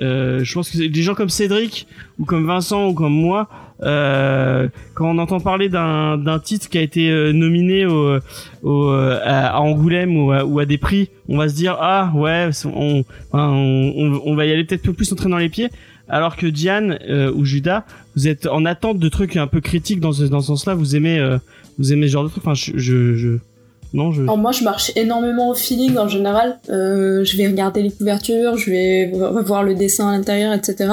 euh, euh, je pense que des gens comme Cédric ou comme Vincent ou comme moi, euh, quand on entend parler d'un titre qui a été euh, nominé au, au à, à Angoulême ou à, ou à des prix, on va se dire ah ouais, on on, on, va y aller peut-être plus entrer dans les pieds. Alors que Diane euh, ou Judas, vous êtes en attente de trucs un peu critiques dans ce dans ce sens-là. Vous aimez euh, vous aimez ce genre de trucs. Enfin, je, je, je... moi, je marche énormément au feeling en général. Euh, je vais regarder les couvertures, je vais revoir le dessin à l'intérieur, etc.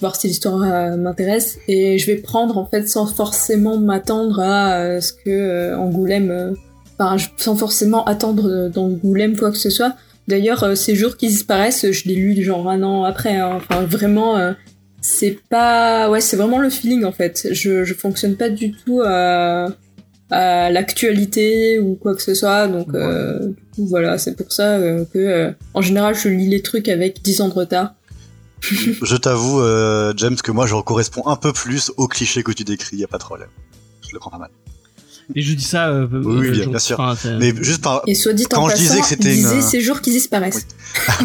Voir si l'histoire euh, m'intéresse. Et je vais prendre, en fait, sans forcément m'attendre à euh, ce que Angoulême... Enfin, sans forcément attendre d'Angoulême quoi que ce soit. D'ailleurs, ces jours qui disparaissent, je l'ai lu genre un an après. hein. Enfin, vraiment... c'est pas ouais c'est vraiment le feeling en fait je je fonctionne pas du tout à à l'actualité ou quoi que ce soit. Donc euh, du coup, voilà, c'est pour ça euh, que euh, en général je lis les trucs avec 10 ans de retard. Je t'avoue, euh, James, que moi, je correspond un peu plus au cliché que tu décris. Y a pas de problème. Je le prends pas mal. Et je dis ça. Euh, Oui, bien- sûr. enfin, Mais juste par. Et soit dit en Quand je passant, disais que c'était une- ces jours qui disparaissent.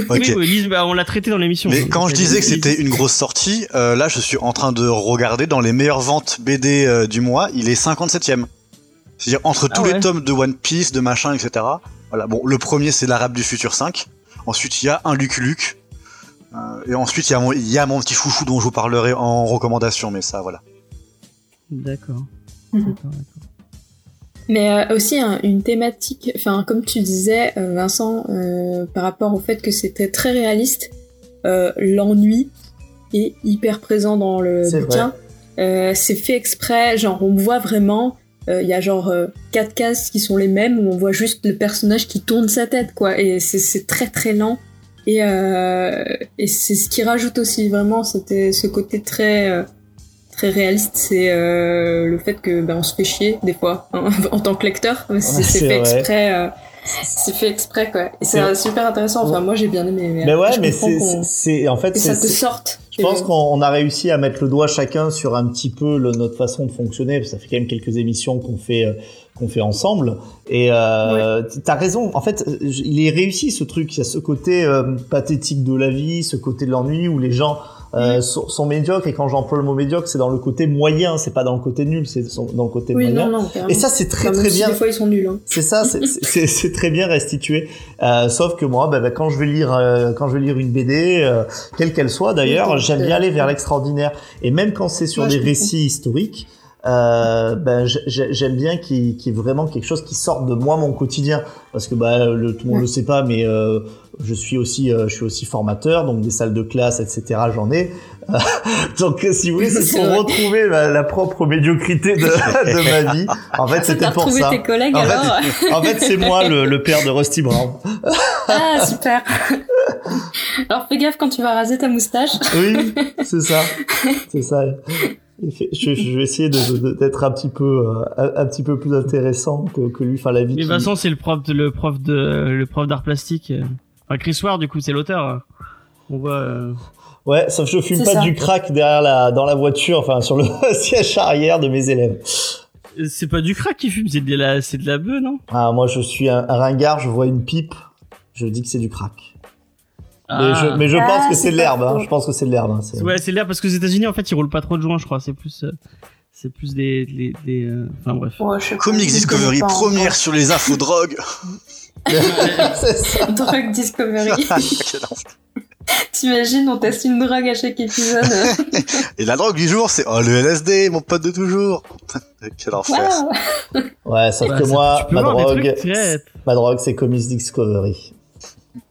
Oui, oui, Lise, bah, on l'a traité dans l'émission. Mais quand je disais que c'était une grosse sortie, euh, là je suis en train de regarder dans les meilleures ventes BD euh, du mois, il est 57ème. C'est-à-dire entre Ah tous ouais. les tomes de One Piece, de machin, etc. Voilà, bon, le premier c'est l'Arabe du futur 5. Ensuite il y a un Lucky Luke. Euh, et ensuite il y, a mon- il y a mon petit chouchou dont je vous parlerai en recommandation, mais ça voilà. D'accord. Mhm. D'accord, d'accord. Mais euh, aussi hein, une thématique, enfin comme tu disais euh, Vincent, euh, par rapport au fait que c'était très réaliste, euh, l'ennui est hyper présent dans le C'est bouquin. Euh, c'est fait exprès, genre on voit vraiment, euh, il y a genre euh, quatre cases qui sont les mêmes où on voit juste le personnage qui tourne sa tête quoi, et c'est- très très lent. Et, euh, et c'est ce qui rajoute aussi vraiment c'était ce côté très euh, très réaliste, c'est euh, le fait que ben on se fait chier des fois hein, en tant que lecteur. C'est fait exprès. Euh, c'est fait exprès quoi. Et c'est euh, super intéressant. Enfin moi j'ai bien aimé. Mais ouais, je mais c'est, qu'on- en fait, que ça te sorte. Je pense qu'on on a réussi à mettre le doigt chacun sur un petit peu le- notre façon de fonctionner. Ça fait quand même quelques émissions qu'on fait euh, qu'on fait ensemble. Et euh, t'as raison. En fait, euh, il est réussi ce truc. Il y a ce côté euh, pathétique de la vie, ce côté de l'ennui où les gens euh, sont, sont médiocres. Et quand j'emploie le mot médiocre, c'est dans le côté moyen. C'est pas dans le côté nul. C'est dans le côté Oui, moyen. non, non. Et ça, c'est très Enfin, très si bien. Des fois, ils sont nuls. Hein. C'est ça, c'est- très bien restitué. Euh, sauf que moi, bah, bah, quand je vais lire, euh, quand je vais lire une BD, euh, quelle qu'elle soit d'ailleurs, Oui, j'aime euh, bien aller vers l'extraordinaire. Et même quand c'est sur Ouais, des récits historiques, euh, ben j'ai- j'ai- j'aime bien qu'il y ait vraiment quelque chose qui sorte de moi mon quotidien, parce que le, tout le monde le sait pas, mais euh, je suis aussi, euh, je suis aussi formateur, donc des salles de classe, etc. J'en ai. donc euh, si vous voulez, c'est pour retrouver la, la propre médiocrité de, de ma vie. En fait, c'était pour ça. tes collègues En fait, alors En fait, c'est moi le, le père de Rusty Brown. Ah, super. alors fais gaffe quand tu vas raser ta moustache. Oui, c'est ça. C'est ça. Je, je vais essayer d'être un petit peu, euh, un, un petit peu plus intéressant que, que lui. Enfin, la vie. Mais qui- façon, c'est le prof de, le prof de, le prof d'art plastique. Enfin, Chris Ward, du coup, c'est l'auteur. On voit, euh, Ouais, sauf que je fume pas ça. du crack derrière la, dans la voiture, enfin, sur le siège arrière de mes élèves. c'est pas du crack qui fume, c'est de la, c'est de la bœuf, non? Ah, moi, je suis un, un ringard, je vois une pipe, je dis que c'est du crack. Mais je, mais je Ah, pense que c'est c'est de l'herbe, hein. Je pense que c'est de l'herbe. hein. C'est- Ouais, c'est l'air parce qu'aux États-Unis, en fait, ils roulent pas trop de joints, je crois. C'est plus, euh, c'est plus des, des, des, euh, enfin bref. Ouais, je Comics je Discovery, pas première sur les infos drogue. c'est ça. encore. Drogue Discovery. Enfer. T'imagines, on teste une drogue à chaque épisode. Et la drogue du jour, c'est oh le LSD, mon pote de toujours. Quel enfer. Ouais, sauf Bah, que moi, ma drogue, ma drogue, c'est Comics Discovery.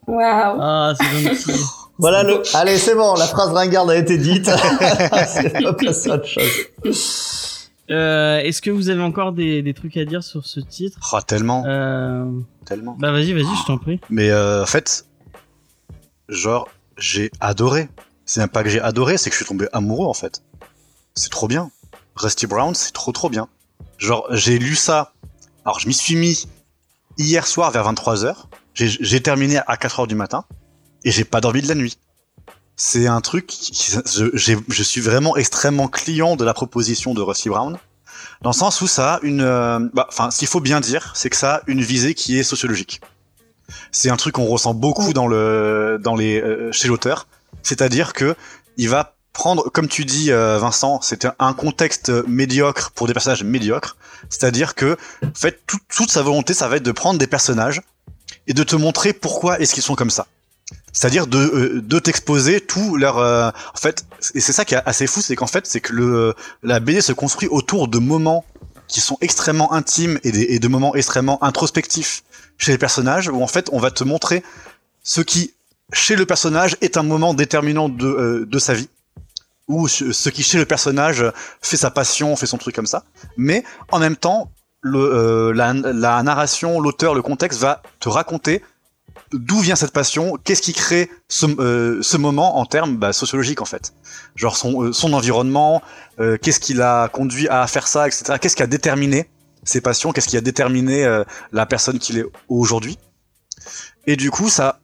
Waouh. Ah, c'est gentil. Voilà le. Allez, c'est bon, la phrase ringarde a été dite. c'est pas passer à autre chose. Euh, est-ce que vous avez encore des, des trucs à dire sur ce titre? Oh, tellement, Euh, tellement. bah vas-y, vas-y, je t'en prie. Mais euh, en fait, genre, j'ai adoré. C'est même pas que j'ai adoré, c'est que je suis tombé amoureux en fait. C'est trop bien. Rusty Brown, c'est trop trop bien. Genre, j'ai lu ça. Alors, je m'y suis mis hier soir vers 23h. J'ai terminé à 4h du matin. Et j'ai pas dormi de la nuit. C'est un truc. qui- je, je suis vraiment extrêmement client de la proposition de Rusty Brown. Dans le sens où ça a une. euh, bah, Enfin, qu'il faut bien dire, c'est que ça a une visée qui est sociologique. C'est un truc qu'on ressent beaucoup dans le, dans les, euh, chez l'auteur. C'est-à-dire que il va prendre, comme tu dis, euh, Vincent, c'est un- un contexte médiocre pour des personnages médiocres. C'est-à-dire que, en fait, tout- toute sa volonté, ça va être de prendre des personnages et de te montrer pourquoi est-ce qu'ils sont comme ça. C'est-à-dire de, euh, de t'exposer tout leur, euh, en fait, et c'est ça qui est assez fou, c'est qu'en fait, c'est que le, la BD se construit autour de moments qui sont extrêmement intimes et, des, et de moments extrêmement introspectifs chez les personnages, où en fait, on va te montrer ce qui, chez le personnage, est un moment déterminant de, euh, de sa vie, ou ce ce qui, chez le personnage, fait sa passion, fait son truc comme ça. Mais en même temps, euh, la, narration, l'auteur, le contexte va te raconter d'où vient cette passion, qu'est-ce qui crée ce, euh, moment en termes bah, sociologiques en fait. Genre son, euh, environnement, qu'est-ce qui l'a conduit à faire ça, etc. Qu'est-ce qui a déterminé ses passions, qu'est-ce qui a déterminé la personne qu'il est aujourd'hui. Et du coup, ça,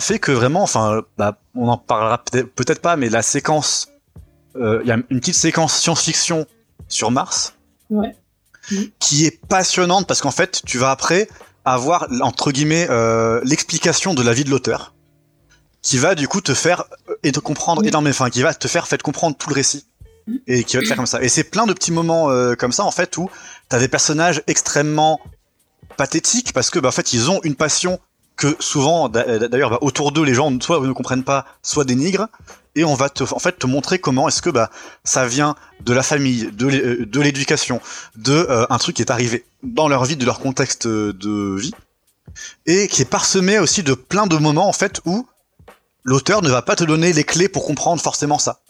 fait que vraiment, enfin, bah, on en parlera peut-être pas, mais la séquence, il y a une petite séquence science-fiction sur Mars, Ouais. Qui est passionnante parce qu'en fait, tu vas après avoir entre guillemets euh, l'explication de la vie de l'auteur, qui va du coup te faire euh, et te comprendre énormément, enfin, qui va te faire fait comprendre tout le récit et qui va te faire comme ça. Et c'est plein de petits moments euh, comme ça en fait où t'as des personnages extrêmement pathétiques parce que bah, en fait ils ont une passion que souvent d'a- d'ailleurs bah, autour d'eux les gens soit ne comprennent pas soit dénigrent et on va te en fait te montrer comment est-ce que bah ça vient de la famille de euh, l'éducation de euh, un truc qui est arrivé dans leur vie de leur contexte euh, de vie et qui est parsemé aussi de plein de moments en fait où l'auteur ne va pas te donner les clés pour comprendre forcément ça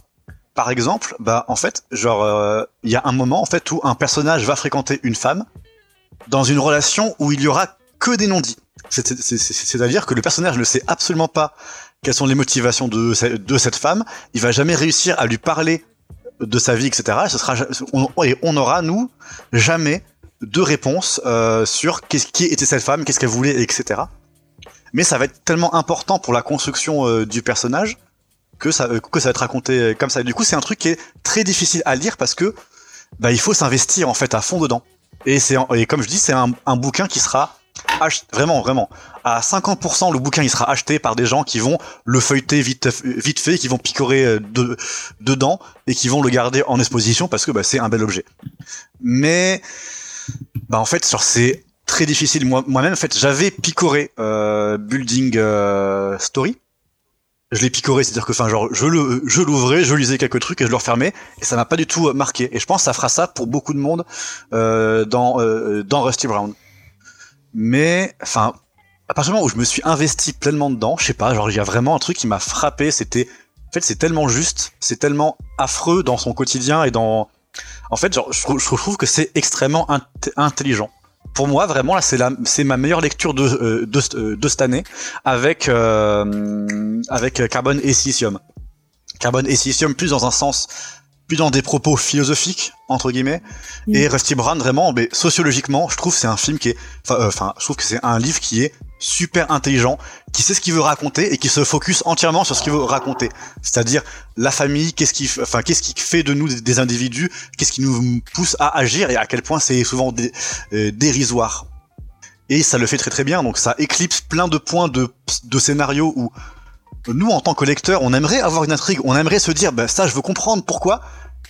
par exemple, bah en fait, genre il y a un moment en fait où un personnage va fréquenter une femme dans une relation où il y aura que des non-dits. C'est- c'est- c'est- C'est-à-dire que le personnage ne sait absolument pas quelles sont les motivations de, de cette femme. Il va jamais réussir à lui parler de sa vie, etc. Et ce sera, on, et on aura nous jamais de réponse euh, sur qu'est-ce qui était cette femme, qu'est-ce qu'elle voulait, etc. Mais ça va être tellement important pour la construction euh, du personnage que ça euh, que ça va être raconté comme ça. Du coup, c'est un truc qui est très difficile à lire parce que bah il faut s'investir en fait à fond dedans. Et c'est et comme je dis, c'est un, un bouquin qui sera vraiment vraiment à 50% le bouquin il sera acheté par des gens qui vont le feuilleter vite vite fait, qui vont picorer euh, de, dedans et qui vont le garder en exposition parce que bah, c'est un bel objet. Mais bah en fait sur c'est très difficile moi moi-même en fait j'avais picoré euh, Building euh, Story je l'ai picoré, c'est-à-dire que, enfin, genre, je le, je l'ouvrais, je lisais quelques trucs et je le refermais, et ça m'a pas du tout euh, marqué. Et je pense que ça fera ça pour beaucoup de monde euh, dans dans Rusty Brown. Mais, enfin, à partir du moment où je me suis investi pleinement dedans, je sais pas, genre, il y a vraiment un truc qui m'a frappé. C'était, en fait, c'est tellement juste, c'est tellement affreux dans son quotidien et dans, en fait, genre, je trouve, que c'est extrêmement int- intelligent. Pour moi, vraiment, là, c'est c'est ma meilleure lecture de, euh, de, euh, de cette année avec, euh, avec Carbone et Silicium. Carbone et Silicium plus dans un sens, plus dans des propos philosophiques, entre guillemets. Mm. Et Rusty Brown, vraiment, mais sociologiquement, je trouve c'est un film qui est, enfin, euh, enfin, je trouve que c'est un livre qui est super intelligent, qui sait ce qu'il veut raconter et qui se focus entièrement sur ce qu'il veut raconter. C'est-à-dire la famille, qu'est-ce qui, enfin, qu'est-ce qui fait de nous des, des individus, qu'est-ce qui nous pousse à agir et à quel point c'est souvent dé- euh, dérisoire. Et ça le fait très très bien, donc ça éclipse plein de points de, de scénarios où nous, en tant que lecteurs, on aimerait avoir une intrigue, on aimerait se dire, bah, ça, je veux comprendre pourquoi.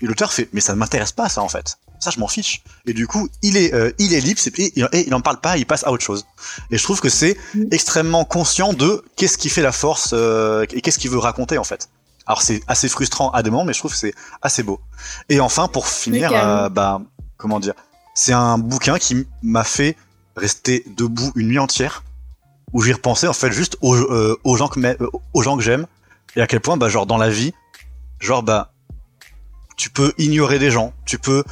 Et l'auteur fait, mais ça ne m'intéresse pas, ça, en fait. Ça, je m'en fiche. Et du coup, il est, euh, il est libre, et, et il en parle pas, il passe à autre chose. Et je trouve que c'est Mm. extrêmement conscient de qu'est-ce qui fait la force euh, et qu'est-ce qu'il veut raconter, en fait. Alors, c'est assez frustrant à des moments, mais je trouve que c'est assez beau. Et enfin, pour finir, euh, bah, comment dire, c'est un bouquin qui m'a fait rester debout une nuit entière où j'y repensais en fait juste aux, euh, aux gens que euh, aux gens que j'aime et à quel point bah genre dans la vie genre bah tu peux ignorer des gens tu peux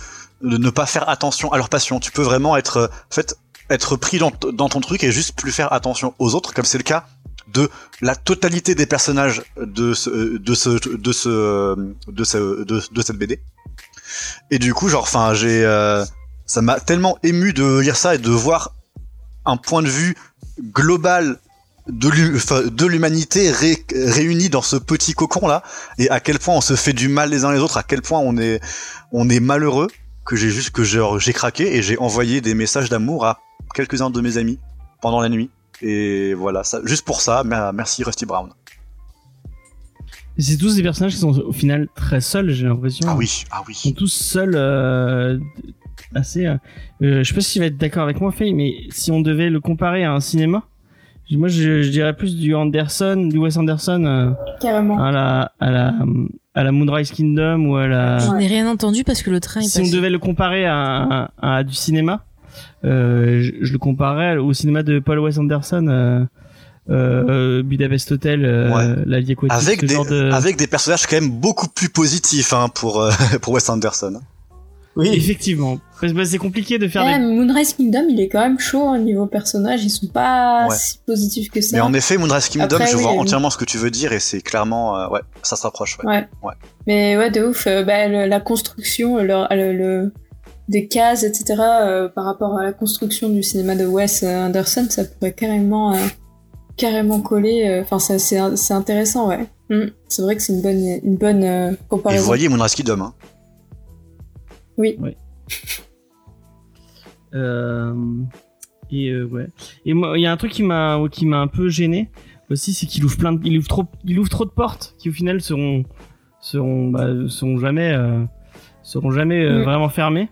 ne pas faire attention à leur passion tu peux vraiment être euh, en fait être pris dans, ton truc et juste plus faire attention aux autres comme c'est le cas de la totalité des personnages de ce de ce de ce de ce de, de cette BD et du coup genre enfin j'ai euh, ça m'a tellement ému de lire ça et de voir un point de vue global de l'humanité ré- réunie dans ce petit cocon là et à quel point on se fait du mal les uns les autres à quel point on est on est malheureux que j'ai juste que j'ai craqué et j'ai envoyé des messages d'amour à quelques-uns de mes amis pendant la nuit. Et voilà ça juste pour ça mer- merci Rusty Brown. C'est tous des personnages qui sont au final très seuls, j'ai l'impression. ah oui ah Ils sont oui tous seuls, euh, assez. euh, euh, je sais pas si tu vas être d'accord avec moi, Faye, mais si on devait le comparer à un cinéma, moi je, je dirais plus du Anderson, du Wes Anderson euh, Carrément. à la à la à la Moonrise Kingdom ou à la. Je n'ai rien entendu parce que le train est Si on devait le comparer à, à, à du cinéma, euh, je, je le comparais au cinéma de Paul Wes Anderson, euh, euh, Budapest Hotel, euh, Ouais. La vie aquatique, avec des de... avec des personnages quand même beaucoup plus positifs hein, pour euh, pour Wes Anderson Oui, Effectivement, parce que c'est compliqué de faire Ouais, des... Moonrise Kingdom, il est quand même chaud au niveau personnage. Ils sont pas Ouais. si positifs que ça. mais en effet Moonrise Kingdom Après, je oui, vois entièrement ce que tu veux dire et c'est clairement euh, ouais ça se rapproche ouais. Ouais. Ouais. Mais ouais, de ouf. euh, bah, le- la construction, le, le- le- des cases, etc. euh, par rapport à la construction du cinéma de Wes Anderson, ça pourrait carrément, euh, carrément coller. Enfin, ça c'est c'est intéressant, ouais. Mm. C'est vrai que c'est une bonne, une bonne euh, et comparaison. vous voyez Moonrise Kingdom hein. Euh, et euh, ouais. Et moi, il y a un truc qui m'a qui m'a un peu gêné aussi, c'est qu'il ouvre plein, de, il ouvre trop, il ouvre trop de portes qui au final seront seront bah, seront jamais euh, seront jamais Mm. vraiment fermées.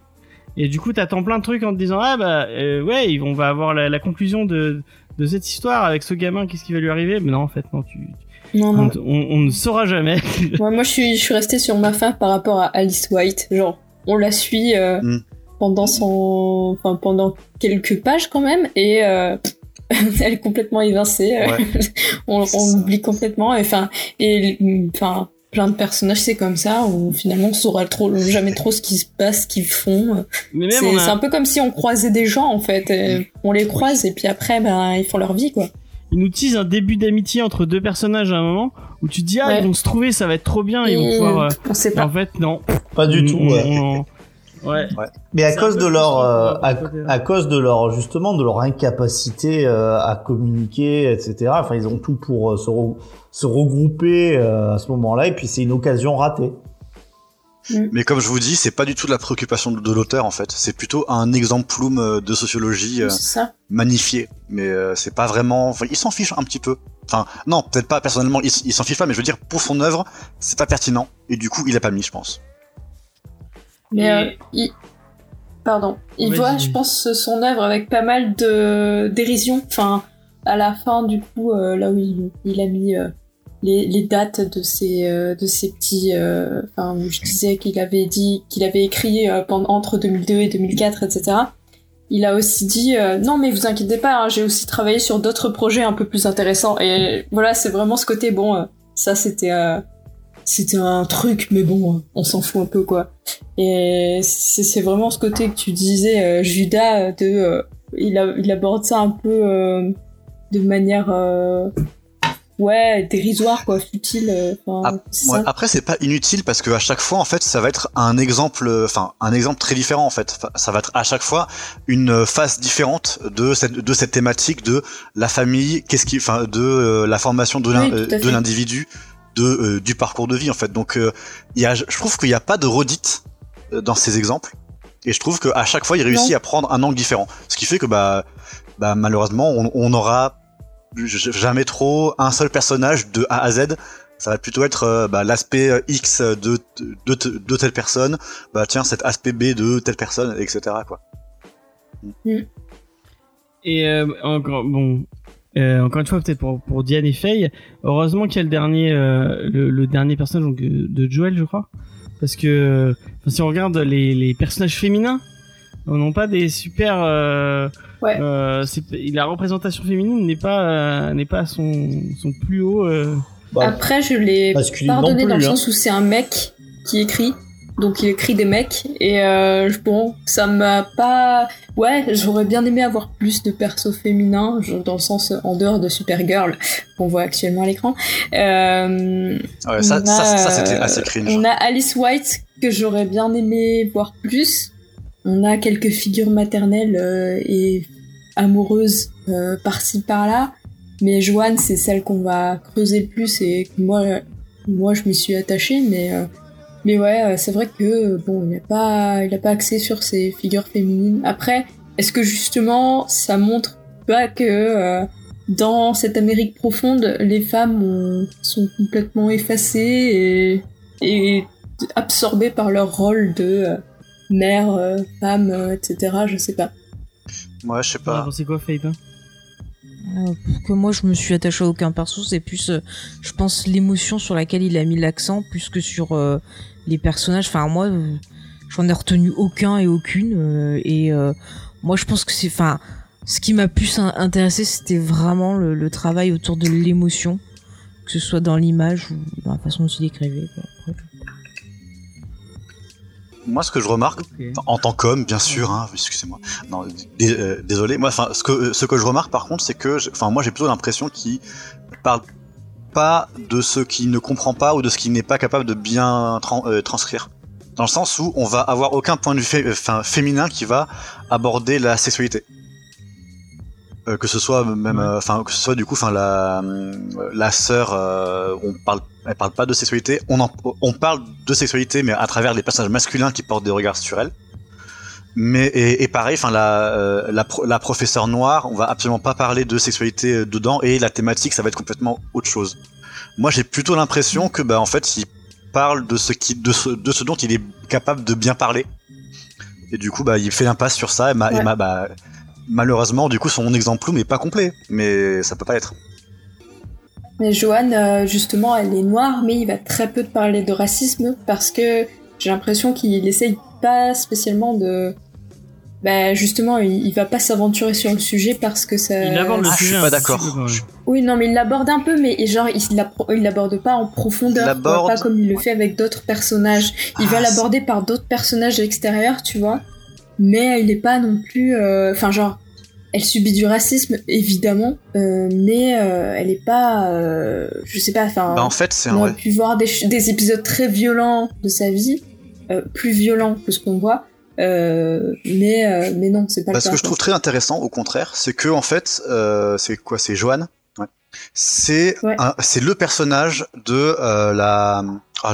Et du coup, t'attends plein de trucs en te disant ah bah euh, ouais, on va avoir la, la conclusion de de cette histoire avec ce gamin, qu'est-ce qui va lui arriver? Mais non, en fait, non, tu, Non, on, non. on- on ne saura jamais. moi, moi, je suis, je suis restée sur ma fin par rapport à Alice White. Genre, on la suit euh, Mm. pendant son, enfin pendant quelques pages quand même, et euh, elle est complètement évincée. euh, Ouais. on on ça. l'oublie complètement. et Enfin, et enfin plein de personnages c'est comme ça où finalement on saura trop jamais trop ce qui se passe, ce qu'ils font. C'est a- un peu comme si on croisait des gens en fait. et on les croise et puis après ben ils font leur vie quoi. Il nous tease un début d'amitié entre deux personnages à un moment où tu te dis ah Ouais. ils vont se trouver, ça va être trop bien, ils vont pouvoir. euh, on sait en fait non. pas du tout. ouais. on- Ouais. Mais à cause de leur, euh, à cause de leur justement de leur incapacité euh, à communiquer, etc. Enfin, ils ont tout pour euh, se, re- se regrouper euh, à ce moment-là, et puis c'est une occasion ratée. Mais comme je vous dis, c'est pas du tout de la préoccupation de, de l'auteur en fait. C'est plutôt un exemplum euh, de sociologie euh, magnifié. Mais euh, c'est pas vraiment. Enfin, il s'en fiche un petit peu. Enfin, non, peut-être pas personnellement. Il, s'en fiche pas, mais je veux dire pour son œuvre, c'est pas pertinent. Et du coup, il a pas mis, je pense. Mais euh, il... Pardon. Il voit, je pense, son œuvre avec pas mal de dérision. Enfin, à la fin, du coup, euh, là où il, il a mis euh, les, les dates de ses, euh, de ses petits... euh, Enfin, je disais qu'il avait dit qu'il avait écrit euh, pendant, entre 2002 et 2004, etc. Il a aussi dit euh, non mais vous inquiétez pas, hein, j'ai aussi travaillé sur d'autres projets un peu plus intéressants. Et voilà c'est vraiment ce côté bon euh, ça c'était euh, c'était un truc mais bon on s'en fout un peu quoi. Et c'est c'est vraiment ce côté que tu disais, euh, Judas, de, euh, il, a, il aborde ça un peu euh, de manière, euh, ouais, dérisoire, quoi, futile. euh, enfin, Ouais, après, c'est pas inutile parce que à chaque fois, en fait, ça va être un exemple, euh, enfin, un exemple très différent, en fait. Ça va être à chaque fois une euh, face différente de cette, de cette thématique de la famille, qu'est-ce qui, enfin, de euh, la formation de Oui, euh, l'individu, de euh, du parcours de vie, en fait. Donc, euh, il y a, je trouve qu'il n'y a pas de redite euh, dans ces exemples. Et je trouve qu'à chaque fois, il réussit Non. à prendre un angle différent. Ce qui fait que, bah, bah malheureusement, on, on aura jamais trop un seul personnage de A à Z. Ça va plutôt être euh, bah, l'aspect euh, X de, de, de, de telle personne, bah tiens, cet aspect B de telle personne, etc. Quoi. Et euh, encore, bon, euh, encore une fois, peut-être pour, pour Diane et Faye, heureusement qu'il y a le dernier, euh, le, le dernier personnage donc, de Joel, je crois. Parce que si on regarde les, les personnages féminins, on n'a pas des super. Euh, Ouais. euh, c'est- la représentation féminine n'est pas euh, n'est pas à son son plus haut. euh, Bah, Après, je l'ai pardonné dans le plus, hein. sens où c'est un mec qui écrit. Donc il écrit des mecs et euh, je- bon ça m'a pas ouais j'aurais bien aimé avoir plus de persos féminins dans le sens en dehors de Supergirl qu'on voit actuellement à l'écran euh, Ouais, ça, On ça, c'était assez cringe. On a Alice White que j'aurais bien aimé voir plus. On a quelques figures maternelles euh, et amoureuses euh, par-ci par-là. Mais Joanne, c'est celle qu'on va creuser le plus et moi, moi je m'y suis attachée. Mais, euh, mais ouais, c'est vrai que bon, il n'a pas, il a pas axé sur ces figures féminines. Après, est-ce que justement ça montre pas que euh, dans cette Amérique profonde, les femmes ont- sont complètement effacées et, et absorbées par leur rôle de euh, mère, euh, femme, euh, etc. Je sais pas. Ouais, je sais pas. pensé quoi, toi? Euh, pour que moi je me suis attachée à aucun perso, c'est plus, euh, je pense, l'émotion sur laquelle il a mis l'accent, plus que sur euh, les personnages. Enfin, moi, euh, j'en ai retenu aucun et aucune. euh, et euh, moi, je pense que c'est, enfin, ce qui m'a plus in- intéressé, c'était vraiment le, le travail autour de l'émotion, que ce soit dans l'image ou dans la façon dont il écrivait. quoi. Moi, ce que je remarque, en tant qu'homme, bien sûr, hein, excusez-moi. Non, euh, désolé. Moi, enfin, ce que ce que je remarque par contre, c'est que, enfin, moi, j'ai plutôt l'impression qu'il parle pas de ce qu'il ne comprend pas ou de ce qu'il n'est pas capable de bien euh, transcrire. Dans le sens où on va avoir aucun point de vue fé- enfin, féminin qui va aborder la sexualité. Euh, que ce soit même, euh, enfin, que ce soit du coup, enfin, la euh, la sœur, on parle, elle parle pas de sexualité. On en, on parle de sexualité, mais à travers les personnages masculins qui portent des regards sur elle. Mais et, et pareil, enfin la, la pro- la professeure noire, on va absolument pas parler de sexualité dedans et la thématique, ça va être complètement autre chose. Moi, j'ai plutôt l'impression que bah en fait, il parle de ce qui, de ce, de ce dont il est capable de bien parler. Et du coup, bah il fait l'impasse sur ça. Et, ma, et ma- bah, malheureusement, du coup, son exemple n'est pas complet, mais ça peut pas être. Mais Joanne, euh, justement, elle est noire, mais il va très peu te parler de racisme parce que j'ai l'impression qu'il essaye pas spécialement de. Bah, justement, il, il va pas s'aventurer sur le sujet parce que ça. Il aborde le Ah, je suis sujet pas d'accord. Oui, non, mais il l'aborde un peu, mais genre, il l'aborde pas en profondeur, Il quoi, l'aborde- pas comme il le fait avec d'autres personnages. Il va Ah, l'aborder par d'autres personnages extérieurs, tu vois, mais il est pas non plus. euh, Enfin, genre, elle subit du racisme, évidemment, euh, mais euh, elle est pas. euh, je sais pas, enfin. Bah, en fait, c'est On a pu voir des, épisodes très violents de sa vie, euh, plus violents que ce qu'on voit, Euh, mais euh, mais non, c'est pas Bah, le ce que je trouve très intéressant, au contraire, c'est que en fait, euh, c'est quoi C'est Joanne. Ouais. C'est Ouais. c'est le personnage de euh, la ah,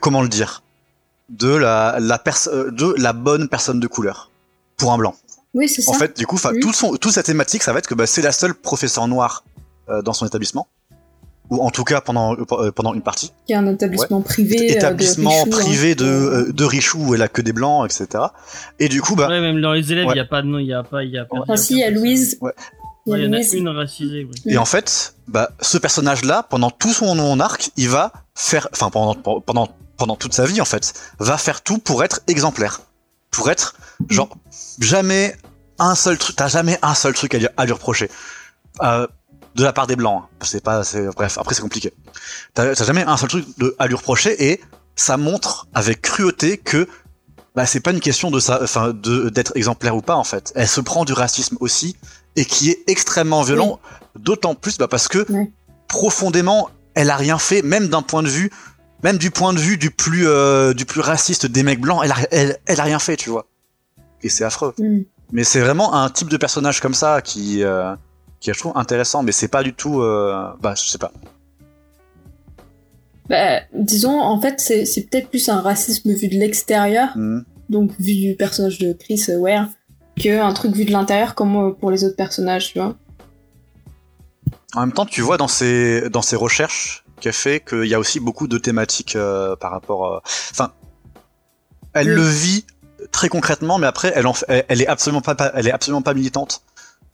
comment le dire? De la la euh, de la bonne personne de couleur pour un blanc. Oui, c'est ça. En fait, du coup, 'fin, Oui. tout son toute sa thématique, ça va être que bah, c'est la seule professeure noire euh, dans son établissement, ou en tout cas pendant euh, pendant une partie. qui est un établissement privé. euh, établissement de Richoux, hein. privé de euh, de Richoux où elle a que des blancs, etc. Et du coup, bah Ouais, même dans les élèves, il Ouais. y a pas de nom, il y a pas, il y a pas. Enfin, si, il y a Louise. Ouais. Il y en a une racisée, oui. Et en fait, bah, ce personnage-là, pendant tout son, son arc, il va faire, enfin pendant pendant pendant toute sa vie en fait, va faire tout pour être exemplaire, pour être genre jamais un seul truc, t'as jamais un seul truc à lui, à lui reprocher. Euh, de la part des blancs, hein. c'est pas, c'est bref, après c'est compliqué. T'as jamais un seul truc de, à lui reprocher et ça montre avec cruauté que bah c'est pas une question de ça, enfin de d'être exemplaire ou pas en fait. Elle se prend du racisme aussi et qui est extrêmement violent, d'autant plus bah, parce que profondément elle a rien fait, même d'un point de vue, même du point de vue du plus euh, du plus raciste des mecs blancs, elle a, elle, elle a rien fait, tu vois. Et c'est affreux. Mm. Mais c'est vraiment un type de personnage comme ça qui euh, qui je trouve intéressant, mais c'est pas du tout, euh, bah je sais pas. Bah, disons, en fait, c'est peut-être plus un racisme vu de l'extérieur, Mhm. donc vu du personnage de Chris Ware, que un truc vu de l'intérieur comme pour les autres personnages, tu vois. En même temps, tu vois dans ses dans ses recherches qu'elle fait qu'il y a aussi beaucoup de thématiques euh, par rapport. euh, Enfin, elle Oui. le vit très concrètement, mais après, elle en fait- elle, elle est absolument pas, elle est absolument pas militante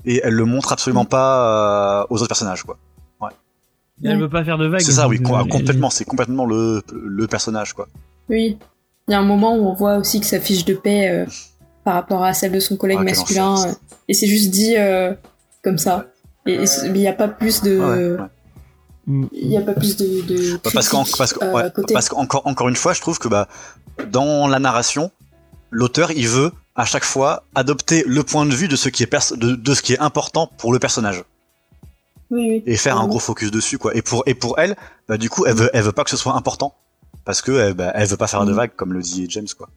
et elle le montre absolument Mm. pas euh, aux autres personnages, quoi. Elle veut pas faire de vagues. C'est ça, oui, com- complètement. C'est complètement le le personnage, quoi. Oui. Il y a un moment où on voit aussi que sa fiche de paix euh, par rapport à celle de son collègue Ah, masculin, enfer, euh, et c'est juste dit euh, comme ça. Et il n'y a pas plus de, Ah ouais, ouais. Mm. il y a pas plus de, de parce qu'en- critique, parce que- euh, ouais, à côté. parce qu'encore encore une fois, je trouve que bah dans la narration, l'auteur il veut à chaque fois adopter le point de vue de ce qui est pers- de, de ce qui est important pour le personnage Oui, oui. et faire un gros focus dessus quoi. Et pour et pour elle, bah du coup elle veut elle veut pas que ce soit important parce que elle, bah, elle veut pas faire de Mhm. vagues comme le dit James quoi.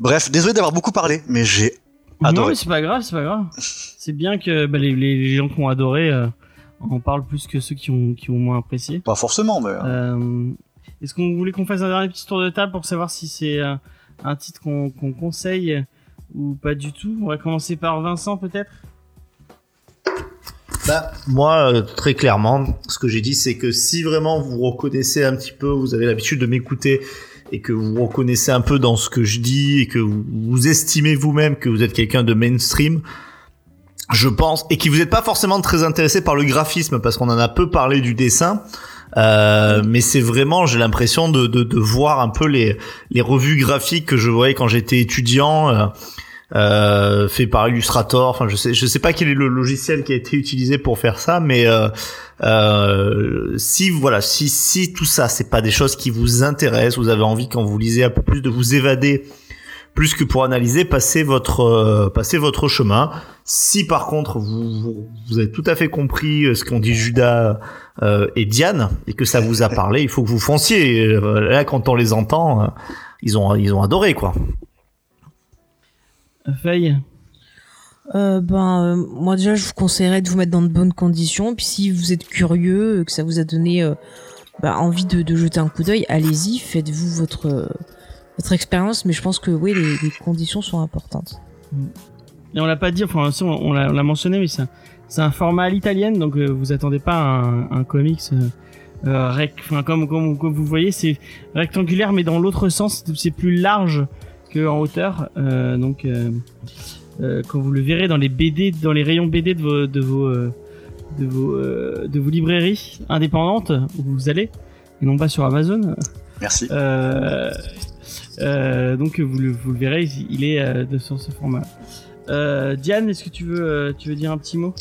Bref, désolé d'avoir beaucoup parlé, mais j'ai Non, adoré. mais c'est pas grave, c'est pas grave. C'est bien que bah, les, les, les gens qui ont adoré euh, en parlent plus que ceux qui ont, qui ont moins apprécié. pas forcément, mais Euh, Est-ce qu'on voulait qu'on fasse un dernier petit tour de table pour savoir si c'est euh, un titre qu'on qu'on conseille ou pas du tout? On va commencer par Vincent peut-être? Bah, moi, euh, très clairement, ce que j'ai dit, c'est que si vraiment vous reconnaissez un petit peu, vous avez l'habitude de m'écouter et que vous reconnaissez un peu dans ce que je dis et que vous, vous estimez vous-même que vous êtes quelqu'un de mainstream, je pense, et qui vous n'êtes pas forcément très intéressé par le graphisme parce qu'on en a peu parlé du dessin. Euh, mais c'est vraiment, j'ai l'impression de, de, de voir un peu les, les revues graphiques que je voyais quand j'étais étudiant. euh, euh, fait par Illustrator. Enfin, je sais, je sais pas quel est le logiciel qui a été utilisé pour faire ça, mais euh, euh, si voilà, si si tout ça, c'est pas des choses qui vous intéressent, vous avez envie quand vous lisez un peu plus de vous évader plus que pour analyser, passez votre euh, passez votre chemin. Si par contre vous, vous, vous avez tout à fait compris euh, ce qu'ont dit Judas euh, et Diane et que ça vous a parlé, il faut que vous fonciez. Et, Là, quand on les entend, euh, ils ont ils ont adoré quoi. Euh, ben, euh, moi déjà, je vous conseillerais de vous mettre dans de bonnes conditions. Puis si vous êtes curieux, que ça vous a donné euh, bah, envie de, de jeter un coup d'œil, allez-y, faites-vous votre euh, votre expérience. Mais je pense que oui, les, les conditions sont importantes. Et on l'a pas dit, enfin on, on l'a on l'a mentionné, mais c'est un, c'est un format à l'italienne, donc euh, vous attendez pas un, un comics euh, euh, rec, enfin comme, comme comme vous voyez, c'est rectangulaire, mais dans l'autre sens, c'est plus large que en hauteur. Euh, donc euh, euh, quand vous le verrez dans les BD, dans les rayons BD de vos de vos de vos de vos librairies indépendantes où vous allez, et non pas sur Amazon. merci. Euh, donc vous le, verrez, il est euh, de, sur ce format. Euh, Diane, est-ce que tu veux, euh, dire un petit mot?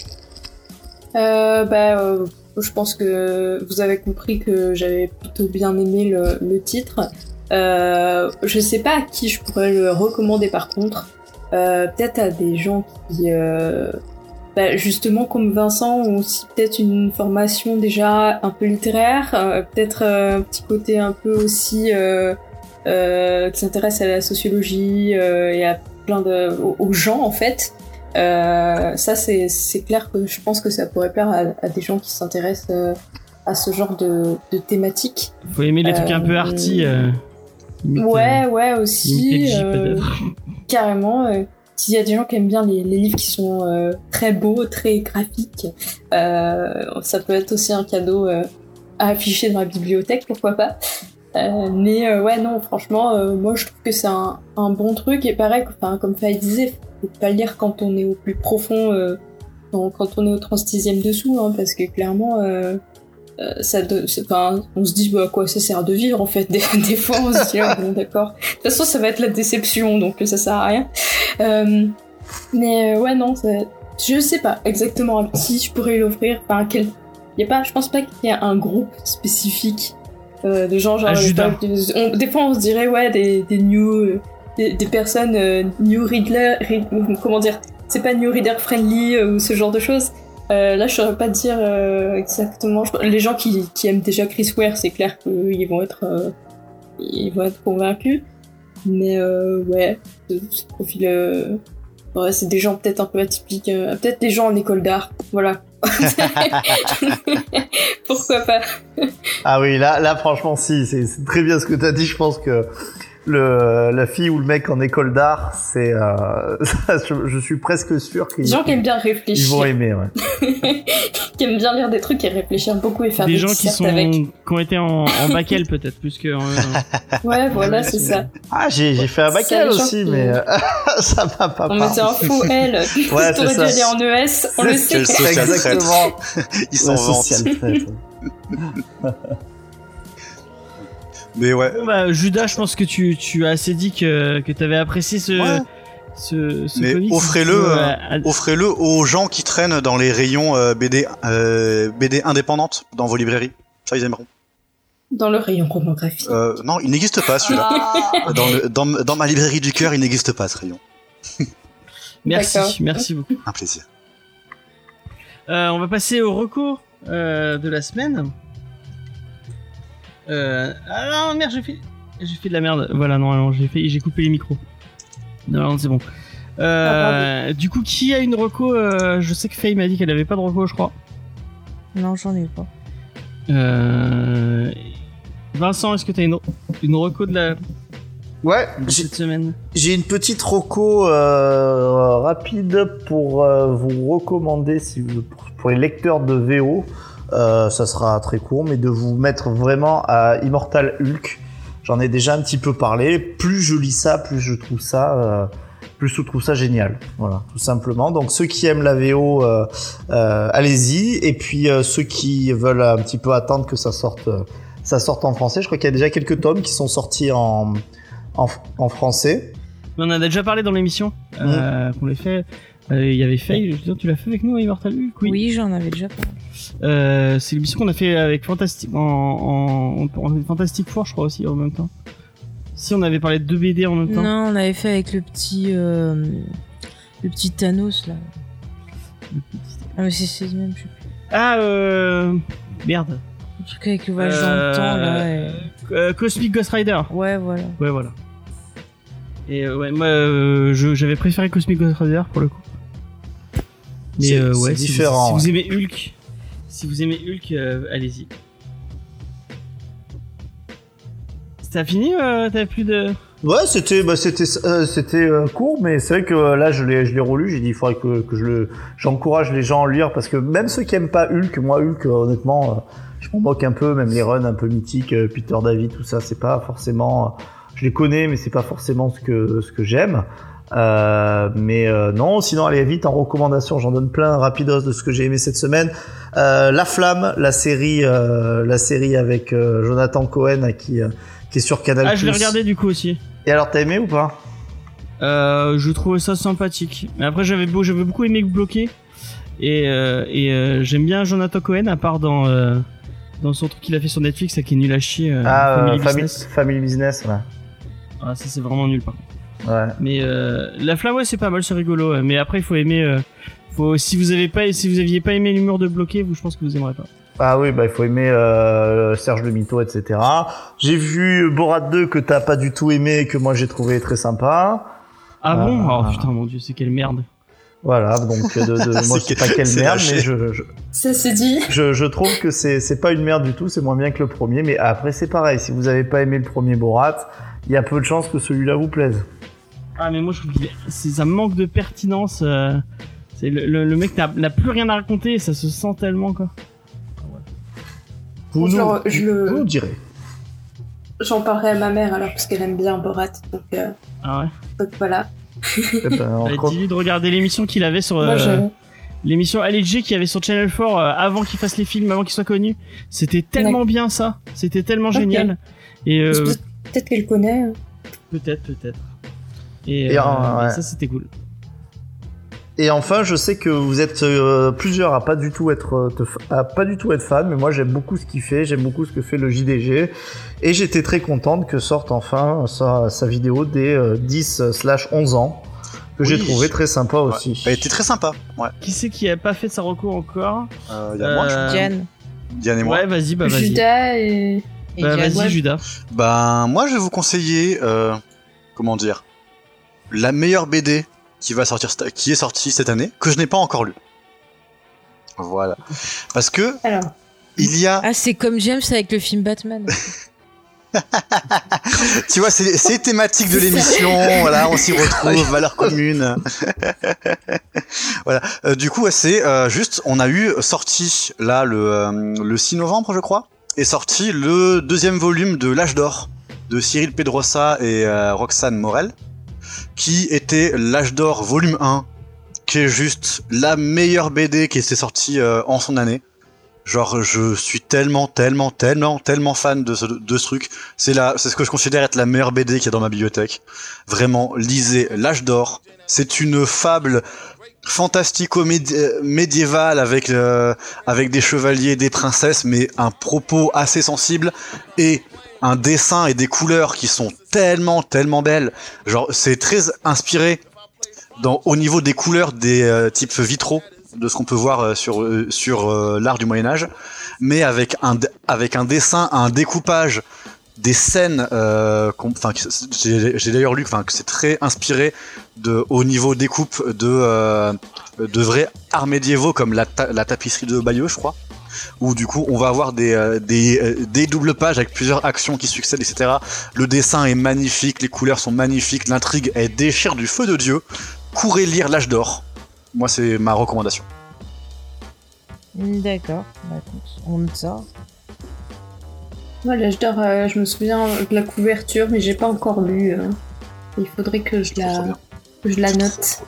Euh, bah, euh, je pense que vous avez compris que j'avais plutôt bien aimé le, titre. Euh, je sais pas à qui je pourrais le recommander par contre. Euh, peut-être à des gens qui, euh, bah, justement comme Vincent, ont aussi peut-être une formation déjà un peu littéraire, euh, peut-être euh, un petit côté un peu aussi euh, euh, qui s'intéresse à la sociologie euh, et à plein de aux, gens en fait. Euh, ça c'est c'est clair que je pense que ça pourrait plaire à, à des gens qui s'intéressent euh, à ce genre de, de thématiques. Faut aimer les trucs un peu Euh, arty. euh, limite, Ouais, ouais euh, aussi. euh, carrément. euh, S'il y a des gens qui aiment bien les, les livres qui sont euh, très beaux, très graphiques, euh, ça peut être aussi un cadeau euh, à afficher dans la bibliothèque, pourquoi pas. Euh, mais euh, ouais, non, franchement, euh, moi je trouve que c'est un, bon truc. Et pareil, enfin, comme Faye disait, faut pas lire quand on est au plus profond, quand, on est au 36e dessous, hein, parce que clairement, ça enfin, on se dit bah, à quoi ça sert de vivre en fait. Des, fois, on se dit ah, bon, d'accord. De toute façon, ça va être la déception, donc ça sert à rien. Mais ouais, non, ça- je sais pas exactement à qui je pourrais l'offrir. Enfin, quel... y a pas, je pense pas qu'il y a un groupe spécifique euh, de gens genre. Euh, Judas. on- des fois, on se dirait ouais des, des new, des, des personnes euh, new reader, read- comment dire, c'est pas new reader friendly euh, ou ce genre de choses. Euh, là, je saurais pas dire euh, exactement. Les gens qui, qui aiment déjà Chris Ware, c'est clair qu'ils vont être, euh, ils vont être convaincus. Mais euh, ouais, ce, ce profil, euh, c'est des gens peut-être un peu atypiques, euh, peut-être des gens en école d'art, voilà. Pourquoi pas Ah oui, là, là franchement, si, c'est c'est très bien ce que tu as dit. Je pense que le, la fille ou le mec en école d'art, c'est, euh, je, je suis presque sûr qu'ils Des gens qui aiment bien ils réfléchir, vont aimer. Ouais. qui aiment bien lire des trucs et réfléchir beaucoup et faire Des des, gens qui sont avec. qui ont été en, en bac L peut-être plus que en, Ouais, voilà, c'est ça. Ah, j'ai j'ai fait un bac aussi, qui- mais euh, ça m'a pas On mettait un faux L. Ouais, T'aurais c'est dû ça. aller en ES, on le sait. Exactement. Ils social traître. Mais ouais. Bon bah Judas, je pense que tu, tu as assez dit que, que t'avais apprécié ce, Ouais. ce, ce Mais offrez-le, Euh, à- Offrez-le aux gens qui traînent dans les rayons euh, BD, euh, BD indépendantes dans vos librairies. Ça, ils aimeront. Dans le rayon romographie. Euh, non, il n'existe pas celui-là. dans, le- dans, dans ma librairie du cœur, il n'existe pas ce rayon. Merci, merci beaucoup. Un plaisir. Euh, on va passer au recours euh, de la semaine. Euh, ah non, merde, j'ai fait, j'ai fait de la merde. Voilà, non, non, j'ai fait, j'ai coupé les micros. Non, non, c'est bon. Euh, du coup, qui a une reco euh, Je sais que Faye m'a dit qu'elle avait pas de reco, je crois. Non, j'en ai pas. Euh, Vincent, est-ce que t'as une, une reco de, la, Ouais, j'ai- cette semaine? J'ai une petite roco euh, rapide pour euh, vous recommander, si vous, pour, pour les lecteurs de VO, euh, ça sera très court, mais de vous mettre vraiment à Immortal Hulk. J'en ai déjà un petit peu parlé. Plus je lis ça, plus je trouve ça, euh, plus je trouve ça génial. Voilà, tout simplement. Donc ceux qui aiment la VO, euh, euh, allez-y. Et puis euh, ceux qui veulent un petit peu attendre que ça sorte, euh, ça sorte en français. Je crois qu'il y a déjà quelques tomes qui sont sortis en en, en français. On en a déjà parlé dans l'émission euh, qu'on les fait. Euh, Il y avait Faye, tu l'as fait avec nous, à Immortal Hulk Oui, j'en avais déjà parlé. Euh, c'est l'émission qu'on a fait avec Fantastic en, en, en Fantastic Four, je crois aussi en même temps. Si on avait parlé de deux BD en même temps. Non, on avait fait avec le petit. euh, le petit Thanos là. Ah, mais c'est même, je sais plus. Ah euh, merde. Le truc avec le voyage dans le temps là. et- Euh, Cosmic Ghost Rider. Ouais, voilà. Ouais voilà. Et euh, ouais, moi euh, j'avais préféré Cosmic Ghost Rider pour le coup. Mais euh, c'est ouais, si vous- différent, Si vous, aimez Hulk, si vous aimez Hulk, euh, allez-y. T'as fini euh, T'avais plus de. Ouais, c'était bah, c'était c'était court, mais c'est vrai que là je l'ai je l'ai relu. J'ai dit il faudrait que, que je le j'encourage les gens à lire parce que même ceux qui aiment pas Hulk, moi Hulk honnêtement, je m'en moque un peu. Même les runs un peu mythiques, Peter David, tout ça, c'est pas forcément. je les connais, mais c'est pas forcément ce que ce que j'aime. Euh, mais euh, non, sinon allez vite en recommandation, j'en donne plein rapidos de ce que j'ai aimé cette semaine. Euh, la Flamme, la série, la série avec Jonathan Cohen qui qui est sur Canal+. Ah, je l'ai regardé du coup aussi. Et alors t'as aimé ou pas? Je trouvais ça sympathique. Mais après, j'avais beau, j'avais beaucoup aimé Bloqué. Et, et j'aime bien Jonathan Cohen, à part dans, dans son truc qu'il a fait sur Netflix, là, qui est nul à chier. Ah, Family family, Business. family business, ouais. Ah, ça, c'est vraiment nul, par contre. Ouais. Mais euh, La Flamme, ouais, c'est pas mal, c'est rigolo. ouais. Mais après, il faut aimer. euh, faut, si vous avez pas, si vous aviez pas aimé l'humour de Bloqué, vous, je pense que vous aimerez pas. Ah oui, bah il faut aimer euh, Serge Le Mito, etc. J'ai vu Borat 2 que t'as pas du tout aimé et que moi j'ai trouvé très sympa. Ah bon? Oh putain, mon dieu, c'est quelle merde. Voilà, donc de, de- moi C'est c'est pas quelle merde, lâché. mais je, je, Ça c'est dit. je, je trouve que c'est c'est pas une merde du tout, c'est moins bien que le premier. Mais après c'est pareil, si vous avez pas aimé le premier Borat, il y a peu de chances que celui-là vous plaise. Ah mais moi je trouve que ça manque de pertinence. euh, c'est le, le, le mec n'a plus rien à raconter, et ça se sent tellement quoi. Vous Je nous, le- je le- vous nous direz. J'en parlerai à ma mère alors parce qu'elle aime bien Borat. Donc, euh, Ah ouais. donc voilà. Eh ben, compte- Dis-lui de regarder l'émission qu'il avait sur Moi euh, l'émission LG qu'il y avait sur Channel 4 euh, avant qu'il fasse les films, avant qu'il soit connu. C'était tellement bien ça, c'était tellement génial. Et euh, Peut-être qu'elle connaît. hein. peut-être, peut-être. Et, Et, euh, ouais. ça c'était cool. Et enfin, je sais que vous êtes euh, plusieurs à pas du tout être euh, à pas du tout être fan, mais moi j'aime beaucoup ce qu'il fait, j'aime beaucoup ce que fait le JDG, et j'étais très contente que sorte enfin sa, sa vidéo des euh, 10 slash 11 ans que j'ai trouvé très sympa aussi. Elle était très sympa. Ouais. Qui c'est qui a pas fait sa recours encore Euh, y a moi, Euh, Diane. je- Diane et moi. Ouais, vas-y, bah vas-y. Judas et. Et Bah, vas-y. Judas. Ben, moi, je vais vous conseiller, euh, comment dire, la meilleure BD qui va sortir, qui est sortie cette année, que je n'ai pas encore lu. Voilà. Parce que, Alors. il y a, Ah, c'est comme James avec le film Batman. tu vois, c'est c'est thématique de l'émission, voilà, on s'y retrouve, valeurs communes. voilà. Euh, du coup, c'est euh, juste, on a eu sorti, là, le, euh, le 6 novembre, je crois, est sorti le deuxième volume de L'âge d'or de Cyril Pedrosa et euh, Roxane Morel, qui était L'âge d'or volume 1, qui est juste la meilleure BD qui était sortie euh, en son année. Genre, je suis tellement, tellement, tellement, tellement fan de ce, truc. C'est la, c'est ce que je considère être la meilleure BD qu'il y a dans ma bibliothèque. Vraiment, lisez L'âge d'or. C'est une fable fantastico-médiévale avec, euh, avec des chevaliers, des princesses, mais un propos assez sensible et un dessin et des couleurs qui sont tellement, tellement belles. Genre, c'est très inspiré au niveau des couleurs des euh, types vitraux de ce qu'on peut voir euh, sur, euh, l'art du Moyen Âge, mais avec un, avec un dessin, un découpage des scènes, j'ai d'ailleurs lu que c'est très inspiré au niveau découpe de, de vrais arts médiévaux comme la, la tapisserie de Bayeux, je crois, où du coup on va avoir des, euh, des, euh, des doubles pages avec plusieurs actions qui succèdent, etc. Le dessin est magnifique, les couleurs sont magnifiques, l'intrigue est déchire du feu de Dieu. Courez lire l'âge d'or. Moi, c'est ma recommandation. D'accord. Bah, on note ça. Moi, l'âge d'or, euh, je me souviens de la couverture, mais j'ai pas encore lu. euh. Il faudrait que je la, je la note.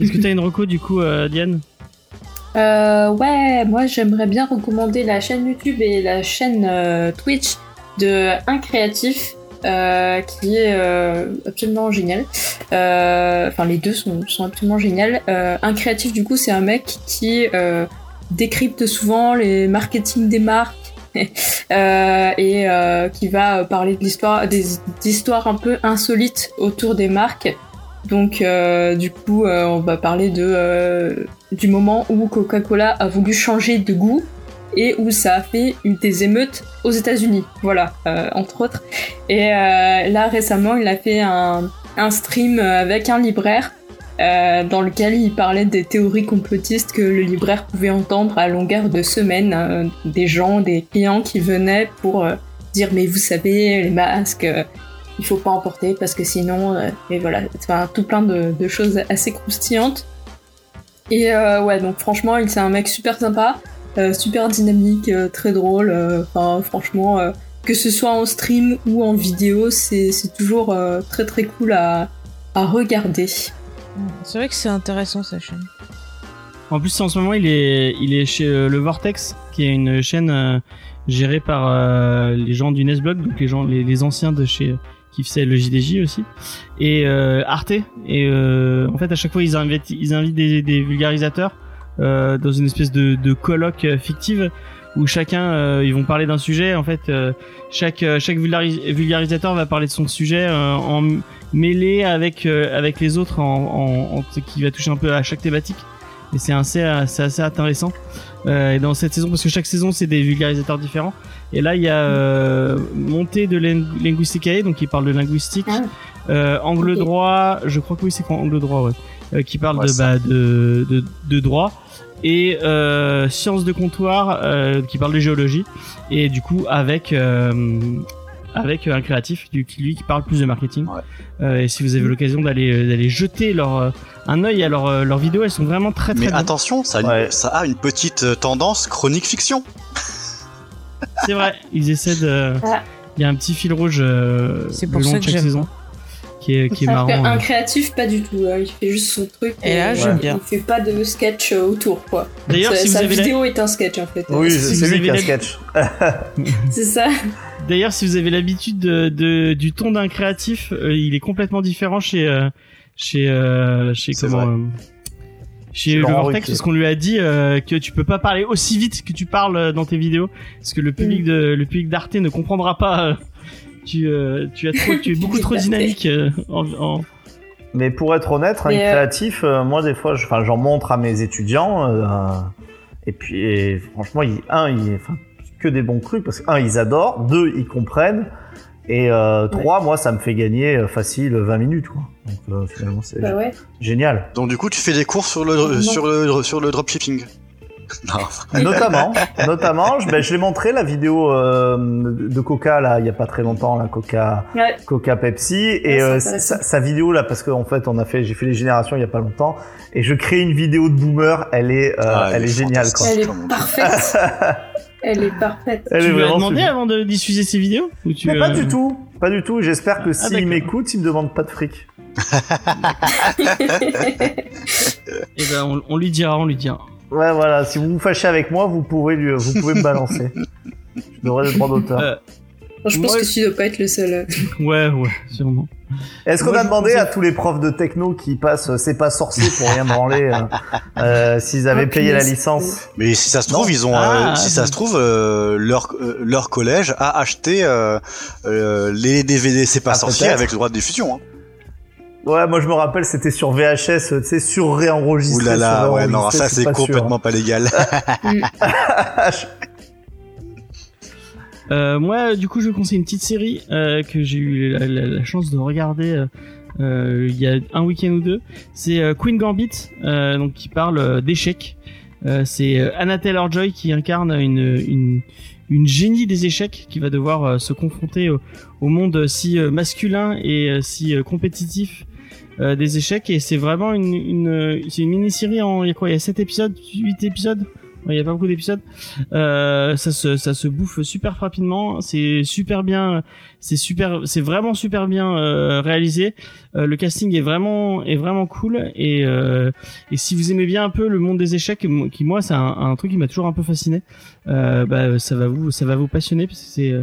Est-ce que t'as une reco du coup, euh, Diane? Euh, ouais, moi j'aimerais bien recommander la chaîne YouTube et la chaîne euh, Twitch de Un Créatif, euh, qui est euh, absolument génial. Euh, Enfin, les deux sont, sont absolument géniales. Un Créatif, du coup, c'est un mec qui décrypte souvent les marketing des marques. et qui va parler de l'histoire des d'histoires un peu insolites autour des marques donc du coup on va parler de du moment où Coca-Cola a voulu changer de goût et où ça a fait une des émeutes aux États-Unis. Voilà, euh, entre autres. Et euh, là récemment, il a fait un, stream avec un libraire euh, dans lequel il parlait des théories complotistes que le libraire pouvait entendre à longueur de semaines, euh, des gens, des clients qui venaient pour euh, dire mais vous savez les masques. euh, il faut pas en porter parce que sinon, euh, et voilà, enfin, tout plein de, de choses assez croustillantes. Et euh, ouais, donc franchement, il c'est un mec super sympa, euh, super dynamique, euh, très drôle. euh, Enfin, franchement, euh, que ce soit en stream ou en vidéo, c'est c'est toujours euh, très très cool à, à regarder. C'est vrai que c'est intéressant sa chaîne. En plus, en ce moment, il est, il est chez euh, le Vortex, qui est une chaîne euh, gérée par euh, les gens du Nesblog, donc les gens, les, les anciens de chez qui faisaient le JDJ aussi, et euh, Arte. Et euh, en fait, à chaque fois, ils invitent, ils invitent des, vulgarisateurs euh, dans une espèce de, colloque fictive où chacun, ils vont parler d'un sujet. En fait, chaque chaque vulgaris- vulgarisateur va parler de son sujet en mêlé avec avec les autres, en, en, en- qui va toucher un peu à chaque thématique. et c'est assez, c'est assez intéressant. Et dans cette saison, parce que chaque saison c'est des vulgarisateurs différents. Et là, il y a euh, montée de Ling- Linguisticae, donc qui parle de linguistique. Ah. Euh, angle droit, je crois que oui, c'est quoi angle droit, ouais. Euh, qui parle Ouais, de, ça. bah, de, de, de droit. Et euh, sciences de comptoir, euh, qui parle de géologie. Et du coup, avec euh, avec un créatif, lui qui lui, qui parle plus de marketing. Ouais. Euh, et si vous avez l'occasion d'aller d'aller jeter leur euh, un œil à leurs euh, leurs vidéos, elles sont vraiment très très Mais attention, ça, a une- Ouais. ça a une petite tendance chronique fiction. C'est vrai, ils essaient de. Ah. Il y a un petit fil rouge euh, C'est le pour long ça de que chaque j'aime saison qui est, qui est que marrant. Un euh. créatif, pas du tout. hein. Il fait juste son truc. Et là, j'aime il bien. fait pas de sketch euh, autour, quoi. D'ailleurs, Sa, si vous sa avez la- vidéo est un sketch, en fait. Oui, si c'est vous lui qui avez a la- sketch. C'est ça. D'ailleurs, si vous avez l'habitude de, de- du ton d'un créatif, euh, il est complètement différent chez euh, chez euh, chez C'est comment vrai. euh, chez le Vortex parce qu'on lui a dit euh, que tu peux pas parler aussi vite que tu parles euh, dans tes vidéos parce que le public Mm. de le public d'Arte ne comprendra pas. euh, tu euh, tu as trop tu es beaucoup trop dynamique euh, en, en- Mais pour être honnête, euh, créatif, euh, moi des fois, j'en montre à mes étudiants. euh, et puis, et franchement, il, un, il, que des bons trucs parce que un, ils adorent, deux, ils comprennent, et euh, trois, moi, ça me fait gagner euh, facile 20 minutes, quoi. Donc euh, finalement, c'est Bah ouais. génial. Donc du coup, tu fais des cours sur le sur le sur le dropshipping. Non. Notamment, notamment, je, ben, je l'ai montré la vidéo euh, de Coca là, il y a pas très longtemps, la Coca. Ouais. Coca Pepsi et Ouais, euh, sa, sa vidéo là parce qu'en fait on a fait j'ai fait les générations il y a pas longtemps et je crée une vidéo de boomer elle est euh, Ah, elle elle est est géniale quoi. Elle est parfaite. Elle est parfaite. Elle tu est lui as vraiment demandé avant de diffuser ces vidéos ou tu Mais pas euh, du tout, pas du tout. J'espère que Ah, s'il m'écoute, il me demande pas de fric. eh ben, on, on lui dira on lui dira. Ouais voilà, si vous vous fâchez avec moi, vous pouvez lui, vous pouvez me balancer. Je devrais le droit d'auteur. Euh, je pense Moi, que tu dois pas être le seul. Ouais ouais sûrement. Est-ce qu'on a demandé pensais- à tous les profs de techno qui passent euh, c'est pas sorcier pour rien branler euh, euh, s'ils avaient payé la licence Mais si ça se trouve, Non. ils ont, Ah, euh, si ça se trouve, euh, leur leur collège a acheté euh, euh, les DVD C'est pas Ah, sorcier avec le droit de diffusion. Hein. Ouais, moi je me rappelle, c'était sur VHS, tu sais, sur réenregistré. Ouh là là, ouais, non, ça c'est complètement pas légal. Euh, moi, du coup, je vous conseille une petite série euh, que j'ai eu la, chance de regarder euh, il y a un week-end ou deux. C'est Queen Gambit, donc qui parle d'échecs. C'est Anna Taylor-Joy qui incarne une, une une génie des échecs qui va devoir se confronter au, au monde si masculin et si compétitif des échecs et c'est vraiment une, une c'est une mini-série en il y a quoi? Il y a 7 épisodes 8 épisodes? Il y a pas beaucoup d'épisodes. Euh, ça se ça se bouffe super rapidement. C'est super bien c'est super c'est vraiment super bien euh, réalisé. Euh, le casting est vraiment est vraiment cool. Et euh, et si vous aimez bien un peu le monde des échecs qui moi c'est un, un truc qui m'a toujours un peu fasciné euh, bah ça va vous ça va vous passionner parce que c'est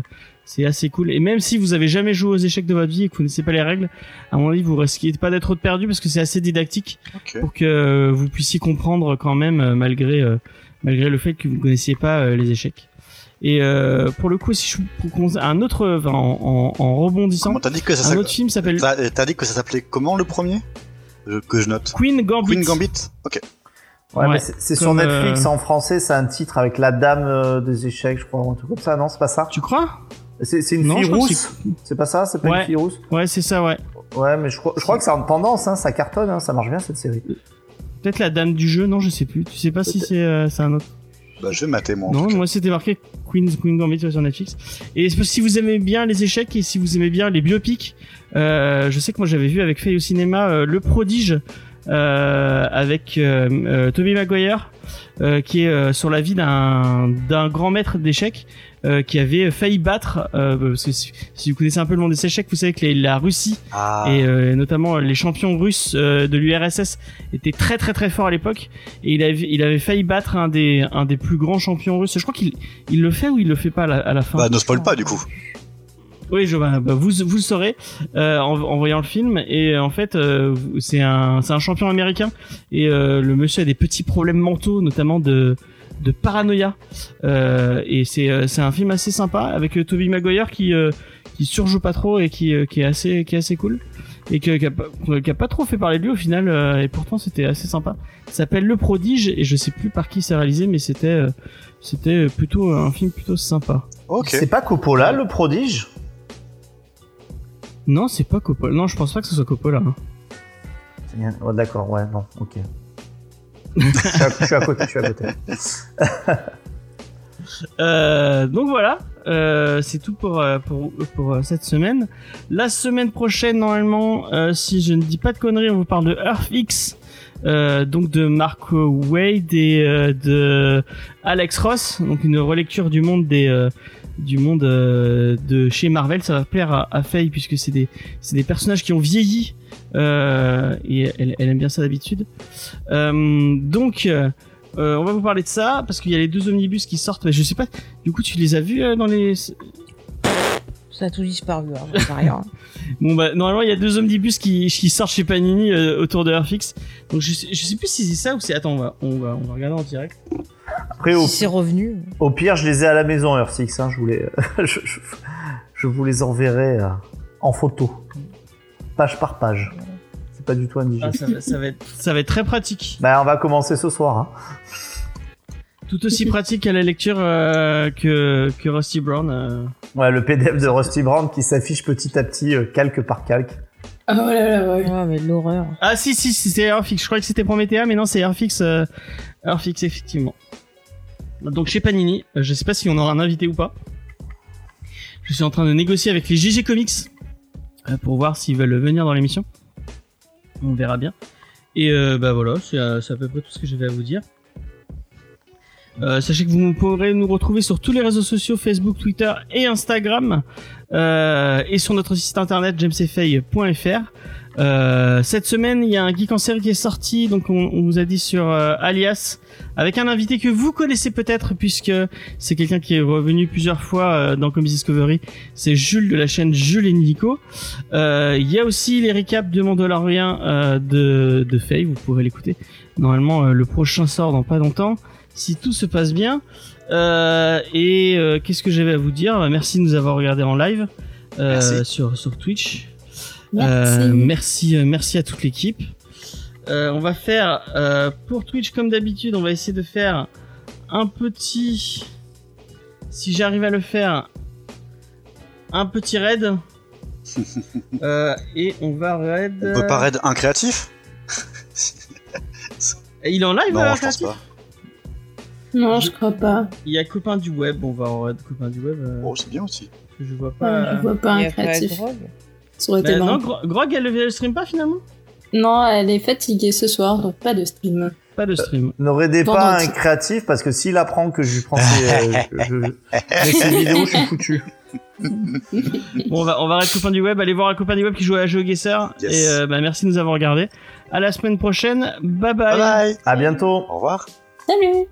c'est assez cool. Et même si vous avez jamais joué aux échecs de votre vie et que vous ne connaissez pas les règles à mon avis vous risquez pas d'être trop perdu parce que c'est assez didactique pour que vous puissiez comprendre quand même euh, malgré euh, malgré le fait que vous ne connaissiez pas euh, les échecs et euh, pour le coup si je vous propose un autre enfin, en, en, en rebondissant Comment t'as dit que ça un s'appelait autre film s'appelle T'as t'as dit que ça s'appelait comment le premier? Euh, Que je note. Queen Gambit Queen Gambit. Ok. Ouais, Ouais, mais c'est sur Netflix euh, en français, c'est un titre avec la dame euh, des échecs, je crois, un truc comme ça, non C'est pas ça? Tu crois? C'est une Non, fille rousse C'est pas ça C'est pas Ouais. une fille rousse? Ouais c'est ça ouais Ouais, mais je crois, je crois que c'est en tendance, hein, ça cartonne, hein, ça marche bien cette série. Peut-être la dame du jeu non je sais plus tu sais pas si c'est euh, c'est un autre Bah je vais mater moi. en Non, cas. moi c'était marqué Queen, Queen Gambit sur Netflix. Et si vous aimez bien les échecs et si vous aimez bien les biopics, euh, je sais que moi j'avais vu avec Faye au cinéma euh, Le Prodige euh, avec euh, euh, Tobey Maguire euh, qui est euh, sur la vie d'un d'un grand maître d'échecs euh, qui avait failli battre euh, parce que si, si vous connaissez un peu le monde des échecs, vous savez que les- la Russie Ah. et euh, notamment les champions russes de l'URSS étaient très très très forts à l'époque. Et il avait il avait failli battre un des un des plus grands champions russes. Je crois qu'il il le fait ou il le fait pas à la, à la fin? Bah ne spoil pas du coup. oui je bah, bah, vous vous le saurez euh, en, en voyant le film. Et en fait euh, c'est un un champion américain. Et le monsieur a des petits problèmes mentaux notamment de de paranoïa euh, et c'est euh, c'est un film assez sympa avec euh, Tobey Maguire qui euh, qui surjoue pas trop et qui euh, qui est assez qui est assez cool et qui a, pas- qui a pas trop fait parler de lui au final euh, et pourtant c'était assez sympa. Ça s'appelle Le Prodige et je sais plus par qui c'est réalisé mais c'était euh, c'était plutôt un film plutôt sympa. Ok. C'est pas Coppola le prodige? Non, c'est pas Coppola. Non, je pense pas que ce soit Coppola. hein. Oh, D'accord, ouais, non, ok. Je, suis à, je suis à côté, je suis à côté. Euh, donc voilà, euh, c'est tout pour euh, pour, pour euh, cette semaine. La semaine prochaine, normalement, si je ne dis pas de conneries, on vous parle de EarthX, euh, donc de Mark Wade et de Alex Ross, donc une relecture du monde des du monde de chez Marvel. Ça va plaire à, à Faye puisque c'est des des personnages qui ont vieilli euh, et elle, elle aime bien ça d'habitude. Euh, donc euh, on va vous parler de ça parce qu'il y a les deux omnibus qui sortent. mais Je sais pas. Du coup, tu les as vus euh, dans les. Ça a tout disparu, sais rien. Bon bah normalement il y a deux omnibus qui, qui sortent chez Panini euh, autour de Earthfix. Donc je sais, je sais plus si c'est ça ou c'est. Attends, on va, on va on va regarder en direct. Après, au, si c'est revenu. au pire, je les ai à la maison, Earth-Six, hein, je, vous les, je, je- je vous les enverrai euh, en photo. Page par page. C'est pas du tout indigène. Ah, ça, va- ça va être ça va être très pratique. Bah, on va commencer ce soir. Hein. Tout aussi pratique à la lecture euh, que que Rusty Brown. euh. Ouais, le PDF de Rusty Brand qui s'affiche petit à petit, euh, calque par calque. Ah oh là là, ouais. Ouais, mais l'horreur. Ah si si si, c'est Earthfix. Je croyais que c'était Promethea mais non c'est. Euh, Earthfix effectivement. Donc chez Panini, je sais pas si on aura un invité ou pas. Je suis en train de négocier avec les GG Comics pour voir s'ils veulent venir dans l'émission. On verra bien. Et euh, bah voilà, c'est euh, à peu près tout ce que j'avais à vous dire. Euh, sachez que vous pourrez nous retrouver sur tous les réseaux sociaux Facebook, Twitter et Instagram euh, et sur notre site internet jamesfay.fr. Euh, cette semaine, il y a un geek en série qui est sorti, donc on, on vous a dit sur euh, Alias, avec un invité que vous connaissez peut-être puisque c'est quelqu'un qui est revenu plusieurs fois euh, dans Comics Discovery. C'est Jules de la chaîne Jules et Nico. Euh, Il y a aussi les récaps de Mandalorian euh, de de Faye, vous pourrez l'écouter. Normalement, euh, le prochain sort dans pas longtemps, si tout se passe bien. Euh, et euh, qu'est-ce que j'avais à vous dire? Merci de nous avoir regardé en live euh, sur sur Twitch. Merci. Euh, merci, euh, merci à toute l'équipe. Euh, on va faire euh, pour Twitch comme d'habitude, on va essayer de faire un petit, si j'arrive à le faire, un petit raid. Euh, et on va raid. On peut pas raid un créatif? Et Il est en live, Non, euh, je pense Créatif? Pas. Non, je crois pas. Il y a copain du web, on va en raid copain du web. euh, Oh, c'est bien aussi. je vois Ouais, pas. je vois pas un pas créatif. Ça aurait été non, marrant. Gro- Grog, elle, elle stream pas finalement? Non, elle est fatiguée ce soir, donc pas de stream. Pas de stream. Ne raidez Pendant pas un créatif parce que s'il apprend que je prends ses, euh, je, je- ses vidéos, je suis foutu. Bon, on va, on va arrêter copain du web, allez voir un copain du web qui joue à GeoGuessr. Yes. Et euh, bah, merci de nous avoir regardé. À la semaine prochaine. Bye bye. Bye bye. À bientôt. Au revoir. Salut